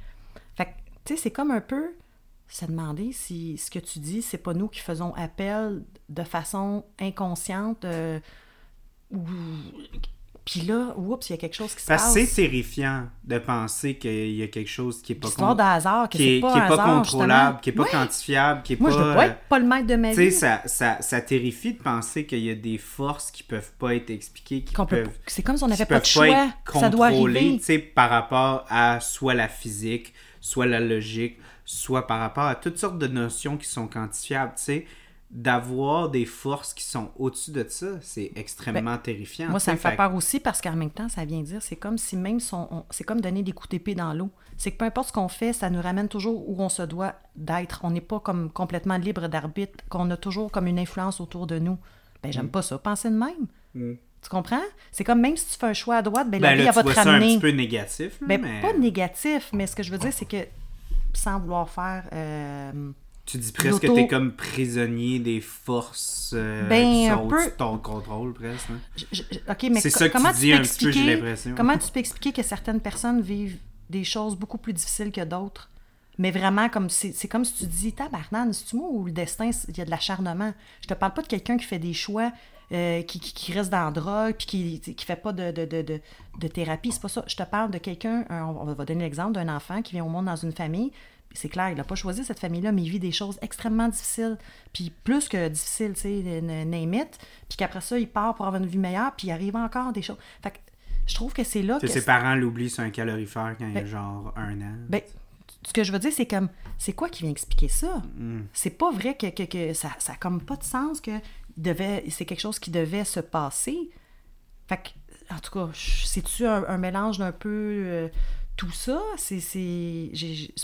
Fait que, tu sais, c'est comme un peu se demander si ce que tu dis, c'est pas nous qui faisons appel de façon inconsciente. euh. Puis là, oups, il y a quelque chose qui se Parce passe. c'est terrifiant de penser qu'il y a quelque chose qui est pas, con- de hasard, que qui est, pas qui est un pas hasard, contrôlable, justement. qui est pas Ouais. quantifiable, qui est Moi, pas... je veux pas être pas le maître de ma Tu sais, vie. ça, ça, ça terrifie de penser qu'il y a des forces qui peuvent pas être expliquées, qui peut- peuvent... C'est comme si on n'avait pas de choix. être Ça doit arriver. tu sais, par rapport à soit la physique, soit la logique, soit par rapport à toutes sortes de notions qui sont quantifiables, tu sais. D'avoir des forces qui sont au-dessus de ça, c'est extrêmement terrifiant. Ben, Moi, tu ça me fait Fait- peur aussi parce qu'en même temps, ça vient dire, c'est comme si même son, on- c'est comme donner des coups d'épée dans l'eau. C'est que peu importe ce qu'on fait, ça nous ramène toujours où on se doit d'être. On n'est pas comme complètement libre d'arbitre, qu'on a toujours comme une influence autour de nous. Ben, Mm. j'aime pas ça, penser de même. Tu comprends? C'est comme même si tu fais un choix à droite, ben, Ben la vie, là, elle va te vois ça un ramener. petit peu négatif, là, Ben, mais pas négatif, mais ce que je veux dire, c'est que sans vouloir faire. euh, tu dis presque que t'es comme prisonnier des forces euh, Ben, qui sont peu. de ton contrôle, presque. hein. Je- je- je- OK, mais C'est co- ça que comment tu dis peux un petit peu, j'ai expliquer l'impression. comment tu peux expliquer que certaines personnes vivent des choses beaucoup plus difficiles que d'autres? Mais vraiment comme c'est comme si tu dis tabarnane c'est tu moi ou le destin il y a de l'acharnement? Je te parle pas de quelqu'un qui fait des choix euh, qui, qui, qui reste dans la drogue puis qui qui fait pas de, de, de, de, thérapie c'est pas ça je te parle de quelqu'un un- on va donner l'exemple d'un enfant qui vient au monde dans une famille c'est clair, il n'a pas choisi cette famille-là, mais il vit des choses extrêmement difficiles. Puis plus que difficiles, tu sais, name it. Puis qu'après ça, il part pour avoir une vie meilleure, puis il arrive encore des choses. Fait que je trouve que c'est là Que ses parents l'oublient sur un calorifère quand il a Ben- genre un an. Ben, ce que je veux dire, c'est comme, c'est quoi qui vient expliquer ça? Mm. C'est pas vrai que, que, que ça, ça a comme pas de sens que devait, c'est quelque chose qui devait se passer. Fait que, en tout cas, c'est-tu un, un mélange d'un peu euh, tout ça? C'est, c'est,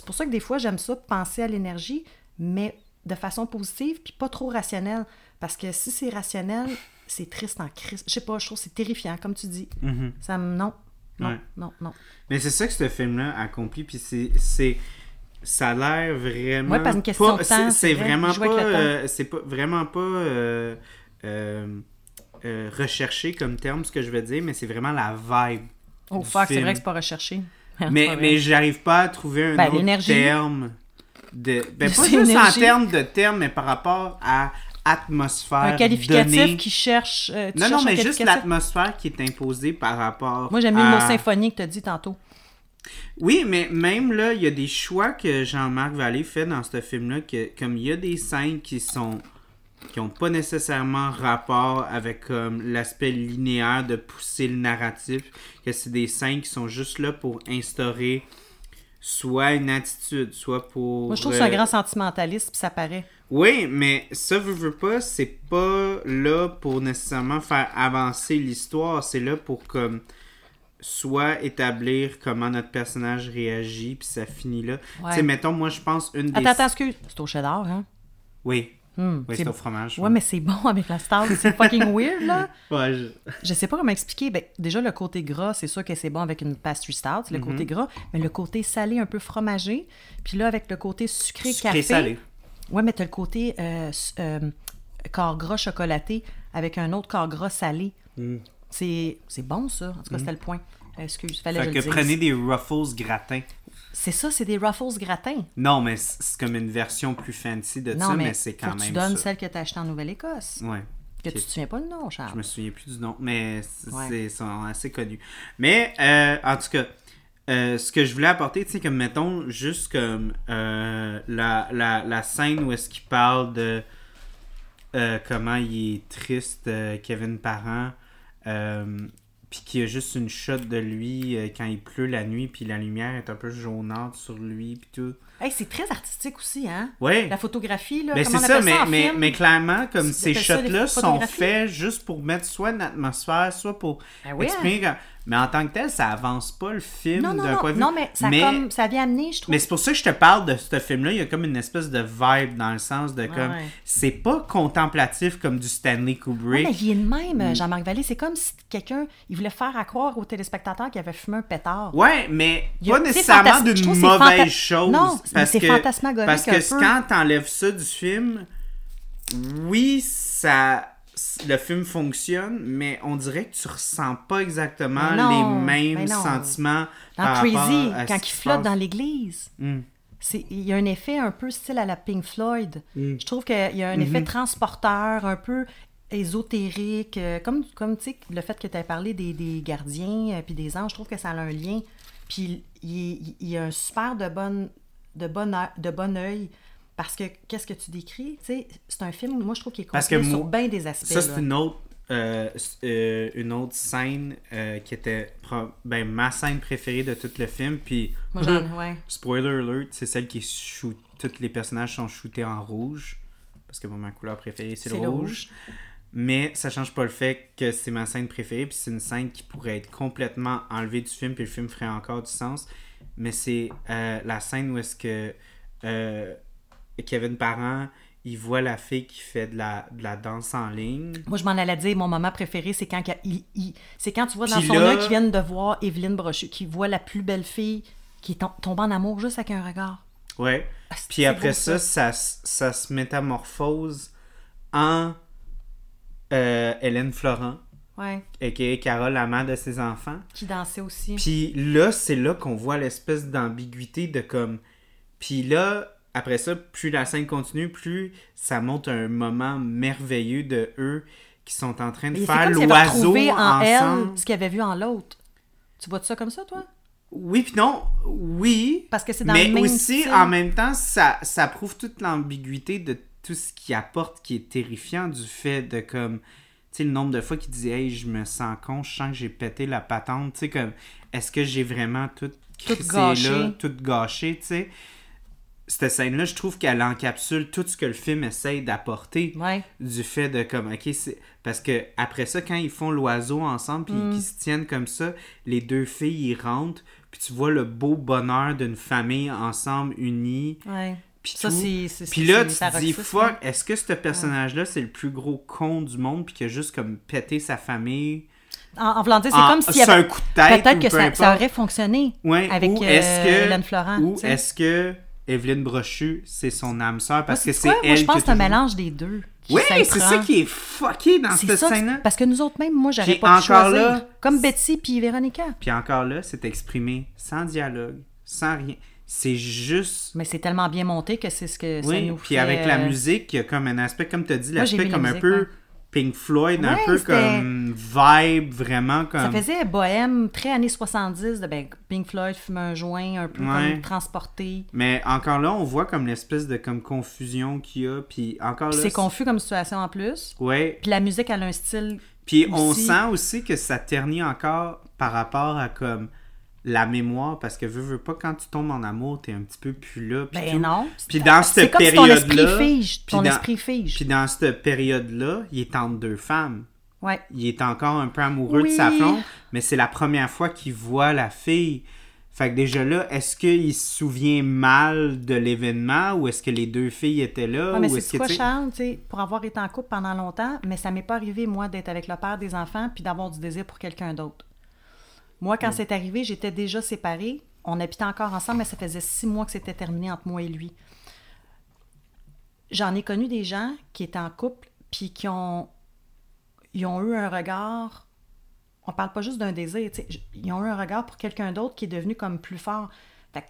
pour ça que des fois, j'aime ça, penser à l'énergie, mais de façon positive, puis pas trop rationnelle. Parce que si c'est rationnel, c'est triste en crise. Je sais pas, je trouve que c'est terrifiant, comme tu dis. Mhm. Ça me... Non. Non, Ouais. non, non. Mais c'est ça que ce film-là accomplit, puis c'est, c'est, ça a l'air vraiment. Ouais, parce une question pas- de temps, c'est, c'est c'est vrai, vraiment pas, euh, c'est pas vraiment pas euh, euh, recherché comme terme ce que je veux dire, mais c'est vraiment la vibe. Oh fuck, c'est vrai que c'est pas recherché. Mais, mais j'arrive pas à trouver un Ben, autre terme de. Ben, pas juste énergie. en termes de terme, mais par rapport à atmosphère. un qualificatif donnée. qui cherche. euh, Non, non, mais juste l'atmosphère qui est imposée par rapport. Moi, j'aime mieux le mot symphonie que tu as dit tantôt. Oui, mais même là, il y a des choix que Jean-Marc Vallée fait dans ce film-là, que comme il y a des scènes qui sont qui ont pas nécessairement rapport avec comme l'aspect linéaire de pousser le narratif, que c'est des scènes qui sont juste là pour instaurer soit une attitude, soit pour Moi, je trouve que c'est un euh, grand sentimentaliste, puis ça paraît. oui, mais ça, veut, veut pas, c'est pas là pour nécessairement faire avancer l'histoire, c'est là pour comme soit établir comment notre personnage réagit, puis ça finit là. Ouais. Tu sais, mettons, moi, je pense une des... Attends, attends, excuse. C'est au cheddar, hein? Oui, Hmm, oui c'est- au fromage. Ouais, mais c'est bon avec la star. C'est fucking weird, là. Ouais, je- Je sais pas comment expliquer. Ben, déjà, le côté gras, c'est sûr que c'est bon avec une pastry stout, c'est le Mhm. côté gras. Mais le côté salé, un peu fromagé. Puis là, avec le côté sucré, Sucré café. salé. Ouais, mais t'as le côté euh, euh, corps gras chocolaté avec un autre corps gras salé. C'est c'est bon, ça. En tout cas, c'était le point. Euh, Excuse, fallait Mm. Fait que que je le dise. prenez des Ruffles gratins. C'est ça, c'est des Ruffles gratins. Non, mais c'est comme une version plus fancy de Non, ça, mais, mais, c'est quand que même tu donnes ça. celle que t'as achetée en Nouvelle-Écosse. Ouais. Que Ok. tu te souviens pas le nom, Charles. Je me souviens plus du nom, mais Ouais. c'est sont assez connus. Mais euh, en tout cas, euh, ce que je voulais apporter, tu sais, comme mettons, juste comme euh, la, la, la scène où est-ce qu'il parle de euh, comment il est triste, Kevin Parent, puis qu'il y a juste une shot de lui euh, quand il pleut la nuit, puis la lumière est un peu jaunâtre sur lui, puis tout. Hey, c'est très artistique aussi, hein? Ouais. La photographie, là, Mais comment c'est on ça, appelle mais, en mais, film? mais clairement, comme ces ça shots-là sont faits juste pour mettre soit une atmosphère, soit pour Ben oui, exprimer. Mais en tant que tel, ça avance pas le film Non, non, d'un non, point de vue. non, mais ça, Comme, ça vient amener, je trouve. mais c'est pour ça que je te parle de ce film-là. Il y a comme une espèce de vibe dans le sens de comme. ouais. C'est pas contemplatif comme du Stanley Kubrick. mais il est de Mm. même, Jean-Marc Vallée. C'est comme si quelqu'un, il voulait faire à croire aux téléspectateurs qu'il avait fumé un pétard. Ouais, mais a- pas nécessairement d'une mauvaise chose. Non, parce c'est que, fantasmagorique Parce que un peu. quand t'enlèves ça du film, oui, ça, le film fonctionne, mais on dirait que tu ressens pas exactement non, les mêmes sentiments. Dans par Crazy, à quand il flotte dans l'église. Hmm. C'est- Il y a un effet un peu style à la Pink Floyd. Mm. Je trouve qu'il y a un effet transporteur, un peu ésotérique, euh, comme, comme le fait que tu as parlé des, des gardiens euh, puis des anges, je trouve que ça a un lien. Puis il, il- il y a un super de bon, de bon, œil- de bon parce que qu'est-ce que tu décris? C'est un film, moi je trouve qu'il est que construit sur bien des aspects. Ça, c'est une autre, euh, euh, une autre scène euh, qui était ben, ma scène préférée de tout le film. Puis, Moi, j'en- ouais. spoiler alert, c'est celle qui shoot. Tous les personnages sont shootés en rouge. Parce que ma couleur préférée, c'est le, C'est le rouge. rouge. Mais ça change pas le fait que c'est ma scène préférée. Puis c'est une scène qui pourrait être complètement enlevée du film. Puis le film ferait encore du sens. Mais c'est euh, la scène où est-ce que euh, Kevin Parent, il voit la fille qui fait de la, de la danse en ligne. Moi, je m'en allais dire, mon moment préféré, c'est quand, il, il- c'est quand tu vois dans Puis son là- œil qu'ils viennent de voir Evelyne Brochu, qui voit la plus belle fille qui est tom- tombée en amour juste avec un regard. Ouais. Ah, Puis après ça, ça, s- ça se métamorphose en euh, Hélène Florent, Ouais. et Carole, la mère de ses enfants. Qui dansait aussi. Puis là, c'est là qu'on voit l'espèce d'ambiguïté de comme. Puis là, après ça, plus la scène continue, plus ça montre un moment merveilleux de eux qui sont en train de Mais faire l'oiseau retrouvé en ensemble. elle ce qu'il avait vu en l'autre. Tu vois ça comme ça, toi? Oui, puis non, oui. Parce que c'est dans Mais le même aussi, style. en même temps, ça, ça prouve toute l'ambiguïté de tout ce qui apporte, qui est terrifiant du fait de comme. Sais, le nombre de fois qu'il dit Hey, je me sens con, je sens que j'ai pété la patente. Tu sais, comme, est-ce que j'ai vraiment tout crissé gâché. là, tout gâché, tu sais? Cette scène-là, je trouve qu'elle encapsule tout ce que le film essaye d'apporter Ouais. du fait de comme ok c'est parce que après ça quand ils font l'oiseau ensemble puis Mm. qu'ils se tiennent comme ça les deux filles ils rentrent puis tu vois le beau bonheur d'une famille ensemble unie Ouais. Puis Ça, c'est- c'est- puis là c'est tu te dis fuck est-ce que ce personnage là c'est le plus gros con du monde puis qui a juste comme pété sa famille? En, en voulant dire, c'est comme s'il y sur avait... un coup de tête Peut-être que peu ça, aurait fonctionné Ouais, avec ou euh, est-ce que Hélène Florent. ou est-ce que Evelyne Brochu c'est son âme sœur? Parce Moi, que c'est elle Moi, je pense que c'est un mélange des deux Oui, c'est ça qui est fucké dans C'est cette scène-là. parce que nous autres même, moi, j'aurais pas pu encore choisir. là, Comme Betty puis Véronica. Puis encore là, c'est exprimé sans dialogue, sans rien. C'est juste. Mais c'est tellement bien monté que c'est ce que ça Oui, nous puis fait, avec la euh, musique, il y a comme un aspect, comme tu as dit, l'aspect la comme un peu ouais. Pink Floyd, un peu comme vibe, vraiment comme. Ça faisait bohème, très années 70, de ben, Pink Floyd fume un joint, un peu Ouais. comme transporté. Mais encore là, on voit comme l'espèce de comme confusion qu'il y a, puis encore c'est confus comme situation en plus. Ouais. Puis la musique, elle a un style. Puis on sent aussi que ça ternit encore par rapport à comme la mémoire, parce que veux, veux pas, quand tu tombes en amour, t'es un petit peu plus là. puis Ben non. Puis dans cette comme si ton esprit période-là. fige. Ton dans- esprit fige. Puis dans cette période-là, il est entre deux femmes. Ouais. Il est encore un peu amoureux de sa blonde, mais c'est la première fois qu'il voit la fille. Fait que déjà là, est-ce qu'il se souvient mal de l'événement ou est-ce que les deux filles étaient là? Ouais, mais c'est que, quoi, Charles, tu sais, pour avoir été en couple pendant longtemps, mais ça m'est pas arrivé, moi, d'être avec le père des enfants puis d'avoir du désir pour quelqu'un d'autre. Moi, quand c'est arrivé, j'étais déjà séparée. On habitait encore ensemble, mais ça faisait six mois que c'était terminé entre moi et lui. J'en ai connu des gens qui étaient en couple puis qui ont, ils ont eu un regard. On parle pas juste d'un désir, tu sais, j- ils ont eu un regard pour quelqu'un d'autre qui est devenu comme plus fort. Fait que,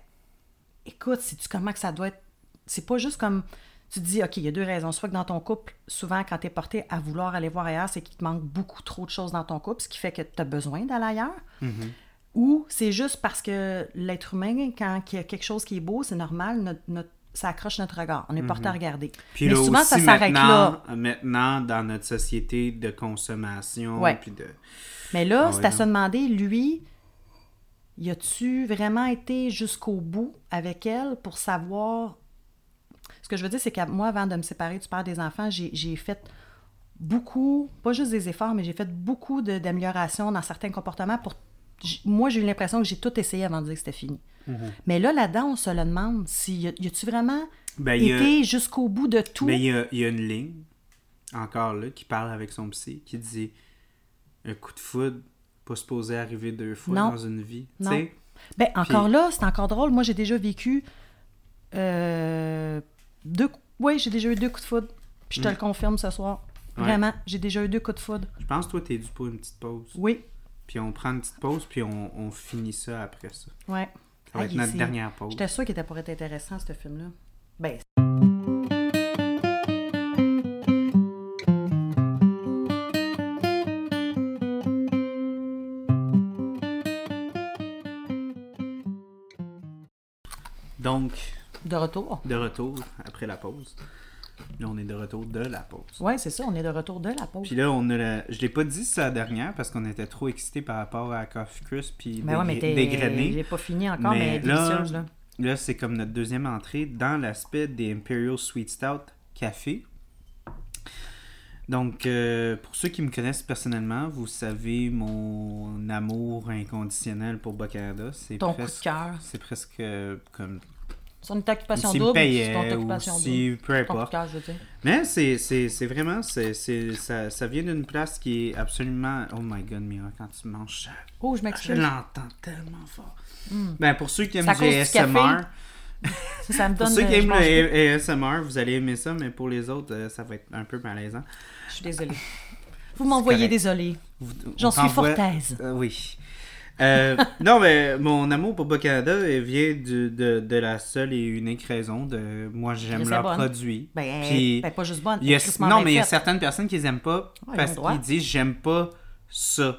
écoute, sais-tu comment que ça doit être? C'est pas juste comme. Tu te dis, OK, il y a deux raisons. Soit que dans ton couple, souvent, quand tu es porté à vouloir aller voir ailleurs, c'est qu'il te manque beaucoup trop de choses dans ton couple, ce qui fait que tu as besoin d'aller ailleurs. Mm-hmm. Ou c'est juste parce que l'être humain, quand il y a quelque chose qui est beau, c'est normal, notre, notre- ça accroche notre regard. On est porté à regarder. Mm-hmm. Puis Mais là souvent, aussi, ça s'arrête là. maintenant, dans notre société de consommation, Ouais. puis de... Mais là, Ah c'est à se demander, lui, y a-tu vraiment été jusqu'au bout avec elle pour savoir. Ce que je veux dire, c'est que moi, avant de me séparer du père des enfants, j'ai fait beaucoup, pas juste des efforts, mais j'ai fait beaucoup d'améliorations dans certains comportements pour. Moi, j'ai eu l'impression que j'ai tout essayé avant de dire que c'était fini. Mm-hmm. Mais là, là-dedans, on se le demande, si y a-tu vraiment Ben, a- été jusqu'au bout de tout? Mais il y a, il y a une ligne, encore là, qui parle avec son psy, qui dit un coup de foudre, pas supposé arriver deux fois Non. dans une vie. Non. Ben, encore là, c'est encore drôle. Moi, j'ai déjà vécu euh, deux. Oui, j'ai déjà eu deux coups de foudre. Puis je te le confirme ce soir. Mm. Ouais. Vraiment, j'ai déjà eu deux coups de foudre. Je pense que toi, t'es dû pour une petite pause. Oui, Puis on prend une petite pause, puis on, on finit ça après ça. ouais. Ça va Ah, être notre dernière pause. J'étais sûre qu'il était pour être intéressant, ce film-là. Ben, Donc, de retour. de retour après la pause. Là, on est de retour de la pause. Oui, c'est ça, on est de retour de la pause. Puis là, on a la... je l'ai pas dit ça la dernière parce qu'on était trop excités par rapport à Coffee Crisp puis Ben ouais, dégrené. j'ai pas fini encore, mais, Mais là- là. Là, c'est comme notre deuxième entrée dans l'aspect des Imperial Sweet Stout Café. Donc, euh, pour ceux qui me connaissent personnellement, vous savez mon amour inconditionnel pour Bas-Canada. C'est Ton coup de presque, cœur. c'est presque euh, comme Son occupation S'il me double, c'est payait ton ou occupation si- double. peu importe. je. Mais c'est, c'est, c'est vraiment, c'est, c'est- ça, ça vient d'une place qui est absolument... Oh my God, Mira, quand tu manges ça, Oh, je je m'excuse. l'entends tellement fort. Ben, pour ceux qui aiment du ASMR. Ça, me pour donne... ceux qui euh, je aiment le ASMR, vous allez aimer ça, mais pour les autres, euh, ça va être un peu malaisant. Je suis désolée. Vous m'envoyez désolée. J'en suis t'envoie- fort aise. Euh, oui. Euh, non, mais mon amour pour Bas-Canada vient du- de, de la seule et unique raison de moi j'aime leurs bonne. produits. Ben, Puis- ben, pas juste bonne. Y a- non, mais il y a certaines personnes qui les aiment pas Ouais, parce qu'ils disent j'aime pas ça.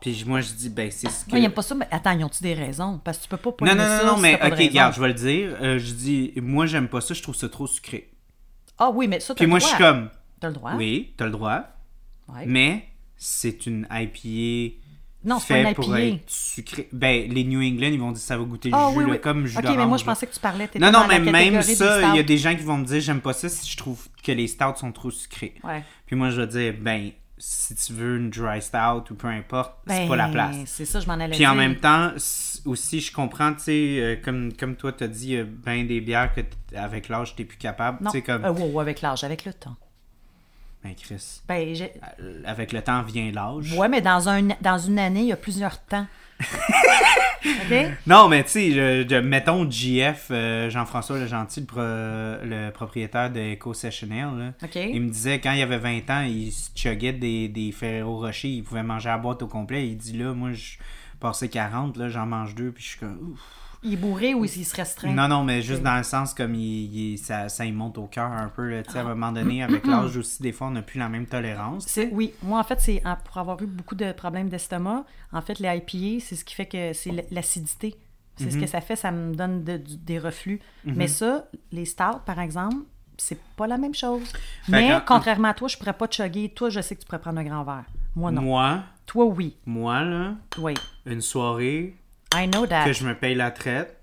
Puis moi je dis ben c'est ce que. Ouais, ils aiment pas ça, mais attends, ils ont-tu des raisons? Parce que tu peux pas pas non, non, non, non, mais ok, regarde, je vais le dire. Euh, je dis moi j'aime pas ça, je trouve ça trop sucré. Ah oui, mais ça, t'as Puis le moi je suis comme T'as le droit. oui, t'as le droit, Ouais. mais c'est une IPA. Non, c'est pas fait une pour être sucré. Ben, les New England, ils vont dire ça va goûter le Ah jus, oui, là, oui. comme jus Ok, mais moi, je pensais que tu parlais. Non, non, mais même ça, il y a des gens qui vont me dire j'aime pas ça si je trouve que les stouts sont trop sucrés. Ouais. Puis moi, je vais dire, ben, si tu veux une dry stout ou peu importe, c'est Ben, pas la place. C'est ça, je m'en allais Puis dire. en même temps, aussi, je comprends, tu sais, euh, comme, comme toi, t'as dit, il y a ben des bières que avec l'âge, t'es plus capable. Non, comme. Euh, wow, avec l'âge, avec le temps. Ben, Chris. Ben, j'ai- euh, Avec le temps vient l'âge. ouais, mais dans, un, dans une année, il y a plusieurs temps. OK? Non, mais tu sais, mettons JF, euh, Jean-François Le Gentil, le, pro- le propriétaire de Eco Sessionnaire, là. OK. Il me disait quand il avait 20 ans, il se chuggait des, des Ferrero Rocher, il pouvait manger la boîte au complet. Il dit là, moi, je passé 40, là, j'en mange deux, puis je suis comme. ouf. Il est bourré ou il se restreint? Non, non, mais juste dans le sens comme il, il- ça, ça y monte au cœur un peu. là, tu sais, À un moment donné, avec l'âge aussi, des fois, on n'a plus la même tolérance. Oui, moi en fait, c'est pour avoir eu beaucoup de problèmes d'estomac, en fait, les IPA, c'est ce qui fait que c'est l'acidité. C'est Mhm. ce que ça fait, ça me donne de- des reflux. Mais ça, les stouts, par exemple, c'est pas la même chose. Mais que- contrairement à toi, je pourrais pas te chugger. Toi, je sais que tu pourrais prendre un grand verre. Moi, non. Moi, Toi, oui. moi, là, Oui. une soirée I know that. que je me paye la traite,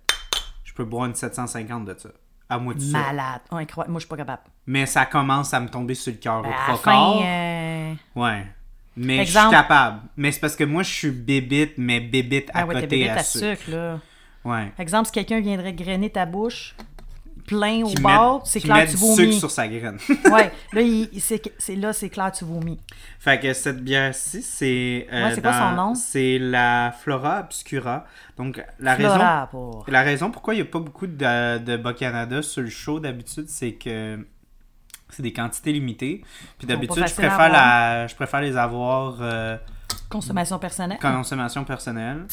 je peux boire une 750 de ça. À moi de. Malade. Oh, incroyable. Moi, je suis pas capable. Mais ça commence à me tomber sur le cœur Ben, au à trois quarts. euh, Ouais. Mais je suis capable. Mais c'est parce que moi, je suis bébite, mais bébite à Ah ouais, t'es côté bébête à, à sucre. sucre, là. Ouais. Exemple, si quelqu'un viendrait grainer ta bouche plein au bord, c'est clair que tu du sucre vomis. sur sa graine. ouais, là, il, il- c'est, là, c'est clair, tu vomis. fait que cette bière-ci, c'est... euh, Ouais, c'est quoi son nom? C'est la Flora Obscura. Donc, la raison... Flora pour. La raison pourquoi il n'y a pas beaucoup de, de Bas-Canada sur le show d'habitude, c'est que c'est des quantités limitées. Puis d'habitude, je préfère, la, je préfère les avoir euh, Consommation personnelle. consommation personnelle.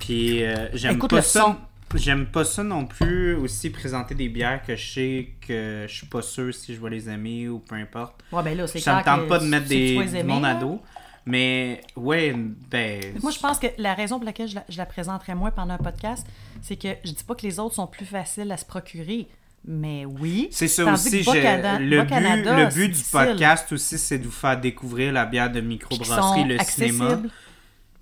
Puis euh, j'aime Écoute pas le ça. son. J'aime pas ça non plus aussi présenter des bières que je sais que je suis pas sûr si je vais les aimer ou peu importe. Ouais, ben là, c'est Ça me tente que pas de mettre des, aimer, là. dos. Mais ouais, ben. Moi, je pense que la raison pour laquelle je la, je la présenterai moins pendant un podcast, c'est que je dis pas que les autres sont plus faciles à se procurer. Mais oui. C'est ça aussi. le, but, Bas-Canada, le but du difficile. podcast aussi, c'est de vous faire découvrir la bière de microbrasserie, le cinéma. accessibles.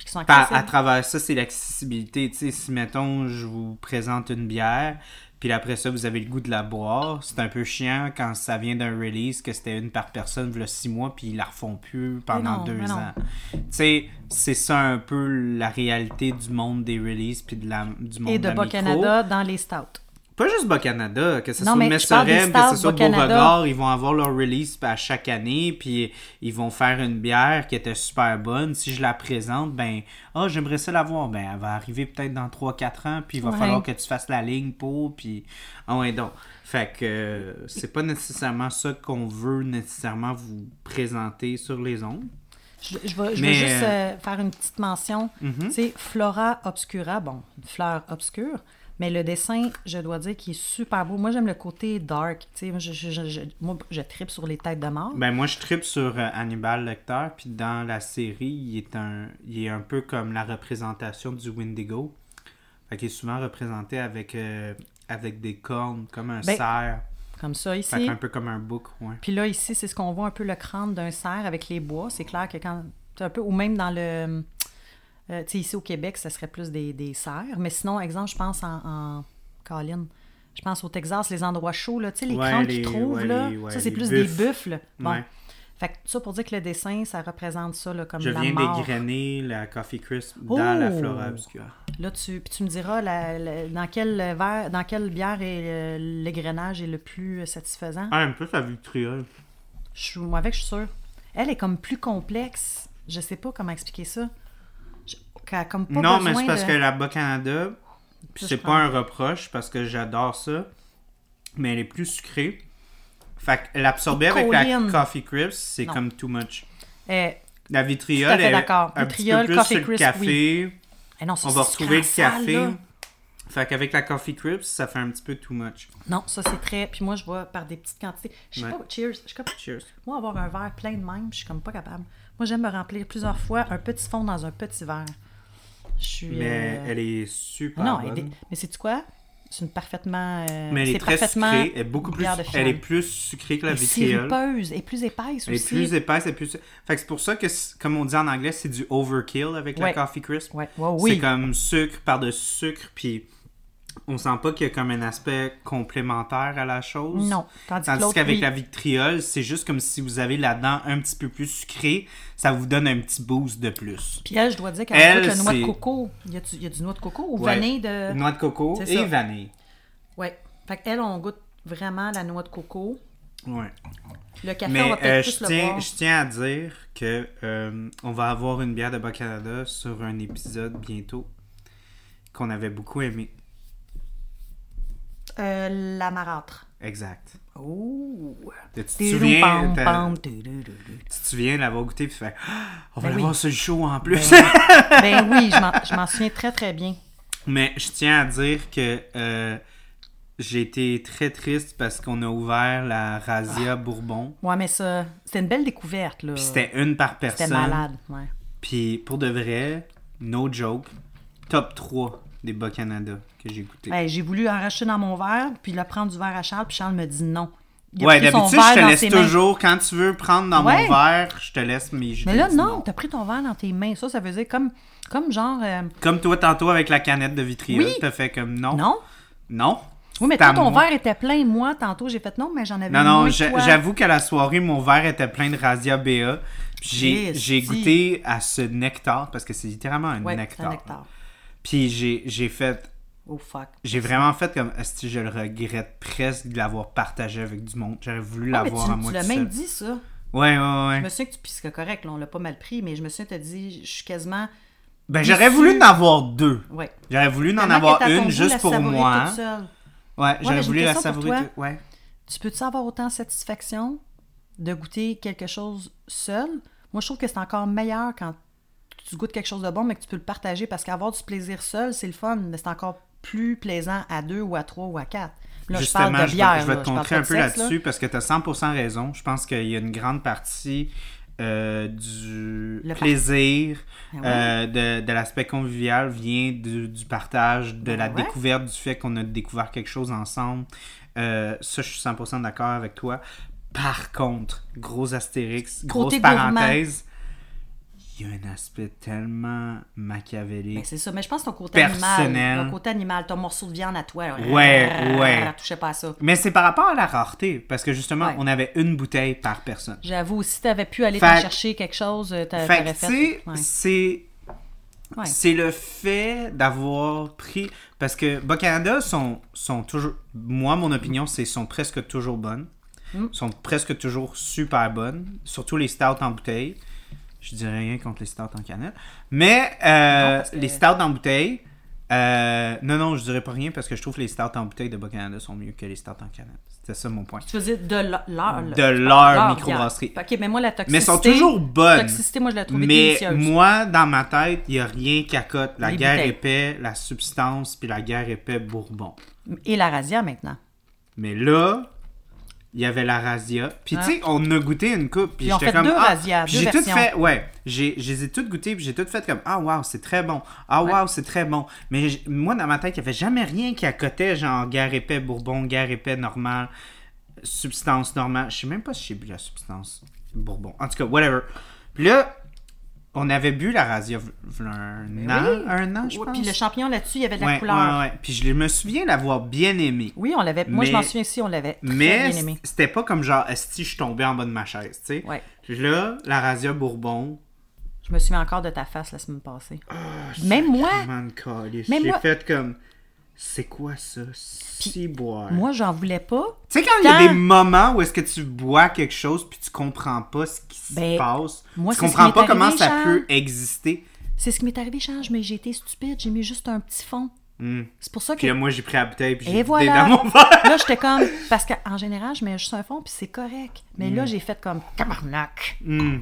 Qui sont Par- accessibles. à travers ça, c'est l'accessibilité. Si, mettons, je vous présente une bière, puis après ça, vous avez le goût de la boire, c'est un peu chiant quand ça vient d'un release, que c'était une par personne, il six mois, puis ils la refont plus pendant non, deux ans. Tu sais, c'est ça un peu la réalité du monde des releases, puis de la, du monde Et de de la micro. Bas-Canada dans les stouts. Pas juste Bas-Canada, que ce Non, soit Messorem, que ce soit. Beauregard, ils vont avoir leur release à chaque année, puis ils vont faire une bière qui était super bonne. Si je la présente, ben, ah, j'aimerais ça la voir. Ben, elle va arriver peut-être dans 3-4 ans, puis il va Ouais. falloir que tu fasses la ligne pour, puis, ah ouais, donc. Fait que euh, c'est pas nécessairement ça qu'on veut nécessairement vous présenter sur les ondes. Je, je vais, je Mais, vais juste euh, euh, faire une petite mention. Tu sais, Flora Obscura, bon, une fleur obscure, mais le dessin, je dois dire qu'il est super beau. Moi, j'aime le côté dark. Tu sais, moi, je, je, je, je- moi, je tripe sur les têtes de mort. Ben moi je tripe sur euh, Hannibal Lecter puis dans la série il est un il est un peu comme la représentation du Wendigo. Fait qu'il est souvent représenté avec euh, avec des cornes comme un Ben, cerf. Comme ça, Fait ici. qu'un peu comme un bouc, ouais. Puis là, ici, c'est ce qu'on voit un peu le crâne d'un cerf avec les bois. C'est clair que quand. c'est un peu, ou même dans le. Euh, tu sais, ici au Québec, ça serait plus des, des cerfs. Mais sinon, exemple, je pense en. en Colin. Je pense au Texas, les endroits chauds, là. Tu sais, les Ouais, crânes qu'ils trouvent, ouais, là. ouais, ça, c'est plus des buffles. Bon. Fait que ça pour dire que le dessin, ça représente ça, là, comme Je la viens dégrainer la Coffee Crisp dans la Oh! Flora Obscura. Là, tu, puis tu me diras la- la- dans, quel verre, dans quelle bière est, euh, l'égrenage est le plus satisfaisant? Ah, un peu sa vitriol. Je suis, moi, avec, je suis sûre. Elle est comme plus complexe. Je sais pas comment expliquer ça. Je- qu'elle a comme pas Non, mais c'est parce de- que la Bas-Canada, puis Ça, c'est pas un reproche parce que j'adore ça, mais elle est plus sucrée. Fait que l'absorber avec la. Coffee Crisp, c'est comme too much. Euh, La vitriole est un petit peu plus sur le café. eh non, On va retrouver le café. là. Fait qu'avec la Coffee Crisp, ça fait un petit peu too much. Non, ça c'est très. Puis moi, je vois par des petites quantités. Je sais Ouais. pas, cheers. Je suis comme... Cheers. Moi, avoir un verre plein de même, je suis comme pas capable. Moi, j'aime me remplir plusieurs fois un petit fond dans un petit verre. Je suis. Mais euh, elle est super Non, bonne. elle est- mais c'est quoi? C'est une parfaitement. euh, Mais elle est c'est très parfaitement sucrée. Elle est beaucoup plus, elle est plus sucrée que la vitriole. sirupeuse et plus épaisse Elle est aussi. plus épaisse et plus. Fait que c'est pour ça que, comme on dit en anglais, c'est du overkill avec Ouais. la Coffee Crisp. Ouais, C'est comme sucre par-dessus sucre, puis on sent pas qu'il y a comme un aspect complémentaire à la chose. Non. Tandis, qu'avec oui. la vitriole, c'est juste comme si vous avez là-dedans un petit peu plus sucré, ça vous donne un petit boost de plus. Puis elle, je dois dire qu'elle le noix de coco. Y a-tu- y a du noix de coco ou Ouais. vanille de. Noix de coco et ça. vanille. Ouais. Fait qu'elle, on goûte vraiment la noix de coco. Ouais. Le café, on Mais va euh, peut-être je, plus le tiens, je tiens à dire que euh, on va avoir une bière de Bas-Canada sur un épisode bientôt qu'on avait beaucoup aimé. Euh, la marâtre. Exact. Oh! Tu te souviens, tu te souviens l'avoir goûté puis faire Ah, on va Ben oui. l'avoir sur le show en plus. Ben oui, je m'en- je m'en souviens très très bien. Mais je tiens à dire que euh, j'ai été très triste parce qu'on a ouvert la Razia Ah. Bourbon. Ouais, mais ça, c'était une belle découverte, là. C'était une par C'était personne. malade, ouais. Puis pour de vrai, no joke, top 3 des Bas-Canada que j'ai goûté. Ben, j'ai voulu en racheter dans mon verre, puis le prendre du verre à Charles, puis Charles me dit non. Il Ouais, d'habitude, je te laisse mains. toujours, quand tu veux prendre dans Ouais. mon verre, je te laisse, mais je Mais là, non, t'as pris ton verre dans tes mains. Ça, ça faisait comme, comme genre. euh, Comme toi, tantôt, avec la canette de vitriol, Oui. t'as fait comme non. Non? Non? Oui, mais toi, ton moi. verre était plein. Moi, tantôt, j'ai fait non, mais j'en avais Non, non, j'avoue qu'à la soirée, mon verre était plein de Razia BA. J'ai goûté à ce nectar, parce que c'est littéralement un Ouais, nectar. un nectar. Puis j'ai fait Oh fuck. J'ai vraiment fait comme si je le regrette presque de l'avoir partagé avec du monde. J'aurais voulu Ah, l'avoir à tu, moi tu l'as même seul. dit, ça. Ouais, ouais, Je ouais. me souviens que tu. Puis c'est correct, là, on l'a pas mal pris, mais je me souviens que t'as dit, je suis quasiment. Ben, j'aurais voulu en avoir deux. Ouais. J'aurais voulu en avoir une juste pour moi. toute seule. Ouais, j'aurais voulu la savourer. toi. tout- Ouais. Tu peux-tu avoir autant de satisfaction de goûter quelque chose seul? Moi, je trouve que c'est encore meilleur quand tu goûtes quelque chose de bon, mais que tu peux le partager parce qu'avoir du plaisir seul, c'est le fun, mais c'est encore plus plaisant à deux ou à trois ou à quatre. Là, Justement, je parle de je vais, je vais là, te contrer un peu là. là-dessus parce que tu as 100% raison. Je pense qu'il y a une grande partie euh, du Le plaisir, Ah euh, de, de l'aspect convivial vient du, du partage, de Ben la ouais. découverte du fait qu'on a découvert quelque chose ensemble. Euh, ça, je suis 100% d'accord avec toi. Par contre, gros astérix, Côté grosse parenthèse, il y a un aspect tellement machiavélique. Ben, c'est ça, mais je pense que ton côté Personnel. animal, ton côté animal, ton morceau de viande à toi, là, Ouais, ouais. touchais pas à ça. Mais c'est par rapport à la rareté, parce que justement, Ouais. on avait une bouteille par personne. J'avoue, si t'avais pu aller Fait- t'en chercher quelque chose, euh, t'a- Fait t'aurais fait. sais, Ouais. c'est Ouais. c'est le fait d'avoir pris parce que Bas Canada sont sont toujours moi mon opinion c'est sont presque toujours bonnes. Mm. Sont presque toujours super bonnes, surtout les stouts en bouteille. Je dirais rien contre les stouts en canette, mais euh, Non, que- les stouts en bouteille euh, non non, je dirais pas rien parce que je trouve que les stouts en bouteille de Bas Canada sont mieux que les stouts en canette. C'était ça mon point. Tu faisais de leur. De leur microbrasserie. Ok, mais moi, la toxicité. Mais sont toujours bonnes. La toxicité, moi, je la trouvais Mais moi, dans ma tête, il n'y a rien qui accote la Les guerre bouteilles. épais, la substance, puis la guerre épais bourbon. Et la razzia maintenant. Mais là, il y avait la Razia. Puis Ah. tu sais, on a goûté une coupe. Puis j'étais comme. deux ah, j'ai tout fait. Ouais, j'ai, je les ai toutes goûtées. Puis j'ai toutes fait comme. Ah, waouh, c'est très bon. Ah, waouh, c'est très bon. Mais moi, dans ma tête, il n'y avait jamais rien qui accotait, genre guerre épais bourbon, guerre épais normal, substance normale. Je sais même pas si j'ai bu la substance bourbon. En tout cas, whatever. Puis là, on avait bu la v'là un Mais an, oui. un an, je pense. Puis le champignon là-dessus, il y avait de la ouais, couleur. ouais, ouais. Puis je me souviens l'avoir bien aimé. Oui, on l'avait. Moi, je m'en souviens aussi, on l'avait Mais bien aimé. c'était pas comme genre, si je tombais en bas de ma chaise, tu sais. Ouais. Là, la Razia Bourbon. Je me souviens encore de ta face la semaine passée. Même moi. Même J'ai moi- fait comme. C'est quoi ça? Si boire. moi, j'en voulais pas. Tu sais, quand il y a des moments où est-ce que tu bois quelque chose puis tu comprends pas ce qui se Ben, passe, moi, tu comprends pas comment ça Charles. peut exister. C'est ce qui m'est arrivé, Charles, mais j'ai été stupide. J'ai mis juste un petit fond. Hmm. C'est pour ça que. Puis là, moi, j'ai pris la bouteille puis j'ai voilà. dans mon verre. Là, j'étais comme. Parce qu'en général, je mets juste un fond, puis c'est correct. Mais Mm. là, j'ai fait comme. Tabarnak. Hmm.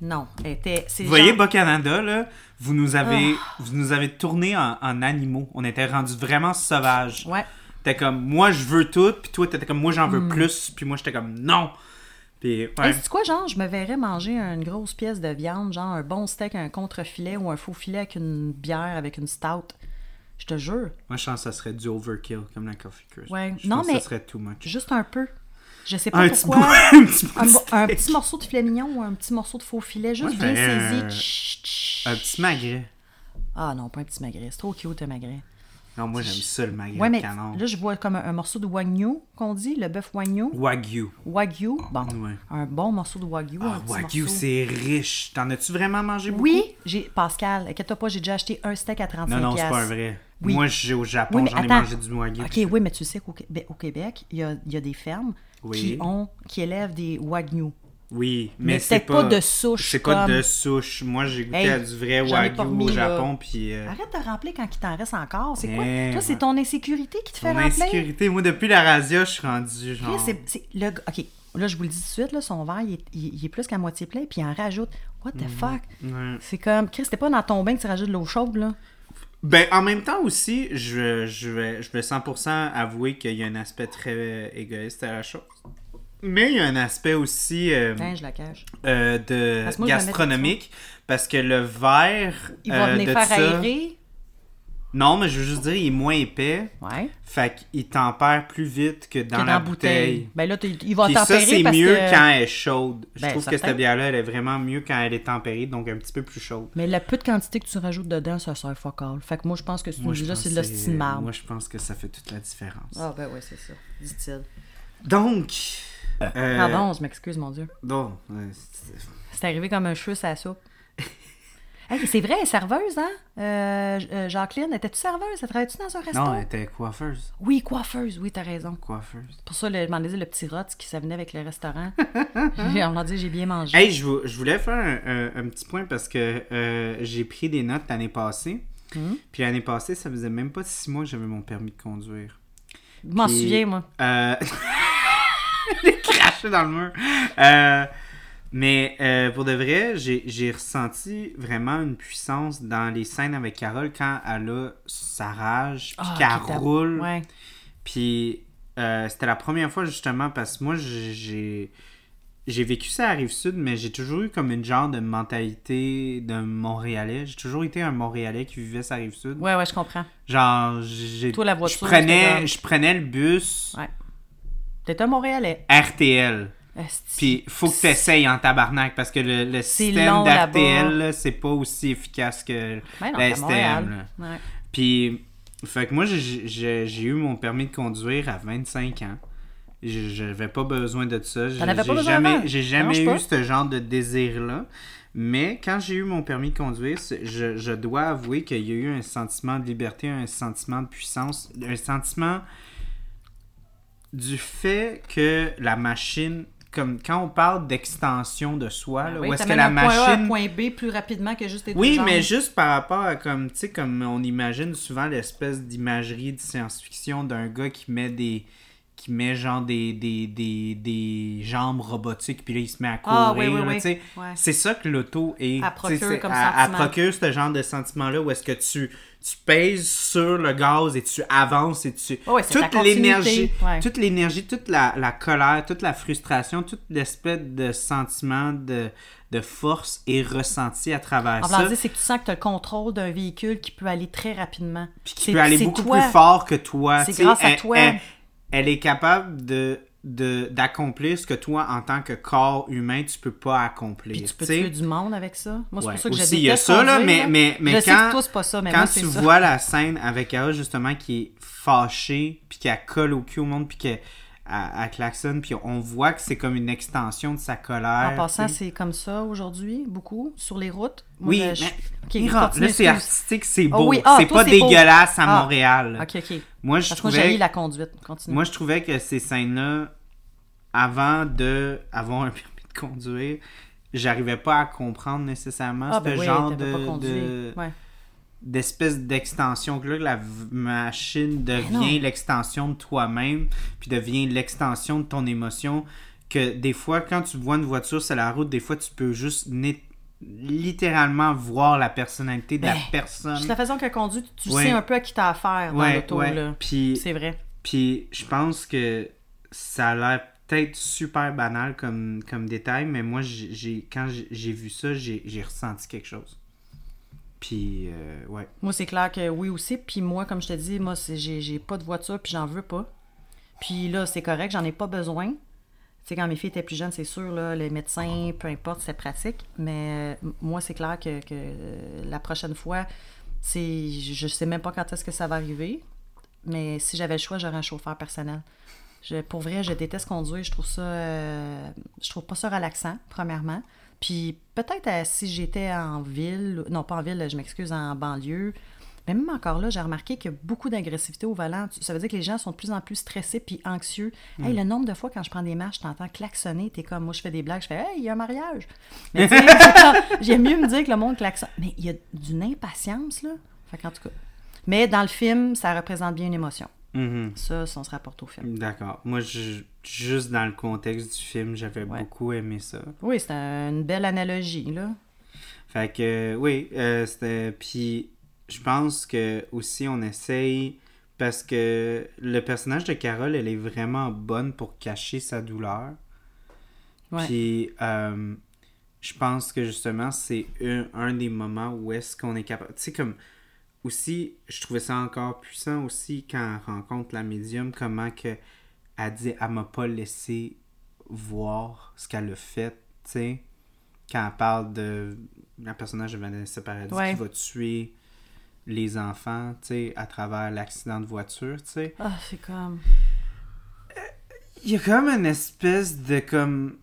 Non. était. Vous voyez, Bas-Canada, là, vous nous avez, Ah. vous nous avez tourné en, en animaux. On était rendus vraiment sauvages. Ouais. T'es comme, moi, je veux tout, puis toi, t'étais comme, moi, j'en Hmm. veux plus, puis moi, j'étais comme, non. Puis, ouais. C'est quoi, genre, je me verrais manger une grosse pièce de viande, genre un bon steak, un contre-filet ou un faux filet avec une bière, avec une stout? Je te jure. Moi, je pense que ça serait du overkill, comme la Coffee Crisp. Ouais. Je Non, pense que mais- ça serait too much. Juste un peu. Je sais pas Un petit, pourquoi. un petit Un, petit morceau de filet mignon ou un petit morceau de faux filet, juste bien ferais saisi. Tch, tch. Un petit magret. Ah non, pas un petit magret. C'est trop cute, un magret. Non, moi, j'aime ça, le magret Ouais, mais canon. là, je vois comme un, morceau de wagyu, qu'on dit, le bœuf wagyu. Wagyu. Wagyu, bon. Ouais. Un bon morceau de wagyu. Ah, Wagyu, c'est riche. T'en as-tu vraiment mangé beaucoup? Oui, j'ai Pascal, inquiète-toi pas, j'ai déjà acheté un steak à 35 Non, non, c'est pas un vrai. Oui. Moi, j'ai au Japon, Oui, j'en ai mangé du Wagyu. OK, oui, mais tu sais qu'au Québec, au Québec, il y a, il y a des fermes Oui. qui ont, qui élèvent des Wagyu. Oui, Mais, mais, c'est pas, de souche. C'est pas comme- de souche. Moi, j'ai goûté Hey, à du vrai Wagyu remis, au. Japon, puis... euh, Arrête de remplir quand il t'en reste encore. C'est quoi? Eh, Toi, c'est ton insécurité qui te fait Mon remplir? insécurité. Moi, depuis la razzia, je suis rendu genre... C'est- le OK, là, je vous le dis tout de suite, là, son verre, il est, il- est plus qu'à moitié plein, puis il en rajoute. What the fuck? Ouais. C'est comme, Chris, t'es pas dans ton bain que tu rajoutes de l'eau chaude, là? Ben, en même temps aussi, je, je, vais, je vais 100% avouer qu'il y a un aspect très euh, égoïste à la chose. Mais il y a un aspect aussi euh, Hein, je la cache. euh, de Parce moi, gastronomique, parce que le verre Il va euh, venir de faire ça- aérer. Non, mais je veux juste dire, il est moins épais, Ouais. fait qu'il tempère plus vite que dans que la bouteille. Ben là, il va Puis ça, tempérer c'est parce mieux que... quand elle est chaude. Je Ben, trouve que cette bière-là, elle est vraiment mieux quand elle est tempérée, donc un petit peu plus chaude. Mais la peu de quantité que tu rajoutes dedans, ça sert fuck all. Fait que moi, je pense que celui-là, pense c'est de l'hostie. Moi, je pense que ça fait toute la différence. Ah, ben ouais, c'est ça, dit-il. Donc... euh, Pardon, je m'excuse, mon Dieu. Ouais, c'est- C'est arrivé comme un cheveu à la soupe. Hey, c'est vrai, elle est serveuse, hein? Euh, euh, Jacqueline, étais-tu serveuse? Elle travaillait-tu dans un resto? non, elle était coiffeuse. Oui, coiffeuse, oui, t'as raison. Coiffeuse. Pour ça, le, je m'en disais le petit rot qui ça venait avec le restaurant. On m'a dit j'ai bien mangé. Hey, je, vou- je voulais faire un, un- un petit point parce que euh, j'ai pris des notes l'année passée. Mhm. Puis l'année passée, ça faisait même pas six mois que j'avais mon permis de conduire. je m'en souviens, moi. Euh... J'ai craché dans le mur. Euh, Mais euh, pour de vrai, j'ai ressenti vraiment une puissance dans les scènes avec Carole quand elle a sa rage, puis Ah, qu'elle roule. Ouais. Puis euh, c'était la première fois justement parce que moi j'ai j'ai vécu ça à Rive-Sud, mais j'ai toujours eu comme une genre de mentalité de Montréalais. J'ai toujours été un Montréalais qui vivait sa Rive-Sud. Ouais, ouais, je comprends. Genre, j'ai, Toi, la voiture, je prenais, je prenais le bus Ouais. T'es un Montréalais. RTL. Puis faut que tu essayes en tabarnak parce que le, le système d'RTL, c'est pas aussi efficace que Ben non, la STM. Ouais. Puis, fait que moi, j'ai- eu mon permis de conduire à 25 ans. Je- J'avais pas besoin de ça. J'ai jamais, jamais eu ce genre de désir-là. Mais quand j'ai eu mon permis de conduire, je, je dois avouer qu'il y a eu un sentiment de liberté, un sentiment de puissance, un sentiment du fait que la machine, comme quand on parle d'extension de soi, là, Ben Oui, où est-ce que la un point A à machine point B plus rapidement que juste deux oui, mais juste par rapport à comme, tu sais, comme on imagine souvent l'espèce d'imagerie de science-fiction d'un gars qui met des qui met genre des, des, des, des jambes robotiques puis là il se met à courir Ah, oui, oui, oui. tu sais. Ouais. c'est ça que l'auto est Elle sais, procure comme elle sentiment. procure ce genre de sentiment là où est-ce que tu tu pèses sur le gaz et tu avances et tu ta toute l'énergie ouais. toute l'énergie toute la, la colère toute la frustration toute l'espèce de sentiment de de force est ressenti à travers En ça c'est que tu sens que tu as le contrôle d'un véhicule qui peut aller très rapidement. puis qui C'est- peut aller beaucoup toi. plus fort que toi. C'est grâce à elle, toi. Elle, elle est capable de d'accomplir ce que toi, en tant que corps humain, tu peux pas accomplir. Puis tu peux tu sais? tuer du monde avec ça? Moi, c'est Ouais. pour ça que je il y a ça, là, mais, mais, mais je sais quand, que toi, c'est pas ça, mais quand moi, tu ça. vois la scène avec Carole, justement, qui est fâchée, puis qu'elle colle au cul au monde, puis qu'elle elle- elle klaxonne, puis on voit que c'est comme une extension de sa colère. En passant, c'est comme ça aujourd'hui, beaucoup, sur les routes. Moi, Oui, je- mais je- là, c'est artistique, c'est Ah beau. oui, ah, c'est pas beau. dégueulasse à Ah. Montréal. Ok, ok. Moi, je Parce moi, trouvais... j'ai la conduite. Continue. Moi, je trouvais que ces scènes-là, avant de avoir un permis de conduire, j'arrivais pas à comprendre nécessairement ah, ce ben oui, genre pas de, conduit. de- Ouais. D'espèce d'extension que là, la machine devient l'extension de toi-même, puis devient l'extension de ton émotion. Que des fois, quand tu vois une voiture sur la route, des fois, tu peux juste littéralement voir la personnalité de la Ben, personne. Juste la façon qu'elle conduit, tu Ouais. sais un peu à qui t'as affaire dans Ouais, l'auto. ouais. là. C'est vrai. Puis je pense que ça a l'air peut-être super banal comme, comme détail, mais moi, j'ai, quand j'ai, vu ça, j'ai ressenti quelque chose. Puis, euh, ouais. Moi, c'est clair que oui aussi. Puis moi, comme je te dis, moi, j'ai pas de voiture, puis j'en veux pas. Puis là, c'est correct, j'en ai pas besoin. Tu sais, quand mes filles étaient plus jeunes, c'est sûr, là, les médecins, peu importe, c'est pratique. Mais euh, moi, c'est clair que, que, euh, la prochaine fois, c'est je sais même pas quand est-ce que ça va arriver. Mais si j'avais le choix, j'aurais un chauffeur personnel. Je- pour vrai, je déteste conduire. Je trouve ça. euh, je trouve pas ça relaxant, premièrement. Puis peut-être si j'étais en ville, non pas en ville, je m'excuse, en banlieue, Mais même encore là, j'ai remarqué qu'il y a beaucoup d'agressivité au volant. Ça veut dire que les gens sont de plus en plus stressés puis anxieux. Hey, le nombre de fois quand je prends des marches, je t'entends klaxonner, t'es comme, moi je fais des blagues, je fais, hey, il y a un mariage. Mais tu sais, j'aime mieux me dire que le monde klaxonne. Mais il y a d'une impatience, là. Fait qu'en tout cas. Mais dans le film, ça représente bien une émotion. Mhm. Ça, ça, on se rapporte au film. D'accord. Moi, je- juste dans le contexte du film, j'avais Ouais. beaucoup aimé ça. Oui, un- une belle analogie, là. Fait que, oui, euh, c'était. Puis, je pense que aussi, on essaye. Parce que le personnage de Carole, elle est vraiment bonne pour cacher sa douleur. Ouais. Puis, euh, je pense que justement, c'est un, un des moments où est-ce qu'on est capable. Tu sais, comme. Aussi, je trouvais ça encore puissant aussi quand elle rencontre la médium, comment que elle dit elle m'a pas laissé voir ce qu'elle a fait, tu sais. Quand elle parle de la personnage de Vanessa Paradis Ouais. qui va tuer les enfants, tu sais, à travers l'accident de voiture, tu sais. Ah, c'est comme. Il y a comme une espèce de comme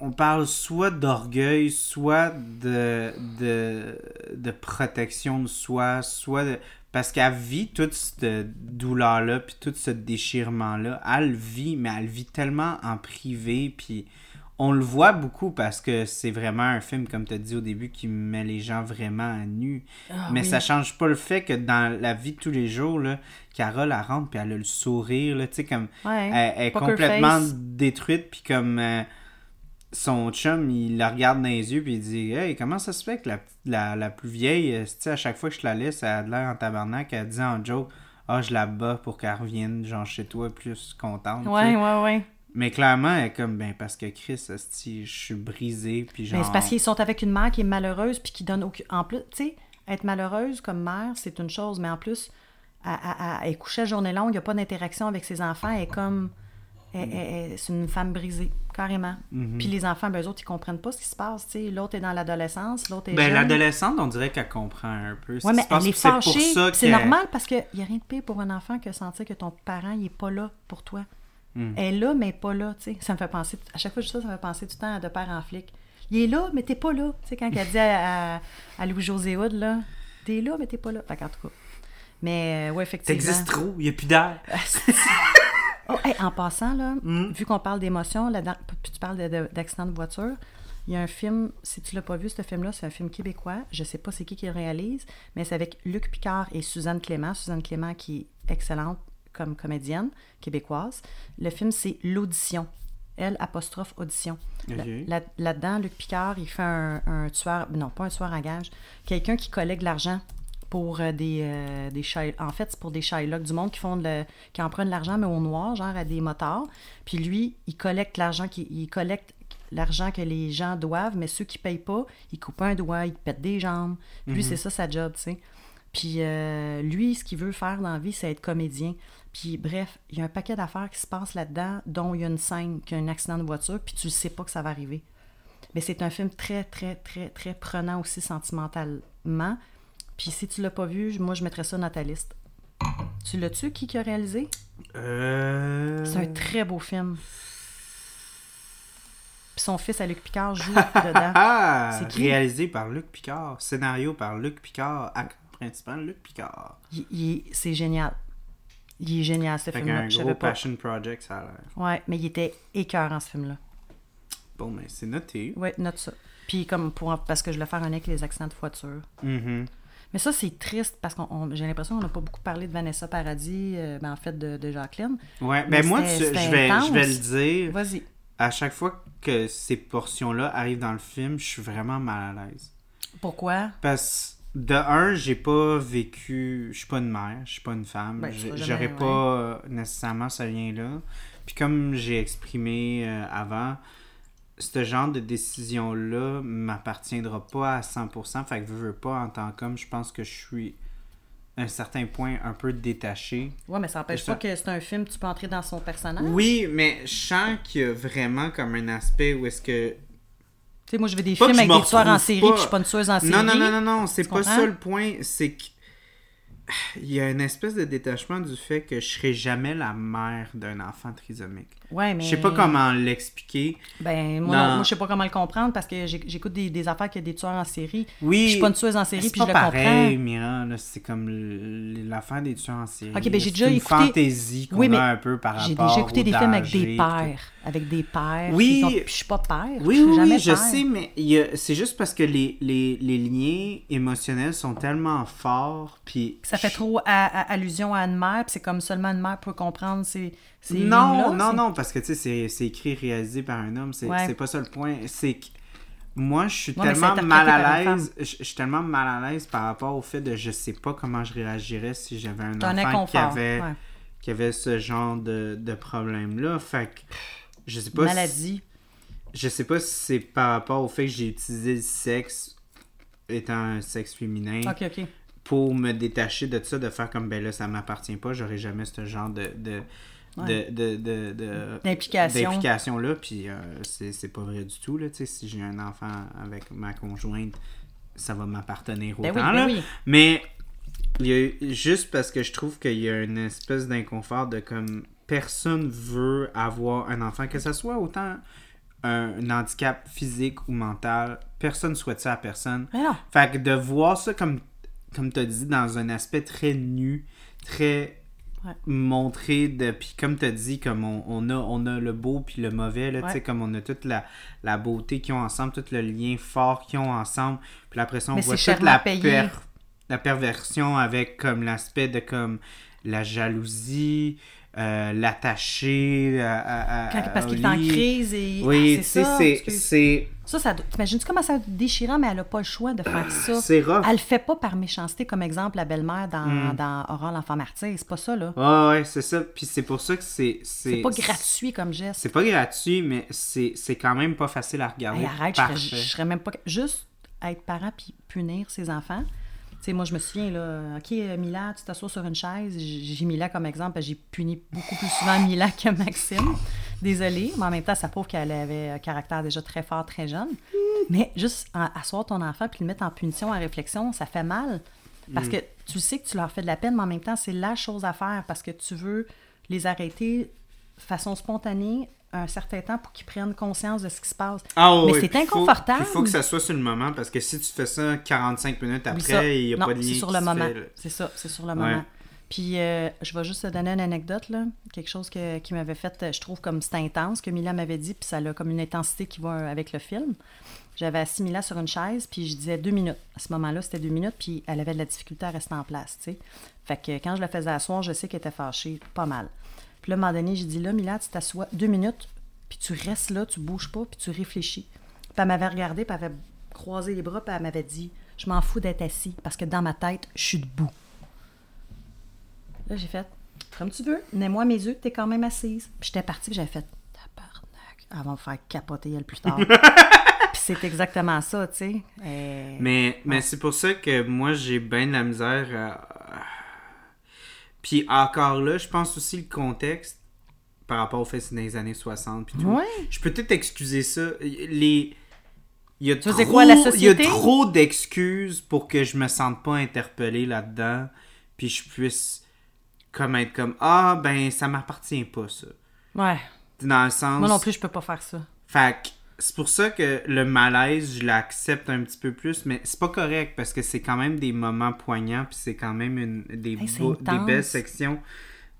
on parle soit d'orgueil, soit de, de de protection de soi, soit de parce qu'elle vit toute cette douleur-là, puis tout ce déchirement-là. Elle le vit, mais elle le vit tellement en privé, puis on le voit beaucoup parce que c'est vraiment un film, comme tu as dit au début, qui met les gens vraiment à nu. Ah, mais oui. ça change pas le fait que dans la vie de tous les jours, là, Carole, elle rentre, puis elle a le sourire, là, tu sais, comme... Ouais. Elle, elle est complètement face. détruite, puis comme euh, son chum, il la regarde dans les yeux, puis il dit Hey, comment ça se fait que la, la, la plus vieille, euh, tu sais, à chaque fois que je la laisse, elle a de l'air en tabarnak, elle dit en joke Ah, je la bats pour qu'elle revienne, genre chez toi, plus contente. Ouais, ouais, ouais. Mais clairement, elle est comme Ben, parce que Chris, je suis brisé, puis genre. Mais c'est parce qu'ils sont avec une mère qui est malheureuse puis qui donne aucun. En plus, tu sais, être malheureuse comme mère, c'est une chose, mais en plus, elle, elle- elle- elle est couchée à journée longue, il n'y a pas d'interaction avec ses enfants, elle est comme. elle- c'est une femme brisée, carrément. Mhm. Puis les enfants, ben, eux autres, ils comprennent pas ce qui se passe. L'autre est dans l'adolescence, l'autre est. Ben, l'adolescente, on dirait qu'elle comprend un peu. ce Ouais, qui mais se passe, elle est fâchée. C'est normal parce qu'il n'y a rien de pire pour un enfant que sentir que ton parent il est pas là pour toi. Mm. Elle est là, mais pas là. tu sais. Ça me fait penser, à chaque fois que je dis ça, ça me fait penser tout le temps à de père en flic. Il est là, mais t'es pas là. Tu sais, quand elle dit à, à, à Louis-José Hood, là, t'es là, mais t'es pas là. Fait qu'en tout cas. Mais, euh, ouais, effectivement. T'existes trop, il n'y a plus d'air. Oh, hey, en passant, là, Mm. vu qu'on parle d'émotion, puis tu parles de- de- d'accident de, voiture, il y a un film, si tu l'as pas vu, ce film-là, c'est un film québécois. Je sais pas c'est qui qui le réalise, mais c'est avec Luc Picard et Suzanne Clément. Suzanne Clément qui est excellente comme comédienne québécoise. Le film, c'est L'Audition. L apostrophe audition. Là- Ok. là- Là-dedans, Luc Picard, il fait un, un tueur, non, pas un tueur à gage, quelqu'un qui collecte l'argent pour euh, des, euh, des Shy- En fait, c'est pour des Shylocks du monde qui font le- qui empruntent l'argent, mais au noir, genre à des motards. Puis lui, il collecte l'argent qui, il collecte l'argent que les gens doivent, mais ceux qui payent pas, il coupe un doigt, il pète des jambes. Lui, c'est ça sa job, tu sais. Puis euh, lui, ce qu'il veut faire dans la vie, c'est être comédien. Puis bref, il y a un paquet d'affaires qui se passent là-dedans, dont il y a une scène qui a un accident de voiture, puis tu ne sais pas que ça va arriver. Mais c'est un film très, très, très, très prenant aussi sentimentalement. Puis si tu l'as pas vu, moi, je mettrais ça dans ta liste. Tu l'as-tu, qui, qui a réalisé? Euh... C'est un très beau film. Puis son fils, à Luc Picard, joue dedans. Ah! C'est qui? Réalisé par Luc Picard. Scénario par Luc Picard. Acteur principal, Luc Picard. Il- il- c'est génial. Il est génial, ce film-là. Je gros pas. passion project, ça a l'air. Ouais, mais il était écœurant, ce film-là. Bon, mais c'est noté. Ouais, note ça. Puis comme pour parce que je voulais faire un lien avec les accidents de voiture. Mhm. Mais ça, c'est triste parce que j'ai l'impression qu'on n'a pas beaucoup parlé de Vanessa Paradis, euh, ben, en fait de, de Jacqueline. Ouais, Mais ben moi, tu- je vais, je vais le dire. Vas-y. À chaque fois que ces portions-là arrivent dans le film, je suis vraiment mal à l'aise. Pourquoi? Parce de un, j'ai pas vécu. Je suis pas une mère, je suis pas une femme. Ben, J'aurais pas nécessairement ce lien-là. Puis comme j'ai exprimé euh, avant, ce genre de décision-là m'appartiendra pas à 100%. Fait que veux, veux pas, en tant qu'homme, je pense que je suis à un certain point un peu détaché. Ouais, mais ça n'empêche pas ça. que c'est un film, tu peux entrer dans son personnage. Oui, mais je sens qu'il y a vraiment comme un aspect où est-ce que Tu sais, moi, je veux des Pas films avec je des tueurs en série, puis je suis pas une tueuse en série. Non, non, non, non, non, c'est pas comprends? ça le point. C'est que il y a une espèce de détachement du fait que je serai jamais la mère d'un enfant trisomique. Ouais, mais. Je sais pas comment l'expliquer. Ben, moi, non, moi, je sais pas comment le comprendre parce que j'ai- j'écoute des, des affaires qu'il y a des tueurs en série. Oui. Je suis pas une tueuse en série, puis pas je le pareil, comprends. Mira, c'est comme l'affaire des tueurs en série. Ok, ben, j'ai déjà une écouté- fantaisie qu'on Oui, mais a un peu par J'ai rapport déjà écouté des films avec des pères. Avec des pères. Oui. sont- je suis pas père. Oui, je suis oui, jamais oui, je père. sais, mais a- c'est juste parce que les, les, les liens émotionnels sont tellement forts, puis... Ça fait trop à- à- allusion à une mère, puis c'est comme seulement une mère peut comprendre ces, ces Non, non, non, parce que, tu sais, c'est- c'est écrit, réalisé par un homme, c'est Ouais. pas ça le point, c'est que moi, je suis Ouais, tellement mal à l'aise, je je suis tellement mal à l'aise par rapport au fait de je sais pas comment je réagirais si j'avais un un enfant qui avait, ouais. qui avait ce genre de, de problème-là, fait que... Je sais pas si- Maladie. Je sais pas si c'est par rapport au fait que j'ai utilisé le sexe étant un sexe féminin Ok, ok. pour me détacher de ça, de faire comme ben là ça m'appartient pas, j'aurais jamais ce genre de de Ouais. de, de, de, de- D'implication. d'implication là puis euh, c'est c'est pas vrai du tout là tu sais si j'ai un enfant avec ma conjointe ça va m'appartenir autant Ben oui, ben là oui. mais il y a juste parce que je trouve qu'il y a une espèce d'inconfort de comme personne veut avoir un enfant, que ce soit autant un handicap physique ou mental, personne souhaite ça à personne. Mais non. Fait que de voir ça comme, comme tu as dit, dans un aspect très nu, très Ouais. montré de puis comme tu as dit comme on, on a on a le beau puis le mauvais là tu sais Ouais. comme on a toute la, la beauté qu'ils ont ensemble tout le lien fort qu'ils ont ensemble puis après ça on Mais voit toute la per- la perversion avec comme l'aspect de comme la jalousie euh, l'attacher à, à- à- Quand- parce qu'il est en crise et. oui Ah, c'est ça. c'est Ça, ça T'imagines-tu comment ça déchirant, mais elle n'a pas le choix de faire ça. c'est rough Elle le fait pas par méchanceté, comme exemple la belle-mère dans, Mm. dans Aurore l'enfant martyr. C'est pas ça, là. ouais ouais c'est ça puis c'est pour ça que c'est c'est pas gratuit comme geste. c'est pas gratuit mais c'est quand même pas facile à regarder Hey, arrête, je serais, je serais même pas. Juste être parent puis punir ses enfants. Sais, moi, je me souviens, là, OK, euh, Mila, tu t'assois sur une chaise. J'ai Mila comme exemple, j'ai puni beaucoup plus souvent Mila que Maxime. Désolée, mais en même temps, ça prouve qu'elle avait un caractère déjà très fort, très jeune. Mais juste asseoir ton enfant puis le mettre en punition, en réflexion, ça fait mal. Parce que tu sais que tu leur fais de la peine, mais en même temps, c'est la chose à faire parce que tu veux les arrêter de façon spontanée un certain temps pour qu'ils prennent conscience de ce qui se passe. Ah ouais, mais c'est inconfortable. Il faut, que ça soit sur le moment parce que si tu fais ça 45 minutes après, il n'y a non, pas de lien. c'est sur le moment. C'est ça, c'est sur le Ouais. moment. Puis euh, je vais juste te donner une anecdote, là. quelque chose que- qui m'avait fait, euh, je trouve, comme c'était intense, que Mila m'avait dit, puis ça a comme une intensité qui va avec le film. J'avais assis Mila sur une chaise, puis je disais deux minutes. À ce moment-là, c'était deux minutes, puis elle avait de la difficulté à rester en place, sais. Fait que quand je la faisais asseoir, je sais qu'elle était fâchée, pas mal. Puis là, à un moment donné, j'ai dit, là, Mila, tu t'assois deux minutes, puis tu restes là, tu bouges pas, puis tu réfléchis. Puis elle m'avait regardé, puis elle avait croisé les bras, puis elle m'avait dit, je m'en fous d'être assis, parce que dans ma tête, je suis debout. Là, j'ai fait, comme tu veux, mets-moi mes yeux, t'es quand même assise. Puis j'étais partie, puis j'avais fait, tabarnak, elle va me faire capoter elle plus tard. puis c'est exactement ça, tu sais. Euh, Mais, mais c'est pour ça que moi, j'ai bien de la misère à... Puis encore là, je pense aussi le contexte par rapport au fait que c'est dans les années 60 puis tout. Ouais. Je peux peut-être excuser ça. Les... Il y a trop, quoi, la il y a trop d'excuses pour que je me sente pas interpellé là-dedans, puis je puisse comme être comme ah ben ça m'appartient pas ça. Ouais. Dans le sens Moi non plus, je peux pas faire ça. fait que c'est pour ça que le malaise, je l'accepte un petit peu plus, mais c'est pas correct parce que c'est quand même des moments poignants, puis c'est quand même une, des, Hey, c'est beaux- des belles sections.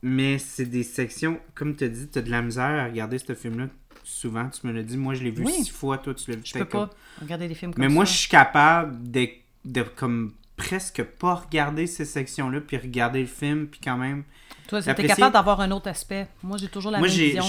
Mais c'est des sections, comme tu as dit, tu as de la misère à regarder ce film-là. Souvent, tu me l'as dit, moi je l'ai vu Oui. six fois, toi tu l'as vu Je peux pas regarder des films comme Mais ça. moi je suis capable de, de comme presque pas regarder ces sections-là, puis regarder le film, puis quand même. Toi, c'était capable d'avoir un autre aspect. Moi, j'ai toujours la Moi, même vision.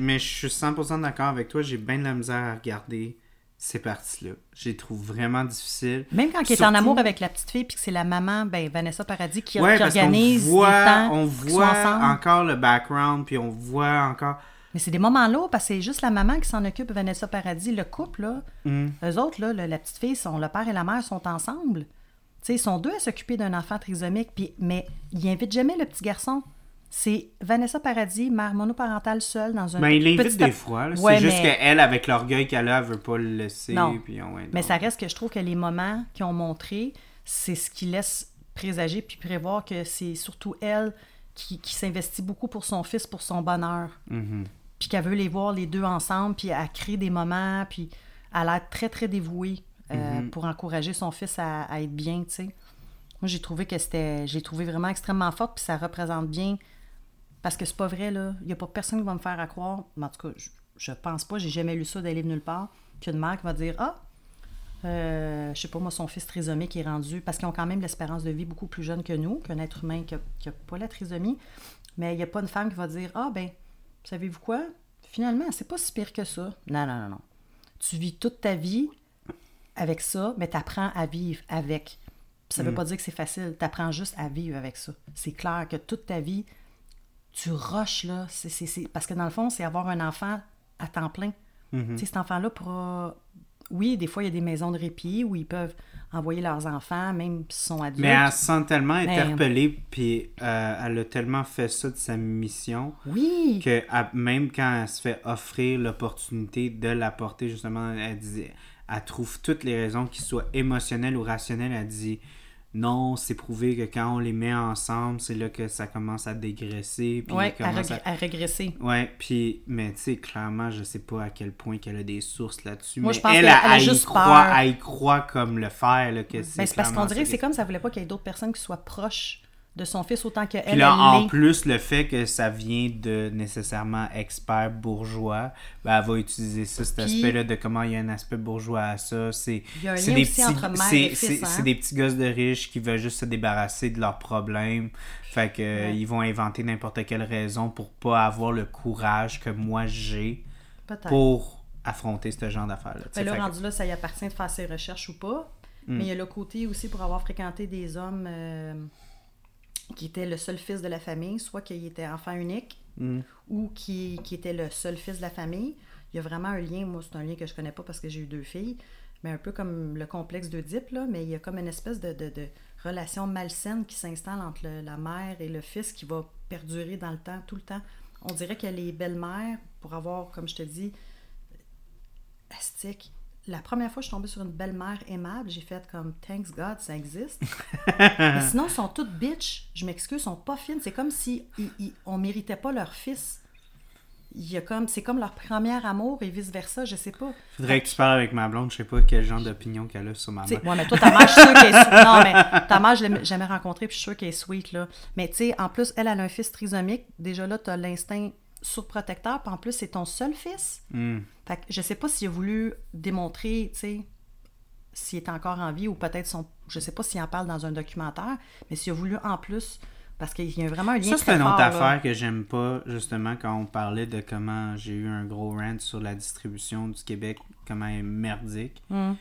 mais je suis 100% d'accord avec toi. J'ai bien de la misère à regarder ces parties-là. Je les trouve vraiment difficiles. Même quand il est en amour avec la petite fille, puis que c'est la maman, ben Vanessa Paradis, qui, Ouais, qui organise voit, les temps on qu'ils sont voit encore le background, puis on voit encore. Mais c'est des moments lourds parce que c'est juste la maman qui s'en occupe, Vanessa Paradis. Le couple, là, Hmm. eux autres, là, la petite fille, sont, le père et la mère sont ensemble. Tu sais, ils sont deux à s'occuper d'un enfant trisomique, puis, mais ils invitent jamais le petit garçon. C'est Vanessa Paradis, mère monoparentale seule dans un Ben, il l'invite petit des fois. Ouais, c'est juste mais- qu'elle, avec l'orgueil qu'elle a, veut pas le laisser. Non. Puis, on- ouais, Mais ça reste que je trouve que les moments qu'ils ont montrés, c'est ce qui laisse présager puis prévoir que c'est surtout elle qui, qui s'investit beaucoup pour son fils, pour son bonheur. Mhm. Puis qu'elle veut les voir les deux ensemble, puis elle crée des moments, puis elle a l'air très, très dévouée euh, Mhm. pour encourager son fils à, à être bien, tu sais. Moi, j'ai trouvé que c'était... J'ai trouvé vraiment extrêmement forte, puis ça représente bien... Parce que c'est pas vrai, là. Il y a pas personne qui va me faire à croire, mais en tout cas, je, je pense pas, j'ai jamais lu ça d'un livre nulle part, qu'une mère qui va dire « Ah, euh, je sais pas, moi, son fils trisomique est rendu... » Parce qu'ils ont quand même l'espérance de vie beaucoup plus jeune que nous, qu'un être humain qui n'a pas la trisomie. Mais il n'y a pas une femme qui va dire « Ah, ben, savez-vous quoi? Finalement, c'est pas si pire que ça. » Non, non, non, non. Tu vis toute ta vie avec ça, mais tu apprends à vivre avec. Puis ça veut pas dire que c'est facile. Tu apprends juste à vivre avec ça. C'est clair que toute ta vie, tu rushes, là. Parce que dans le fond, c'est avoir un enfant à temps plein. Sais, cet enfant-là pourra... Oui, des fois, il y a des maisons de répit où ils peuvent envoyer leurs enfants, même s'ils sont adultes. Mais elle se sent tellement interpellée, puis euh, elle a tellement fait ça de sa mission, Oui! que elle- même quand elle se fait offrir l'opportunité de l'apporter, justement, elle dit, elle trouve toutes les raisons, qu'ils soient émotionnelles ou rationnelles, elle dit non, c'est prouvé que quand on les met ensemble, c'est là que ça commence à dégraisser. Puis Oui, à, régresser. Ouais, puis, mais tu sais, clairement, je sais pas à quel point qu'elle a des sources là-dessus. Moi, mais je pense elle, qu'elle a elle, y juste croit, peur. elle y croit comme le faire, là, que c'est Ben, c'est parce qu'on dirait que c'est comme ça voulait pas qu'il y ait d'autres personnes qui soient proches de son fils autant qu'elle, Puis là, en plus, le fait que ça vient de nécessairement experts bourgeois, ben, elle va utiliser ça, cet aspect-là de comment il y a un aspect bourgeois à ça. C'est des petits, hein. des petits gosses de riches qui veulent juste se débarrasser de leurs problèmes. Fait que euh, Ouais. ils vont inventer n'importe quelle raison pour pas avoir le courage que moi j'ai pour affronter ce genre d'affaires-là. tu sais. Ben là, que- rendu là, ça y appartient de faire ses recherches ou pas. Mm. Mais il y a le côté aussi pour avoir fréquenté des hommes euh, qui étaient le seul fils de la famille, soit qu'il était enfant unique Mm. ou qui, qui était le seul fils de la famille. Il y a vraiment un lien, moi c'est un lien que je connais pas parce que j'ai eu deux filles, mais un peu comme le complexe d'Oedipe, là, mais il y a comme une espèce de, de- de relation malsaine qui s'installe entre le- la mère et le fils qui va perdurer dans le temps, tout le temps. On dirait que les belles-mères, pour avoir, comme je te dis, astique. La première fois que je suis tombée sur une belle-mère aimable, j'ai fait comme Thanks God, ça existe. Mais sinon, ils sont toutes bitch. Je m'excuse, ils sont pas fines. C'est comme si ils, ils- on méritait pas leur fils. Il y a comme, c'est comme leur premier amour et vice versa, je sais pas. Faudrait que tu parles avec ma blonde, je sais pas quel genre d'opinion qu'elle a sur ma mère. ouais, mais toi, ta mère, je suis sûre qu'elle est sweet. Non, mais ta mère, je l'ai jamais rencontrée, puis je suis sûre qu'elle est sweet, là. Mais tu sais, en plus, elle, elle a un fils trisomique. Déjà là, tu as l'instinct surprotecteur, puis en plus, c'est ton seul fils. Hmm. Fait que je sais pas s'il a voulu démontrer, tu sais, s'il est encore en vie ou peut-être son. Je sais pas s'il en parle dans un documentaire, mais s'il a voulu en plus. Parce qu'il y a vraiment un lien Ça, c'est une autre là. affaire que j'aime pas, justement, quand on parlait de comment j'ai eu un gros rant sur la distribution du Québec, comment elle est merdique. Hmm.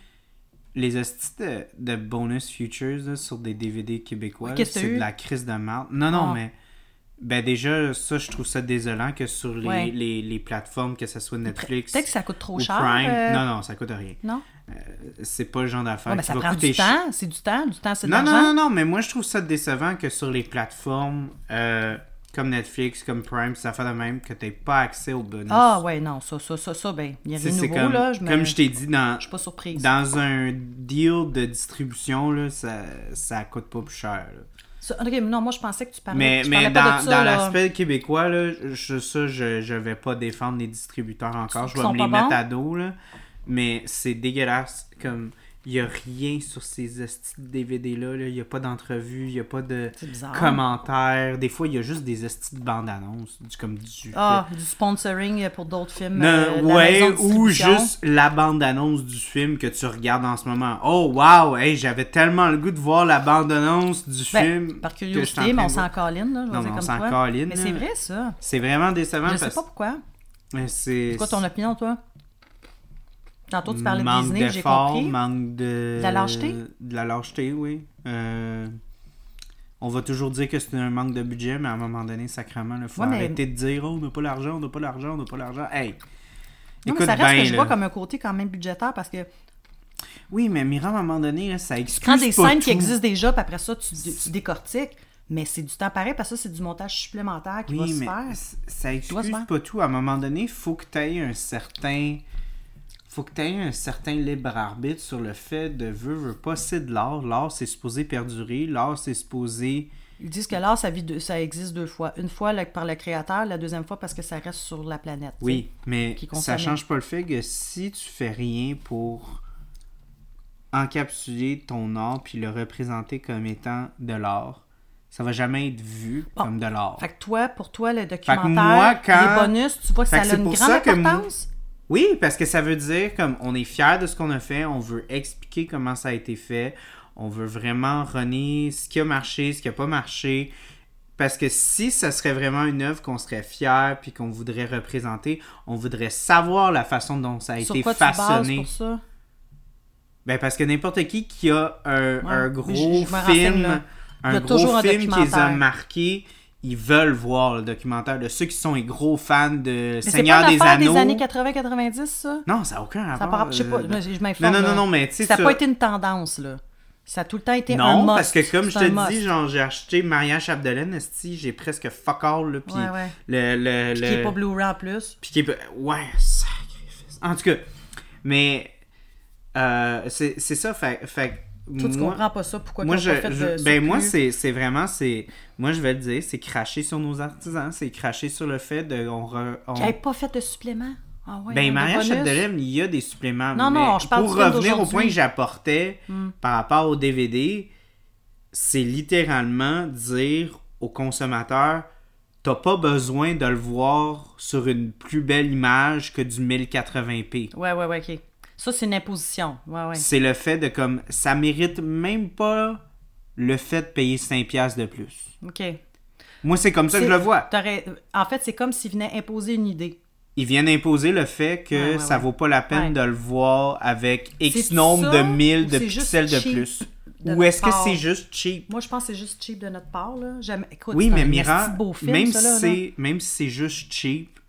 Les hosties de, de bonus futures là, sur des DVD québécois, Oui, c'est de la crise de merde. Non, non, Ah. mais. Ben déjà, ça, je trouve ça désolant que sur les, Ouais. les, les plateformes, que ce soit Netflix Peut-être que ça coûte trop ou cher. Prime. euh, Non, non, ça coûte rien. Non? C'est pas le genre d'affaire Ouais, qui ça va prend coûter du temps. C'est du temps. Du temps, c'est de Non, non, non, non, mais moi je trouve ça décevant que sur les plateformes euh, comme Netflix, comme Prime, ça fait de même que t'aies pas accès aux bonus. Ah, ouais, non. Ça, ça, ça, ça, ben, il y a rien de nouveau, comme, là. Je me- comme je t'ai dit, dans, je suis pas surprise. dans un deal de distribution, là, ça, ça coûte pas plus cher. là. Non, moi, je pensais que tu parlais, Mais, tu mais parlais dans, dans l'aspect québécois, là, je, ça, je, je vais pas défendre les distributeurs encore. Je vais me les mettre bons? à dos, là. Mais c'est dégueulasse. Comme, il y a rien sur ces DVD-là. là. Il y a pas d'entrevue, il y a pas de commentaires. Des fois, il y a juste des hosties de bandes-annonces. du- Comme du... Ah, du sponsoring pour d'autres films. Non, euh, ouais, ou juste la bande-annonce du film que tu regardes en ce moment. Oh, wow! Hey, j'avais tellement le goût de voir la bande-annonce du Ben, film. par curiosité, mais on s'en colline, là, je vais Non, dire on s'en colline, Mais c'est vrai, ça. C'est vraiment décevant Je sais parce pas pourquoi. C'est quoi ton opinion, toi? Tantôt, tu parlais de manque Disney, j'ai compris. manque de... De la lâcheté? De la lâcheté, oui. Euh, On va toujours dire que c'est un manque de budget, mais à un moment donné, sacrément, il faut Ouais, mais- arrêter de dire « Oh, on n'a pas l'argent, on n'a pas l'argent, on n'a pas l'argent. » Hey! Non, mais Écoute ça reste bien, que je là. vois comme un côté quand même budgétaire parce que Oui, mais Miram, à un moment donné, ça tu excuse prends des pas scènes qui existent déjà, puis après ça, tu, tu décortiques. Mais c'est du temps pareil, parce que ça, c'est du montage supplémentaire qui va Oui, se mais faire. ça excuse pas tout. À un moment donné, il faut que tu aies un certain... faut que tu aies un certain libre arbitre sur le fait de veux, veux pas, c'est de l'art. L'art, c'est supposé perdurer. L'art, c'est supposé. Ils disent que l'art, ça, vit ça existe deux fois. Une fois par le créateur, la deuxième fois parce que ça reste sur la planète. Oui, mais ça change pas le fait que si tu fais rien pour encapsuler ton art puis le représenter comme étant de l'art, ça va jamais être vu Bon. comme de l'art. sais. Fait que toi, pour toi, le documentaire, moi, quand- les bonus, tu vois que Fait ça a une grande importance? Oui, parce que ça veut dire comme on est fier de ce qu'on a fait, on veut expliquer comment ça a été fait, on veut vraiment renier ce qui a marché, ce qui a pas marché. Parce que si ça serait vraiment une œuvre qu'on serait fier puis qu'on voudrait représenter, on voudrait savoir la façon dont ça a Sur été quoi tu façonné. pour ça? Ben parce que n'importe qui qui a un, Ouais, un mais gros film, un a gros un film qui les a marqués, ils veulent voir le documentaire de ceux qui sont les gros fans de Mais Seigneur pas des Anneaux. des années 80-90, ça? Non, ça n'a aucun Ça rapport. a pas- Je sais pas, euh, je Non, m'informe. non, non, non, mais tu sais, Ça n'a ça- pas été une tendance, là. Ça a tout le temps été un Non, parce que comme je te dis, genre, j'ai acheté Maria Chapdelaine, esti, j'ai presque fuck all, là, puis Ouais, ouais. le... le, Puis le... qui est pas Blu-ray en plus. Puis qui est pas- Ouais, sacrifice. En tout cas, mais... euh, c'est c'est ça, fait, fait Toi, tu moi- comprends pas ça. Pourquoi moi, je, pas fait je- de ben moi, c'est c'est vraiment, c'est, moi, je vais le dire, c'est cracher sur nos artisans, c'est cracher sur le fait de, on, re- on- pas fait de supplément? Ah ouais, ben de Maria bonus? Chapdelaine, il y a des suppléments. Non, mais non, je parle pour revenir au point que j'apportais Hmm. par rapport au DVD, c'est littéralement dire au consommateur, t'as pas besoin de le voir sur une plus belle image que du 1080p. Ouais, ouais, ouais, ok. Ça, c'est une imposition. Ouais, ouais. C'est le fait de comme ça mérite même pas le fait de payer 5 piastres de plus. Ok. Moi, c'est comme ça que je le vois. En fait, c'est comme s'ils venaient imposer une idée. Ils viennent imposer le fait que Ouais, ouais, ça vaut pas la peine de le voir avec X nombre de mille de pixels de plus? de Ou est-ce que c'est juste cheap? Moi, je pense que c'est juste cheap de notre part. Là. Écoute, Oui, c'est mais un Mira, beau film, même, ça, si là, même si c'est juste cheap,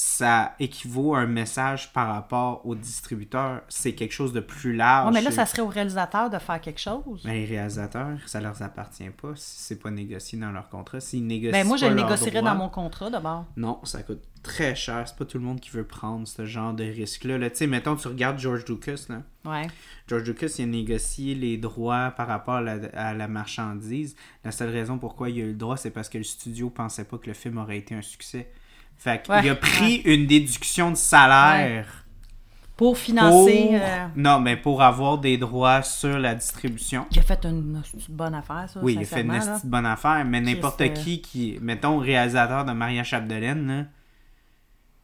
ça équivaut à un message par rapport au distributeur. C'est quelque chose de plus large. Ouais, mais là, ça serait au réalisateur de faire quelque chose. Ben, les réalisateurs, ça leur appartient pas si c'est pas négocié dans leur contrat. S'ils négocient Ben, moi, je le négocierais dans mon contrat d'abord. Non, ça coûte très cher. C'est pas tout le monde qui veut prendre ce genre de risque-là. Là, tu sais, mettons, tu regardes George Lucas, là. Ouais. George Lucas, il a négocié les droits par rapport à la, à la marchandise. La seule raison pourquoi il a eu le droit, c'est parce que le studio pensait pas que le film aurait été un succès. Fait qu'il Ouais, a pris une déduction de salaire Pour pour... financer. euh, Non, mais pour avoir des droits sur la distribution. Il a fait une, une bonne affaire, ça. Oui, il a fait une là. bonne affaire, mais n'importe euh, qui qui, mettons, réalisateur de Maria Chapdelaine, là,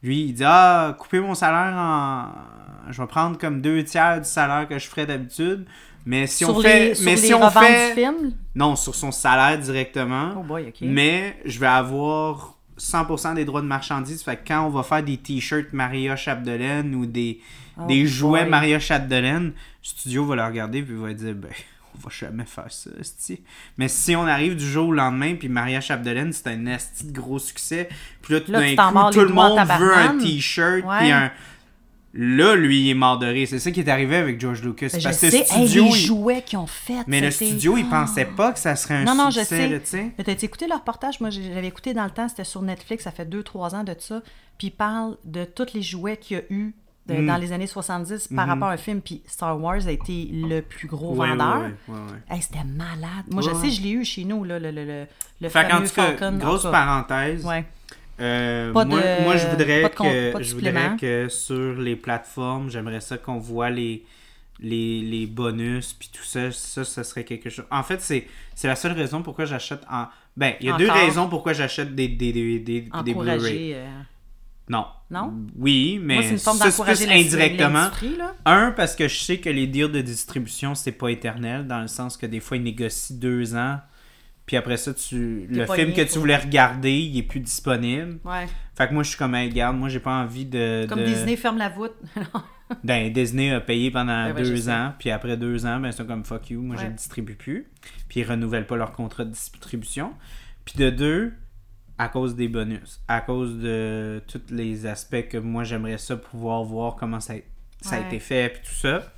lui, il dit Ah, coupez mon salaire en. Je vais prendre comme deux tiers du salaire que je ferais d'habitude. Mais si sur on les, fait. sur mais les si on fait. du film? Non, sur son salaire directement. Oh boy, ok. Mais je vais avoir 100% des droits de marchandises. Fait que quand on va faire des t-shirts Maria Chapdelaine ou des, Oh des jouets boy. Maria Chapdelaine, le studio va le regarder puis va dire ben on va jamais faire ça. Mais si on arrive du jour au lendemain puis Maria Chapdelaine, c'est un esti de gros succès, puis là tout d'un coup le monde veut un t-shirt puis un Là, lui, il est mort de rire. C'est ça qui est arrivé avec George Lucas. Ben, je parce que le sais, hey, studio, les il- jouets qu'ils ont fait. mais le studio, il Ah. pensait pas que ça serait un Non, non, je succès, sais. là, tu sais. Mais t'as écouté le reportage? Moi, j'avais écouté dans le temps, c'était sur Netflix, ça fait 2-3 ans de ça. Puis il parle de tous les jouets qu'il y a eu de- Mm. dans les années 70 par rapport à un film. Puis Star Wars a été le plus gros Mm-hmm. Vendeur. ouais, ouais, ouais, ouais. Hey, c'était malade. Moi, je sais, je l'ai eu chez nous, là, le, le, le, le Fait fameux tout cas, Falcon. grosse En parenthèse. Ouais. Euh, moi, de- moi, je voudrais que je voudrais que sur les plateformes, j'aimerais ça qu'on voit les les, les bonus puis tout ça, ça, ça serait quelque chose. En fait, c'est c'est la seule raison pourquoi j'achète en. Ben, il y a deux raisons pourquoi j'achète des des des des, des Blu-ray. Euh, Non. Non? Oui, mais Moi, c'est une forme ça, c'est plus indirectement. là. Un, parce que je sais que les deals de distribution, c'est pas éternel, dans le sens que des fois, ils négocient deux ans, puis après ça, tu le film que tu voulais regarder, il est plus disponible. Ouais. Fait que moi, je suis comme, hey, regarde, moi, j'ai pas envie de. Comme de... Disney ferme la voûte. Ben, Disney a payé pendant Ouais, deux ans, puis après deux ans, ben, c'est comme fuck you, moi, je le distribue plus. Puis ils renouvellent pas leur contrat de distribution. Puis de deux, à cause des bonus, à cause de tous les aspects que moi, j'aimerais ça pouvoir voir comment ça a, ça a Ouais. été fait, puis tout ça.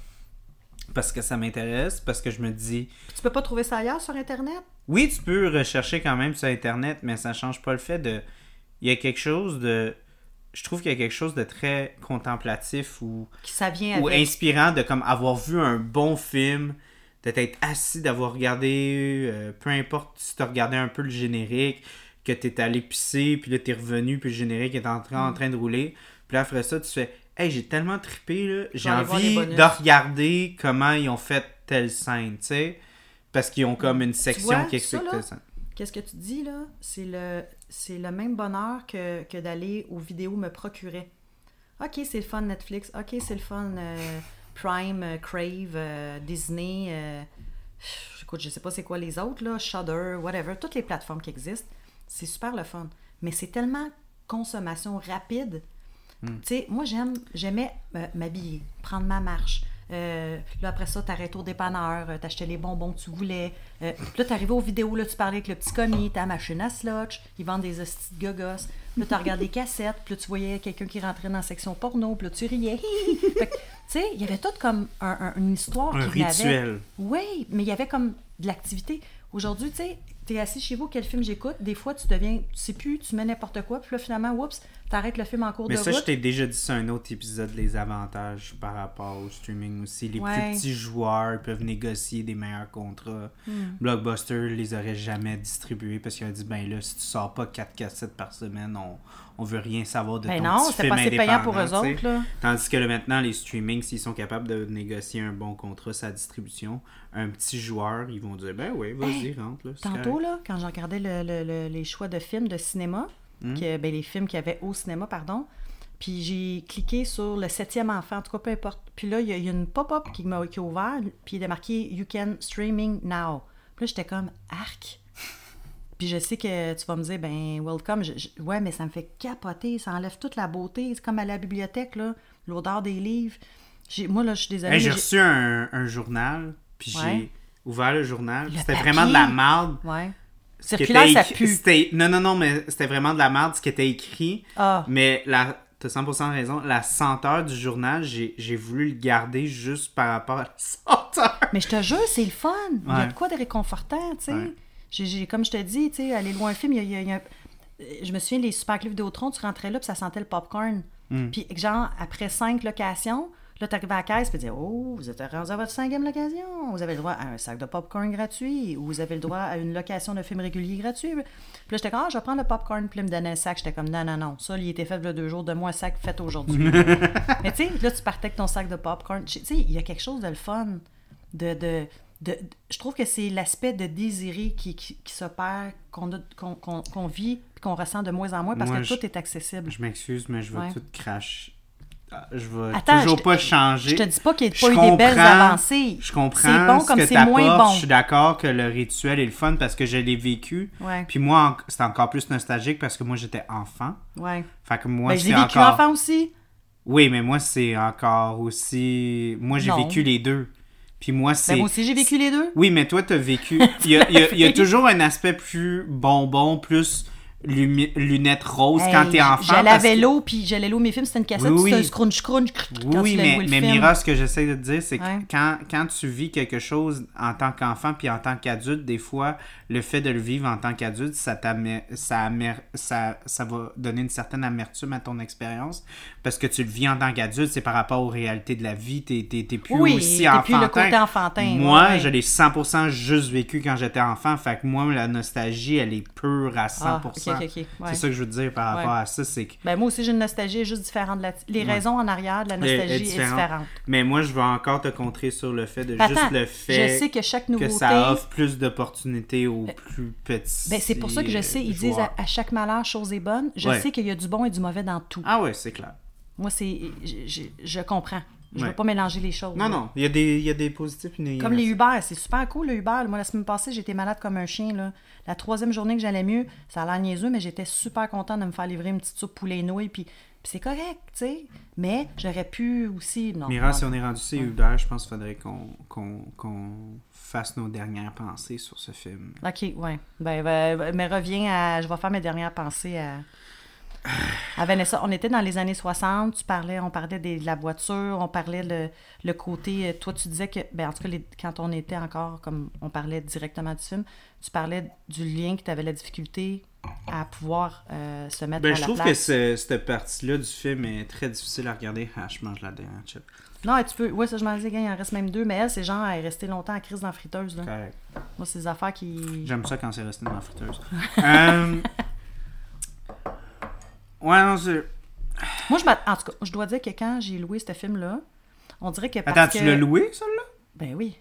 Parce que ça m'intéresse, parce que je me dis, tu peux pas trouver ça ailleurs sur Internet? Oui, tu peux rechercher quand même sur Internet, mais ça change pas le fait de. Il y a quelque chose de. je trouve qu'il y a quelque chose de très contemplatif ou, Qui ça vient ou avec. inspirant de comme avoir vu un bon film, de t'être assis, d'avoir regardé, euh, peu importe si t'as regardé un peu le générique, que t'es allé pisser, puis là t'es revenu, puis le générique est en train, en Mm. train de rouler. Puis là, après ça, tu fais Hey, j'ai tellement trippé, là, j'ai envie de regarder comment ils ont fait telle scène, tu sais. Parce qu'ils ont comme une section vois, qui ça, explique telle scène. Qu'est-ce que tu dis là? C'est le, c'est le même bonheur que, que d'aller aux vidéos me procurait. Ok, c'est le fun Netflix. Ok, c'est le fun euh, Prime, euh, Crave, euh, Disney. écoute, je sais pas c'est quoi les autres, là, Shudder, whatever. Toutes les plateformes qui existent. C'est super le fun. Mais c'est tellement consommation rapide. Tu sais, moi, j'aime, j'aimais m'habiller, prendre ma marche. Euh, là, après ça, t'arrêtais au dépanneur, euh, t'achetais les bonbons que tu voulais. Euh, puis là, t'arrivais aux vidéos, là, tu parlais avec le petit commis, ta machine à slotch, ils vendent des hosties de gogos. Puis là, t'as regardé des cassettes, puis là, tu voyais quelqu'un qui rentrait dans la section porno, puis là, tu riais. Tu sais, il y avait tout comme un- un- une histoire Un rituel. Oui, mais il y avait comme de l'activité. Aujourd'hui, tu sais, t'es assis chez vous, quel film j'écoute, des fois, tu deviens, tu sais plus, tu mets n'importe quoi, puis là, finalement, oups, t'arrêtes le film en cours Mais de ça, route. je t'ai déjà dit sur un autre épisode, les avantages par rapport au streaming aussi. Les Ouais. plus petits joueurs peuvent négocier des meilleurs contrats. Hmm. Blockbuster les aurait jamais distribués parce qu'il a dit ben là, si tu sors pas 4 cassettes par semaine, on, on veut rien savoir de Ben ton non, petit film pas assez payant pour eux indépendant, autres, là. Tandis que là, maintenant, les streamings, s'ils sont capables de négocier un bon contrat, sa distribution, un petit joueur, ils vont dire ben oui, vas-y, Hey, rentre. Là, Tantôt, correct. là, quand j'ai regardé le- le- le- les choix de films de cinéma, Hmm. que, ben, les films qu'il y avait au cinéma, pardon, puis j'ai cliqué sur le septième enfant, en tout cas, peu importe. Puis là, il y, y a une pop-up qui m'a qui a ouvert, puis il est marqué You can streaming now. Puis là, j'étais comme arc. Puis je sais que tu vas me dire, ben, welcome. Je- je- ouais, mais ça me fait capoter, ça enlève toute la beauté. C'est comme à la bibliothèque, là, l'odeur des livres. Moi, là, je suis désolée. Hey, j'ai reçu un, un journal, puis Ouais. j'ai ouvert le journal. C'était vraiment de la merde. Ouais. Circulaire, ça pue. Non, non, non, mais c'était vraiment de la merde ce qui était écrit. Ah. Mais la... t'as 100% raison. La senteur du journal, j'ai voulu le garder juste par rapport à la senteur. Mais je te jure, c'est le fun. Il y a de quoi de réconfortant, tu sais. Ouais. J'ai- j'ai- comme je te dis, tu sais, aller loin un film, il y a, il y a- Je me souviens, les super clips Vidéotron, tu rentrais là, puis ça sentait le popcorn. Hmm. Puis, genre, après cinq locations, là, t'arrivais à la caisse, tu disais, oh, vous êtes rendu à votre cinquième location. Vous avez le droit à un sac de popcorn gratuit, ou vous avez le droit à une location de film régulier gratuit. Puis là, j'étais comme, ah, je vais prendre le popcorn, puis me donnait un sac. J'étais comme, non, non, non, ça, il était fait a deux jours, donne-moi un sac fait aujourd'hui. Mais tu sais, là, tu partais avec ton sac de popcorn. Tu sais, il y a quelque chose de le fun. De, de, de- de- je trouve que c'est l'aspect de désirer qui, qui, qui s'opère, qu'on qu'on- qu'on vit, qu'on ressent de moins en moins parce Moi, que je- tout est accessible. Je m'excuse, mais je vais Ouais. tout crash. Ah, Je vais Attends, toujours je pas changer. Je te dis pas qu'il n'y Je a pas eu des belles avancées. Je comprends C'est bon ce comme que c'est moins bon. Je suis d'accord que le rituel est le fun parce que je l'ai vécu. Ouais. Puis moi, c'est encore plus nostalgique parce que moi, j'étais enfant. Ouais. Fait que moi, Ben, c'est vécu encore... enfant aussi. Oui, mais moi, c'est encore aussi... Moi, j'ai vécu les deux. Puis moi, c'est... Ben, moi aussi, j'ai vécu les deux. Oui, mais toi, t'as vécu... Il y a, il y a- il y a toujours un aspect plus bonbon, plus lumi- lunettes roses quand t'es enfant. J'allais à parce que- vélo, puis j'allais louer mes films, c'était une cassette, Oui, c'était un oui. scrunch crunch quand Oui, mais, mais film. Mira, ce que j'essaie de te dire, c'est que Ouais. quand, quand tu vis quelque chose en tant qu'enfant puis en tant qu'adulte, des fois, le fait de le vivre en tant qu'adulte, ça, ça, amer- ça, ça va donner une certaine amertume à ton expérience parce que tu le vis en tant qu'adulte, c'est par rapport aux réalités de la vie, t'es t'es- t'es plus Oui, aussi t'es plus enfantin. le côté enfantin, Moi, ouais, je l'ai 100% juste vécu quand j'étais enfant, fait que moi, la nostalgie, elle est pure à 100%. Ah, ok, ok, ok, ouais. C'est ça que je veux te dire par rapport Ouais. à ça, c'est que Ben, moi aussi, j'ai une nostalgie juste différente. de la- Les raisons en arrière de la Elle est nostalgie est différente. différente. Mais moi, je vais encore te contrer sur le fait de Attends, juste le fait je sais que chaque que nouveauté... ça offre plus d'opportunités aux plus petits. Ben, c'est pour ça que je sais, ils disent à, à chaque malheur, chose est bonne. Je sais qu'il y a du bon et du mauvais dans tout. Ah ouais, c'est clair. Moi, c'est... Je, je- je comprends. Je ne Ouais. veux pas mélanger les choses. Non, là. non, il y, a des, il y a des positifs et des Comme les. Uber, c'est super cool le Uber. Moi, la semaine passée, j'étais malade comme un chien. Là. La troisième journée que j'allais mieux, ça a l'air niaiseux, mais j'étais super contente de me faire livrer une petite soupe poulet nouilles. Puis, puis c'est correct, tu sais. Mais j'aurais pu aussi. Non, Mira, non. si on est rendu chez Uber, je pense qu'il faudrait qu'on qu'on qu'on fasse nos dernières pensées sur ce film. Ok, ouais. Ben, ben, ben, mais reviens à. Je vais faire mes dernières pensées à. À Vanessa, on était dans les années 60, tu parlais, on parlait des- de la voiture, on parlait le, le côté. euh, Toi, tu disais que, ben, en tout cas, les- quand on était encore, comme on parlait directement du film, tu parlais du lien que tu avais la difficulté à pouvoir euh, se mettre Ben, à je la trouve que place. ce- cette partie-là du film est très difficile à regarder. Ah, je mange la dernière chip. Non, tu peux. Ouais, ça, je m'en disais, il en reste même deux, mais elle, c'est genre, elle est restée longtemps à crise dans la friteuse. Là. Correct. Moi, c'est des affaires qui. J'aime ça quand c'est resté dans la friteuse. Euh, Ouais, non, c'est. Moi, je en tout cas, je dois dire que quand j'ai loué ce film-là, on dirait que. Parce Attends, tu l'as loué, celle-là? Ben oui.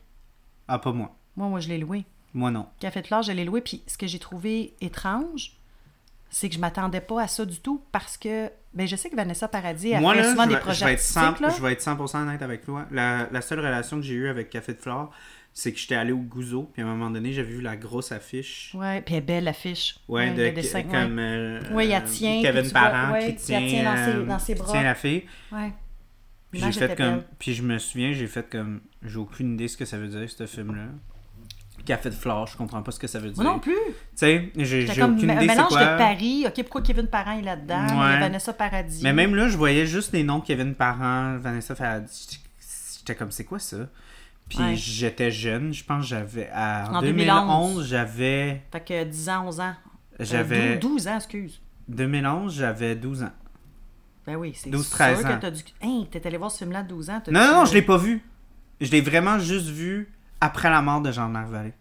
Ah, pas moi. Moi, moi, je l'ai loué. Moi, non. Café de flore, je l'ai loué. Puis ce que j'ai trouvé étrange, c'est que je m'attendais pas à ça du tout parce que. Ben, je sais que Vanessa Paradis a Moi, fait là, souvent je des vais, je projets vais être 100, artistiques, là. je vais être 100% honnête avec toi. La, la seule relation que j'ai eue avec Café de Flore, c'est que j'étais allé au Gouzo, puis à un moment donné, j'avais vu la grosse affiche. Ouais, puis elle est belle l'affiche. Ouais, de, dessin, ouais. comme. euh, Ouais, il la euh, tient, puis Kevin tu vois- Parent ouais, qui tient, tient dans ses- euh, dans ses bras. tient la fille. Ouais. Puis j'ai fait comme. belle. Puis je me souviens, j'ai fait comme. J'ai aucune idée ce que ça veut dire, ce film-là. Café de Flore, je comprends pas ce que ça veut dire. Moi non plus. Tu sais, j'ai aucune un idée c'est mélange quoi. de Paris. OK, pourquoi Kevin Parent est là-dedans? Y a Ouais. Vanessa Paradis. Mais même là, je voyais juste les noms de Kevin Parent, Vanessa Paradis. J'étais comme, c'est quoi ça? Puis Ouais. j'étais jeune, je pense que j'avais. En, En 2011, 2011, j'avais. Fait que 10 ans, 11 ans. Euh, J'avais. 12, 12 ans, excuse. 2011, j'avais 12 ans. Ben oui, c'est 12, sûr 13 que ans. t'as dû... Hein, t'es allé voir ce film-là à 12 ans. Non, non, non, je l'ai pas vu. Je l'ai vraiment juste vu après la mort de Jean-Marc Vallée.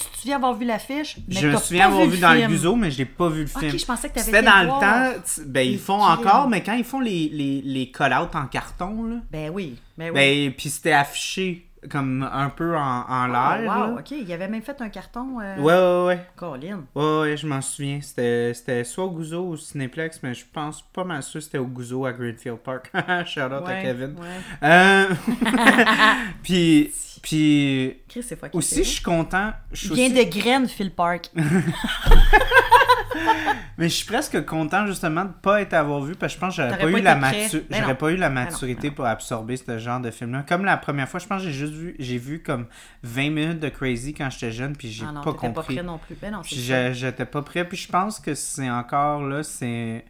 Tu te souviens avoir vu l'affiche, mais je me souviens avoir vu dans le. Guzo, mais je l'ai pas vu le Ok, film. je pensais que t'avais C'était dans le temps, tu- ben ils font encore, mais quand ils font les, les, les call-outs en carton, là, Ben oui, ben oui. ben, puis c'était affiché comme un peu en, en Ah, l'air. wow, là. ok. Il avait même fait un carton. Euh... Ouais, ouais, ouais. Colin. Ouais, ouais, je m'en souviens. C'était, soit au Gouzo ou au Cinéplex, mais je pense pas mal sûr que c'était au Gouzo à Greenfield Park. Shout out à Kevin. ouais. Euh, puis, puis Chris, c'est fucking aussi, je suis content. Je suis Il vient aussi- de graines, Phil Park. Mais je suis presque content justement de pas être avoir vu parce que je pense que j'aurais pas, pas eu la matu- Ben j'aurais pas eu la non, maturité ben pour absorber ce genre de film là. Comme la première fois, je pense que j'ai juste vu j'ai vu comme 20 minutes de Crazy quand j'étais jeune puis j'ai Ah non, pas t'étais pas compris. prêt non plus. Ben non, j'étais pas prêt puis je pense que c'est encore là c'est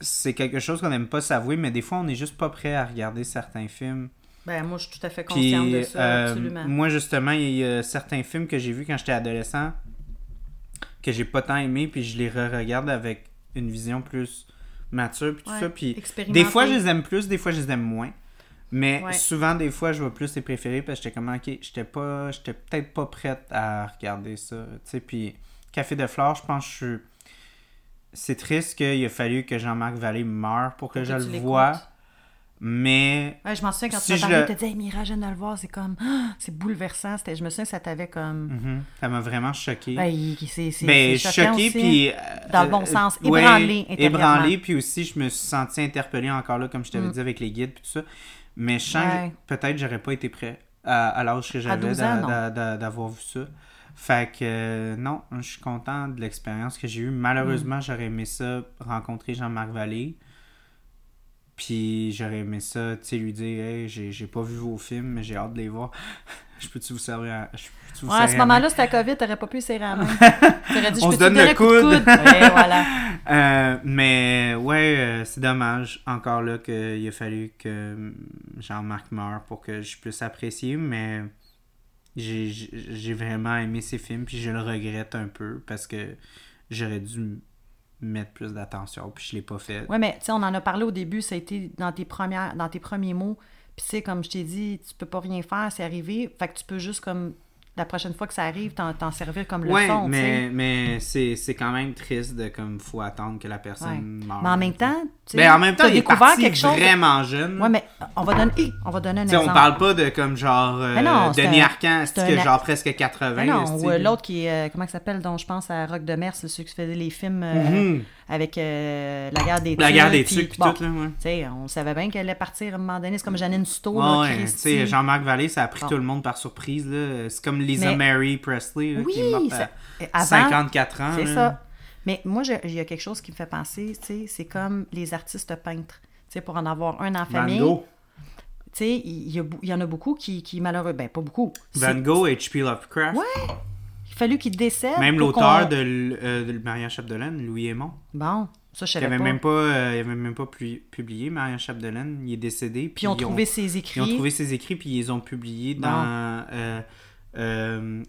c'est quelque chose qu'on n'aime pas s'avouer mais des fois on est juste pas prêt à regarder certains films. Ben moi, je suis tout à fait Puis consciente de ça, euh, absolument. moi justement, il y a certains films que j'ai vus quand j'étais adolescent que j'ai pas tant aimé puis je les re-regarde avec une vision plus mature puis tout Ouais, ça puis des fois je les aime plus, des fois je les aime moins. Mais Ouais. souvent des fois je vais plus les préférer parce que j'étais comme OK, j'étais pas j'étais peut-être pas prête à regarder ça, tu sais puis Café de fleurs, je pense que je suis c'est triste qu'il a fallu que Jean-Marc Vallée meure pour que je le vois. Mais Ouais, je m'en souviens quand Si tu m'as parlé, tu te disais, hey, Mira, je viens de le voir, c'est comme, c'est bouleversant. Je me souviens que ça t'avait comme. mhm, ça m'a vraiment choqué. Ben, c'est c'est- Ben, c'est choquant choqué, puis... euh, Dans le bon euh, sens, ouais, ébranlé ébranlé, puis aussi, je me suis senti interpellé encore là, comme je t'avais Mm. dit, avec les guides, puis tout ça. Mais je sens Ouais. que peut-être j'aurais pas été prêt à, à l'âge que j'avais 12 ans, d'a- non. d'a- d'a- d'avoir vu ça. Fait que, euh, non, je suis content de l'expérience que j'ai eue. Malheureusement, Mm. j'aurais aimé ça, rencontrer Jean-Marc Vallée. Puis j'aurais aimé ça, tu sais, lui dire, hey, j'ai j'ai pas vu vos films, mais j'ai hâte de les voir. je peux-tu vous servir à... je Ouais, à ce moment-là, c'était la COVID, t'aurais pas pu serrer la main. T'aurais dit, je On peux se te donne le coude. coude? Ouais, voilà. Euh, mais ouais, euh, c'est dommage encore là qu'il a fallu que Jean-Marc meure pour que je puisse apprécier, mais j'ai j'ai vraiment aimé ces films, puis je le regrette un peu parce que j'aurais dû mettre plus d'attention, puis je l'ai pas fait. Ouais, mais tu sais, on en a parlé au début, ça a été dans tes, premières, dans tes premiers mots. Puis tu sais, comme je t'ai dit, tu peux pas rien faire, c'est arrivé. Fait que tu peux juste, comme, la prochaine fois que ça arrive, t'en, t'en servir comme Ouais, leçon, sais. mais, mais c'est c'est quand même triste de comme faut attendre que la personne meure. Mais en même temps, tu sais, Ben, en même temps, t'as il est découvert parti quelque chose. vraiment jeune. Ouais, mais on va donner, on va donner un exemple. on parle pas de comme genre euh, non, Denis un- Arcand, c'est un que a- genre presque 80. Mais non, ou l'autre qui est, euh, comment il s'appelle, dont je pense à Rock de Mer, c'est celui qui faisait les films euh, Mhm. Avec euh, la guerre des La guerre des puis- pis bon, tout, là, ouais. On savait bien qu'elle allait partir à un moment donné. C'est comme Janine Souto, Ouais, ouais, Jean-Marc Vallée, ça a pris Bon. tout le monde par surprise, là. C'est comme Lisa Mais- Mary Presley, là, Oui, qui est morte ça- à avant, 54 ans. c'est ça. Mais moi, il y a quelque chose qui me fait penser, c'est comme les artistes peintres. Tu sais, pour en avoir un en Van famille, Gogh. tu sais, il y, il y en a beaucoup qui, qui malheureux, ben pas beaucoup. Van Gogh, H.P. Lovecraft. Ouais. Fallu qu'il décède. Même l'auteur de, euh, de Maria Chapdelaine, Louis Aymon, Bon, ça, je savais avait pas. même pas, euh, il avait même pas pu- publié Maria Chapdelaine, il est décédé. Puis ils ont trouvé ses écrits. Ils ont trouvé ses écrits, puis ils les ont publiés dans. euh, euh,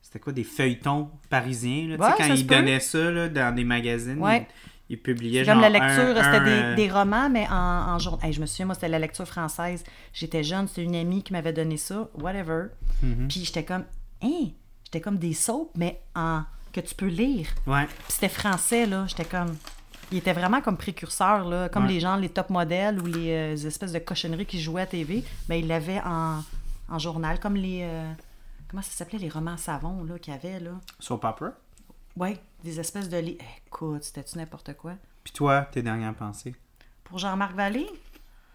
c'était quoi, des feuilletons parisiens, là, Ouais, quand ils donnaient ça là, dans des magazines. Ouais. Ils, ils publiaient C'est comme genre la lecture, c'était des, euh, des romans, mais en, en jour. Hey, je me souviens, moi, c'était la lecture française. J'étais jeune, c'était une amie qui m'avait donné ça, whatever. Mhm. Puis j'étais comme, hein, j'étais comme des soaps, mais en que tu peux lire. Ouais. Puis c'était français, là. J'étais comme. Il était vraiment comme précurseur, là. Comme Ouais. les gens, les top modèles ou les euh, espèces de cochonneries qui jouaient à TV. Ben, il l'avait en, en journal, comme les. euh, comment ça s'appelait, les romans savons, là, qu'il y avait, là. Soap opera? Ouais, des espèces de. li- Écoute, c'était-tu n'importe quoi? Puis toi, tes dernières pensées? Pour Jean-Marc Vallée?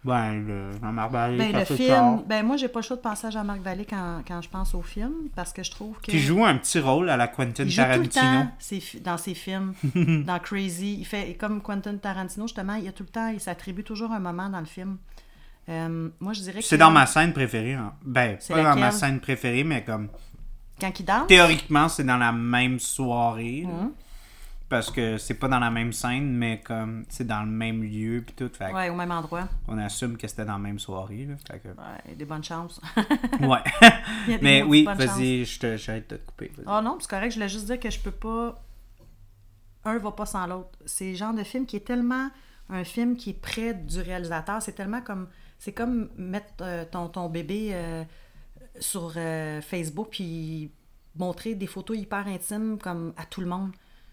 Ben, le Jean-Marc Barry, Ben, le film, ben moi j'ai pas le choix de penser à Jean-Marc Vallée quand, quand je pense au film parce que je trouve que Qui joue un petit rôle à la Quentin il joue tout le Tarantino. temps fi- dans ses films, dans Crazy, il fait comme Quentin Tarantino justement, il y a tout le temps, il s'attribue toujours un moment dans le film. Euh, moi je dirais que C'est dans ma scène préférée. hein. Ben, C'est pas dans ma scène préférée, mais comme quand il danse, théoriquement, c'est dans la même soirée. Parce que c'est pas dans la même scène, mais comme c'est dans le même lieu puis tout. Fait ouais, au même endroit, on assume que c'était dans la même soirée. Là. Fait que- ouais, des bonnes chances. Ouais. Mais oui, vas-y, je te- j'arrête de te couper. Oh non, c'est correct, je voulais juste dire que je peux pas. Un va pas sans l'autre. C'est le genre de film qui est tellement un film qui est près du réalisateur. C'est tellement comme. C'est comme mettre euh, ton, ton bébé euh, sur euh, Facebook puis montrer des photos hyper intimes comme à tout le monde.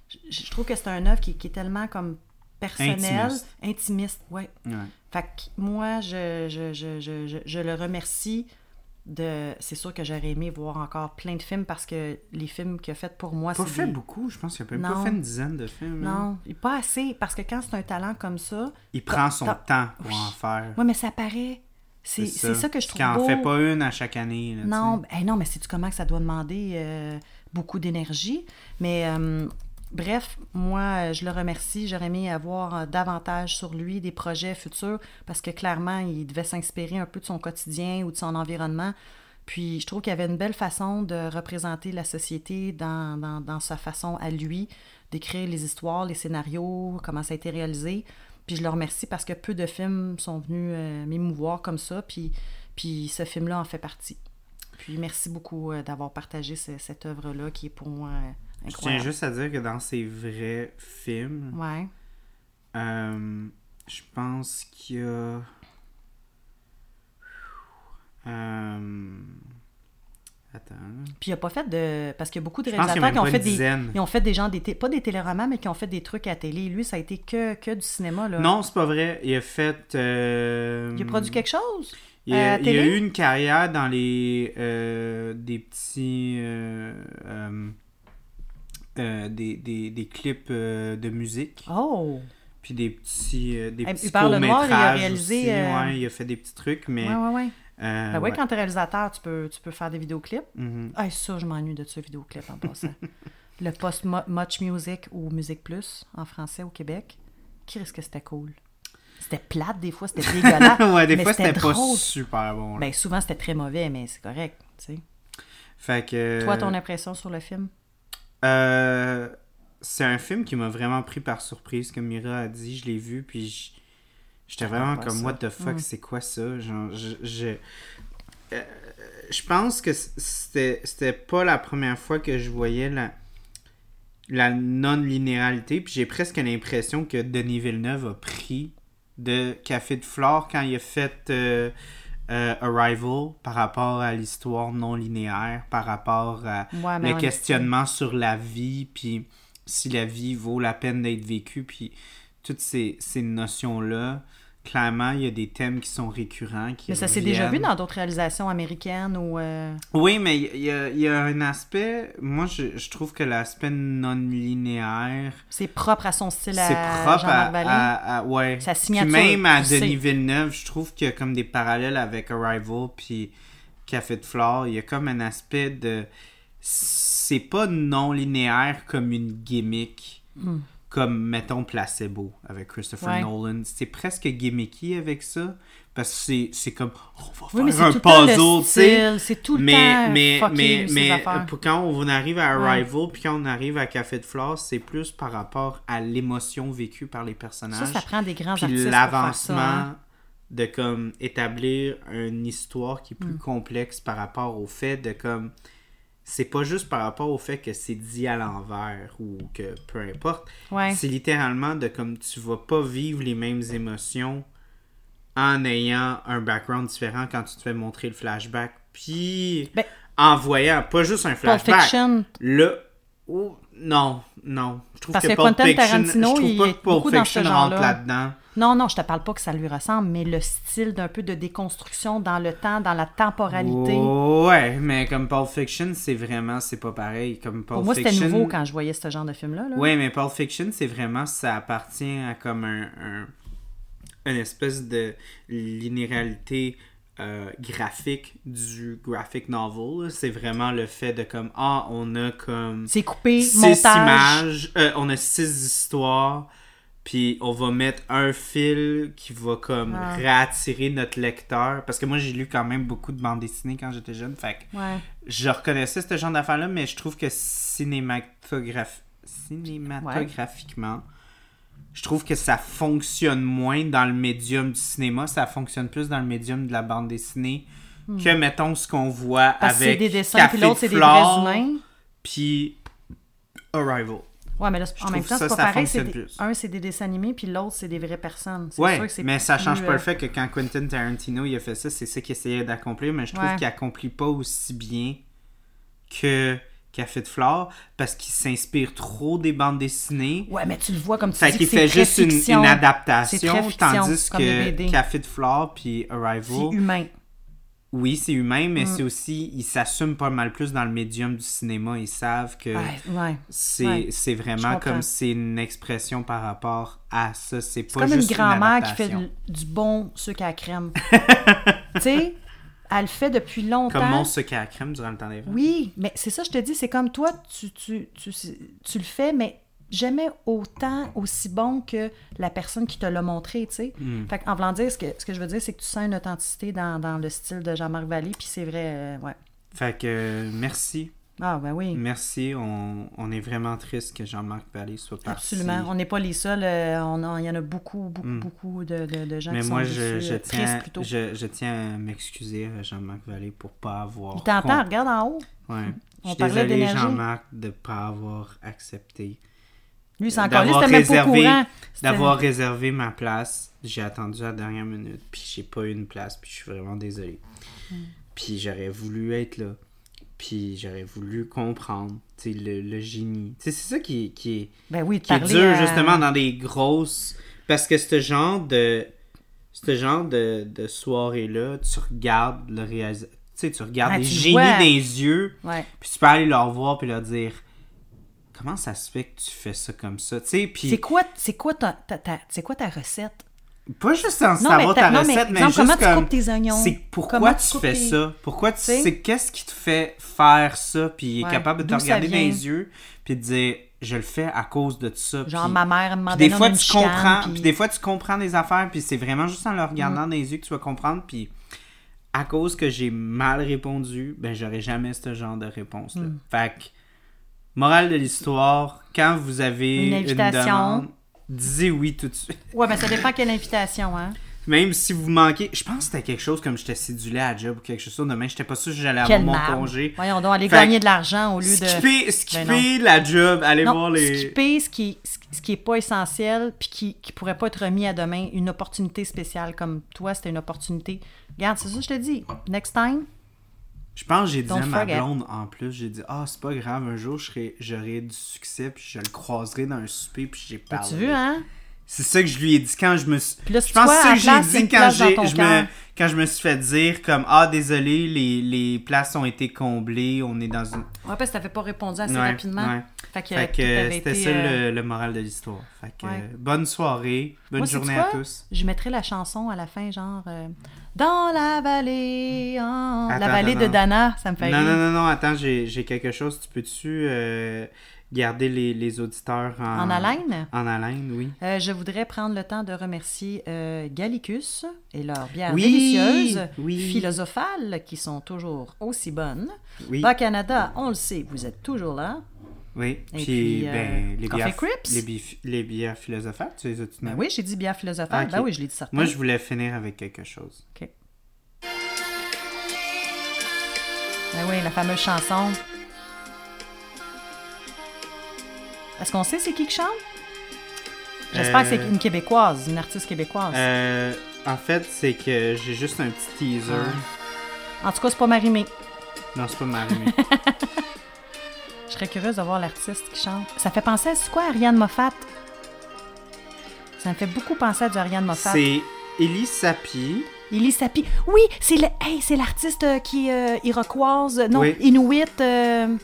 Je, je trouve que c'est un œuvre qui, qui est tellement comme personnel, Intimiste. intimiste, ouais. Ouais. Fait que moi, je, je, je, je, je, je le remercie de. C'est sûr que j'aurais aimé voir encore plein de films parce que les films qu'il a fait pour moi, Pas c'est. fait des- beaucoup, je pense qu'il a même pas fait une dizaine de films. Non, pas assez. Parce que quand c'est un talent comme ça. Il prend son temps pour Oui. en faire. Ouais, mais ça paraît. C'est c'est ça. que je trouve en beau. fait pas une à chaque année. là, tu Non, ben, non, mais sais-tu comment que ça doit demander euh, beaucoup d'énergie? Mais euh, bref, moi, je le remercie. J'aurais aimé avoir euh, davantage sur lui des projets futurs parce que clairement, il devait s'inspirer un peu de son quotidien ou de son environnement. Puis je trouve qu'il y avait une belle façon de représenter la société dans, dans, sa façon à lui, d'écrire les histoires, les scénarios, comment ça a été réalisé. Puis je le remercie parce que peu de films sont venus euh, m'émouvoir comme ça. Puis, puis ce film-là en fait partie. Puis merci beaucoup euh, d'avoir partagé ce- cette œuvre-là qui est pour moi Je tiens juste à dire que dans ces vrais films, Ouais. euh, je pense qu'il y a. Euh, Attends. Puis il a pas fait de. Parce qu'il y a beaucoup de réalisateurs qui ont fait des. Ils ont fait des gens, des té- pas des téléromans, mais qui ont fait des trucs à télé. Lui, ça a été que, que du cinéma. Là. Non, c'est pas vrai. Il a fait. euh, Il a produit quelque chose? Il a, il eu une carrière dans les des petits euh, euh, euh, des, des, des clips euh, de musique Oh! puis des petits euh, des petits Lenoir, il a courts-métrages réalisé, aussi. euh, Ouais, il a fait des petits trucs mais Ouais, ouais, ouais. euh, Ben oui, ouais. quand t'es réalisateur, tu peux, tu peux faire des vidéoclips. Mhm. Ah, ça, je m'ennuie de ce vidéoclip en passant. Le post Mo- Much Music ou Musique Plus en français au Québec. Qui risque que c'était cool? C'était plate des fois, c'était dégueulasse. ouais des mais fois c'était pas super bon là. Ben, souvent, c'était très mauvais, mais c'est correct, tu sais. fait que Toi, ton impression sur le film? Euh, c'est un film qui m'a vraiment pris par surprise, comme Mira a dit. Je l'ai vu, puis j'étais vraiment comme, ça? what the fuck, Mm. c'est quoi ça? Genre, je, je, euh, je pense que c'était pas la première fois que je voyais la, la non-linéarité, puis j'ai presque l'impression que Denis Villeneuve a pris de Café de Flore quand il a fait euh, euh, Arrival par rapport à l'histoire non linéaire, par rapport à Ouais, le en questionnement sur la vie, puis si la vie vaut la peine d'être vécue, puis toutes ces, ces notions-là. Clairement, il y a des thèmes qui sont récurrents. Qui Mais ça s'est déjà vu dans d'autres réalisations américaines ou. euh, Oui, mais il y a, y a un aspect. Moi, je, je trouve que l'aspect non-linéaire, C'est propre à son style à c'est propre à, Ouais. Sa Puis même à sais. Denis Villeneuve, je trouve qu'il y a comme des parallèles avec Arrival, puis Café de Flore. Il y a comme un aspect de. C'est pas non-linéaire comme une gimmick. Hmm. Comme, mettons, Placebo avec Christopher Ouais. Nolan. C'est presque gimmicky avec ça. Parce que c'est- comme, on va faire un puzzle, tu sais. c'est tout le mais, temps mais, mais, mais quand on arrive à Ouais. Arrival, puis quand on arrive à Café de Flore, c'est plus par rapport à l'émotion vécue par les personnages. Ça, ça prend des grands puis l'avancement hein. de comme établir une histoire qui est plus Mm. complexe par rapport au fait de comme c'est pas juste par rapport au fait que c'est dit à l'envers ou que peu importe Ouais. c'est littéralement de comme tu vas pas vivre les mêmes émotions en ayant un background différent quand tu te fais montrer le flashback puis Ben- en voyant pas juste un flashback Fiction, Là, oh, non, non. Je trouve Parce que, que Pulp Quentin Fiction, Tarantino, je trouve il pas que Pulp beaucoup dans Fiction rentre là-dedans. Non, non, je te parle pas que ça lui ressemble, mais le style d'un peu de déconstruction dans le temps, dans la temporalité. Ouais, mais comme Pulp Fiction, c'est vraiment, c'est pas pareil. Comme Pulp Pour moi, c'était nouveau quand je voyais ce genre de film-là. là. Ouais, mais Pulp Fiction, c'est vraiment, ça appartient à comme un, un- une espèce de linéarité euh, graphique du graphic novel. C'est vraiment le fait de comme, ah, on a comme C'est coupé, six montage. images, euh, on a six histoires, puis on va mettre un fil qui va comme Ah. réattirer notre lecteur. Parce que moi, j'ai lu quand même beaucoup de bandes dessinées quand j'étais jeune, fait que Ouais. je reconnaissais ce genre d'affaires-là, mais je trouve que cinématograph... cinématographiquement, je trouve que ça fonctionne moins dans le médium du cinéma, ça fonctionne plus dans le médium de la bande dessinée que, mettons, ce qu'on voit Hmm. Parce que c'est avec des dessins, puis l'autre, c'est des vrais humains. puis Arrival. Ouais, mais là, c'est- en même temps, c'est pas ça pareil. c'est plus. Un, c'est des dessins animés, puis l'autre, c'est des vraies personnes. C'est sûr Ouais, que c'est mais ça plus, change pas euh, le fait que quand Quentin Tarantino il a fait ça, c'est ça qu'il essayait d'accomplir, mais je trouve Ouais. qu'il accomplit pas aussi bien que Café de Flore parce qu'il s'inspire trop des bandes dessinées. Ouais, mais tu le vois comme tu Fait dis qu'il c'est fait juste une, fiction. une C'est adaptation, fiction, tandis que BD. Café de Flore puis C'est Arrival, humain. Oui, c'est humain, mais Mm. c'est aussi, ils s'assument pas mal plus dans le médium du cinéma. Ils savent que Ouais, ouais. c'est ouais, vraiment comme c'est une expression par rapport à ça. C'est C'est pas comme une juste grand-mère qui fait du, du bon sucre à crème. tu sais, elle le fait depuis longtemps. Comme mon sucre à la crème durant le temps des fêtes. Oui, mais c'est ça, je te dis, c'est comme toi, tu, tu, tu, tu le fais, mais jamais autant aussi bon que la personne qui te l'a montré, tu sais. Mm. Fait en voulant dire, ce que, ce que je veux dire, c'est que tu sens une authenticité dans, dans le style de Jean-Marc Vallée, puis c'est vrai, euh, ouais. Fait que euh, merci. Ah, ben oui, Merci. On, on est vraiment triste que Jean-Marc Vallée soit parti. absolument. On n'est pas les seuls, euh, on il y en a beaucoup, beaucoup, Mm. beaucoup de, de, de gens Mais qui moi, sont je, je tiens, tristes plutôt. je, je tiens à m'excuser à Jean-Marc Vallée pour pas avoir. Il t'entend, regarde en haut. Ouais. Je On suis parlait désolé. Jean-Marc, de pas avoir accepté. Lui, c'est encore c'était même pas au réservé- courant. C'était- D'avoir réservé ma place. J'ai attendu à la dernière minute, puis j'ai pas eu une place, puis je suis vraiment désolé. Mm. Puis j'aurais voulu être là. Puis j'aurais voulu comprendre, tu sais, le, le génie. Tu sais, c'est ça qui, est- qui est Ben oui, qui est dur à- justement dans des grosses parce que ce genre de ce genre de, de soirée là tu regardes le réalisateur tu sais tu regardes Ah, les tu génies vois. des yeux Ouais. puis tu peux aller leur voir puis leur dire comment ça se fait que tu fais ça comme ça? Tu sais puis C'est quoi, c'est quoi ta, ta- ta- c'est quoi ta recette? pas juste en savoir ta non, recette mais, exemple, juste comment tu comme coupes tes oignons? c'est pourquoi Comment tu, tu fais tes- ça? Pourquoi tu sais? sais qu'est-ce qui te fait faire ça puis est capable de te regarder dans les yeux puis de dire je le fais à cause de ça Genre, puis- ma mère m'a donné des fois, une tu chicane, comprends. puis- Puis des fois, tu comprends des affaires. Puis c'est vraiment juste en le regardant Mm. dans les yeux que tu vas comprendre. Puis à cause que j'ai mal répondu, ben j'aurai jamais ce genre de réponse-là. Mm. Fait que, morale de l'histoire, quand vous avez Une une, invitation. demande, disez oui tout de suite. Ouais, ben ça dépend quelle invitation, hein. Même si vous manquez, je pense que c'était quelque chose comme j'étais cédulé à la job ou quelque chose. Demain, j'étais pas sûr que j'allais avoir mon marde. congé. Voyons donc, aller Fait gagner de l'argent au lieu de... Skipper, skipper Ben la job, aller non, voir les. skipper ce qui, ce qui est pas essentiel, puis qui, qui pourrait pas être remis à demain, une opportunité spéciale comme toi, c'était une opportunité. Regarde, c'est ça que je te dis. Next time, Je pense que j'ai dit Don't à ma blonde en plus, j'ai dit Ah, c'est pas grave, un jour j'aurai du succès, puis je le croiserai dans un souper, puis j'ai parlé. tu vu, hein? C'est ça que je lui ai dit quand je me suis. Là, je pense que c'est ça que j'ai dit quand, je me, quand je me suis fait dire comme Ah, désolé, les, les places ont été comblées, on est dans une. Ouais, parce que t'avais pas répondu assez Ouais, rapidement. ouais. Fait que, Fait tout que avait c'était ça euh, le, le moral de l'histoire. Fait que Ouais. euh, bonne soirée, bonne Moi, journée à tous. Je mettrais la chanson à la fin, genre euh, Dans la vallée, en- la Attends, vallée attends, de non. Dana, ça me fait Non, rire. non, non, non, attends, j'ai quelque chose. Tu peux-tu. euh, garder les, les auditeurs en, En haleine? En haleine, oui. Euh, je voudrais prendre le temps de remercier euh, Gallicus et leurs bières Oui, délicieuses, oui. philosophales, qui sont toujours aussi bonnes. Oui, Bas Canada, on le sait, vous êtes toujours là. Oui. Et Puis, puis, euh, ben, les bières, les, bif- les bières philosophales, tu les as-tu Ben oui, j'ai dit bière philosophale. Ah. Ben oui, je l'ai dit certain. Moi, je voulais finir avec quelque chose. OK. Ben oui, la fameuse chanson. Est-ce qu'on sait c'est qui qui chante? J'espère que c'est Euh, une Québécoise, une artiste québécoise. Euh, en fait, c'est que j'ai juste un petit teaser. En tout cas, c'est pas Marimé. Non, c'est pas Marimé. Je serais curieuse de voir l'artiste qui chante. Ça fait penser à c'est quoi Ariane Moffat? Ça me fait beaucoup penser à du Ariane Moffat. c'est Ellie Sapi. Ellie Sapi. Oui, c'est le, hey, c'est l'artiste euh, qui est euh, iroquoise, non, Oui. Inuit. euh,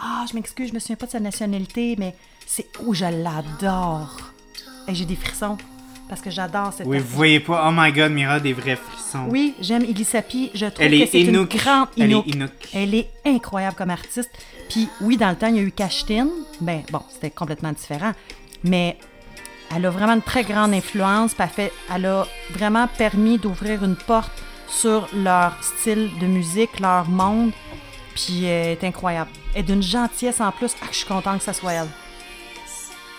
Ah, je m'excuse, je me souviens pas de sa nationalité, mais c'est où je l'adore. Hey, J'ai des frissons parce que j'adore cette Oui, artiste. vous voyez pas. Oh my god, Mira, des vrais frissons. Oui, j'aime Ellie Sapi. Je trouve Elle que est c'est une Inuk. grande Elle est Inuk. Inuk. Elle est incroyable comme artiste. Puis oui, dans le temps, il y a eu Cashtin. Ben bon, c'était complètement différent. Mais elle a vraiment une très grande influence. Puis elle, fait- elle a vraiment permis d'ouvrir une porte sur leur style de musique, leur monde. Puis elle est incroyable. Elle est d'une gentillesse en plus. Ah, je suis contente que ça soit elle.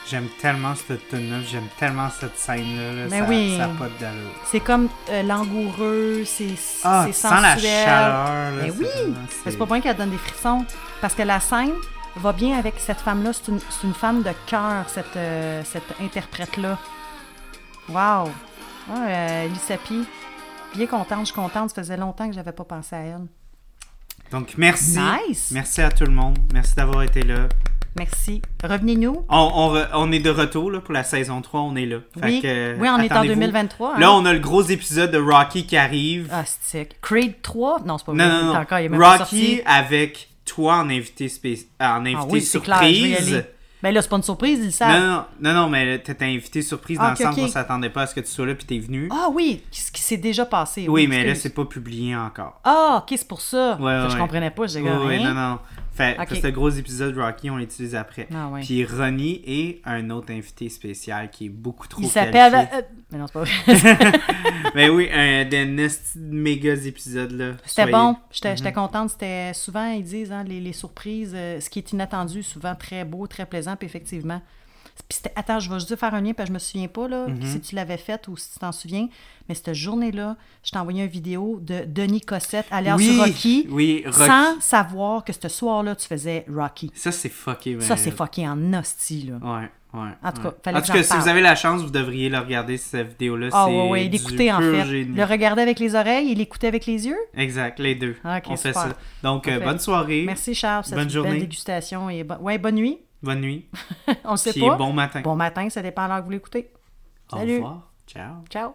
J'aime tellement cette tune là j'aime tellement cette scène-là. là. Ben ça, oui. ça a pas d'allure. C'est comme euh, langoureux, c'est Ah, sensuel. la chaleur. là, Ben oui. Mais C'est pas pour rien qu'elle donne des frissons. Parce que la scène va bien avec cette femme-là. C'est une, femme de cœur, cette, euh, cette interprète-là. Wow! Ouais, euh, Lissapi. Bien contente, je suis contente. Ça faisait longtemps que j'avais pas pensé à elle. Donc, merci. Nice! Merci à tout le monde. Merci d'avoir été là. Merci. Revenez-nous. On, on, re- on est de retour là, pour la saison 3. On est là. Fait Oui, que, oui on est en attendez-vous. 2023. hein? Là, on a le gros épisode de Rocky qui arrive. Ah, c'est Creed 3? Non, c'est pas non, vrai. non, est non. Encore, il est même Rocky avec toi en invité, spé- en invité Ah oui, clair, surprise. aller. Ben là, c'est pas une surprise, ils le non, savent. non, non, non, mais t'étais invité surprise Ah, dans le sens ok. qu'on s'attendait pas à ce que tu sois là puis t'es venu. Ah oui, ce qui s'est déjà passé. oui, mais là, c'est pas publié encore. Ah, ok, c'est pour ça. Ouais, que Je ouais. comprenais pas, j'ai oui, rien. non, non. Fait, Ok. fait ce gros épisode Rocky, on l'utilise après. Ah, ouais. Puis Ronnie et un autre invité spécial qui est beaucoup trop Il s'appelle. qualifié. euh, Mais non, c'est pas vrai. Mais oui, un des méga épisodes là. C'était Soyez- bon. J'étais Mhm. contente. C'était souvent, ils disent, hein, les, les surprises, euh, ce qui est inattendu, souvent très beau, très plaisant, puis effectivement. Puis c'était- attends, je vais juste faire un lien, parce que je me souviens pas là, Mhm. si tu l'avais fait ou si tu t'en souviens. Mais cette journée-là, je t'ai envoyé une vidéo de Denis Cossette, alias Oui, Rocky, oui, Rocky. sans savoir que ce soir-là, tu faisais Rocky. Ça, c'est fucké. Ça, ben, c'est fucké en hostie, là. Ouais, ouais. En tout cas, ouais. fallait En tout cas, si vous avez la chance, vous devriez le regarder, cette vidéo-là. Ah c'est ouais, ouais, l'écouter en fait. génie. Le regarder avec les oreilles et l'écouter avec les yeux? Exact, les deux. On fait ça. Donc, euh, bonne soirée. Merci Charles, Bonne belle journée. dégustation et ouais, bonne nuit. Bonne nuit. On sait Puis pas. bon matin. Bon matin, ça dépend à l'heure que vous l'écoutez. Au Salut. revoir. Ciao. Ciao.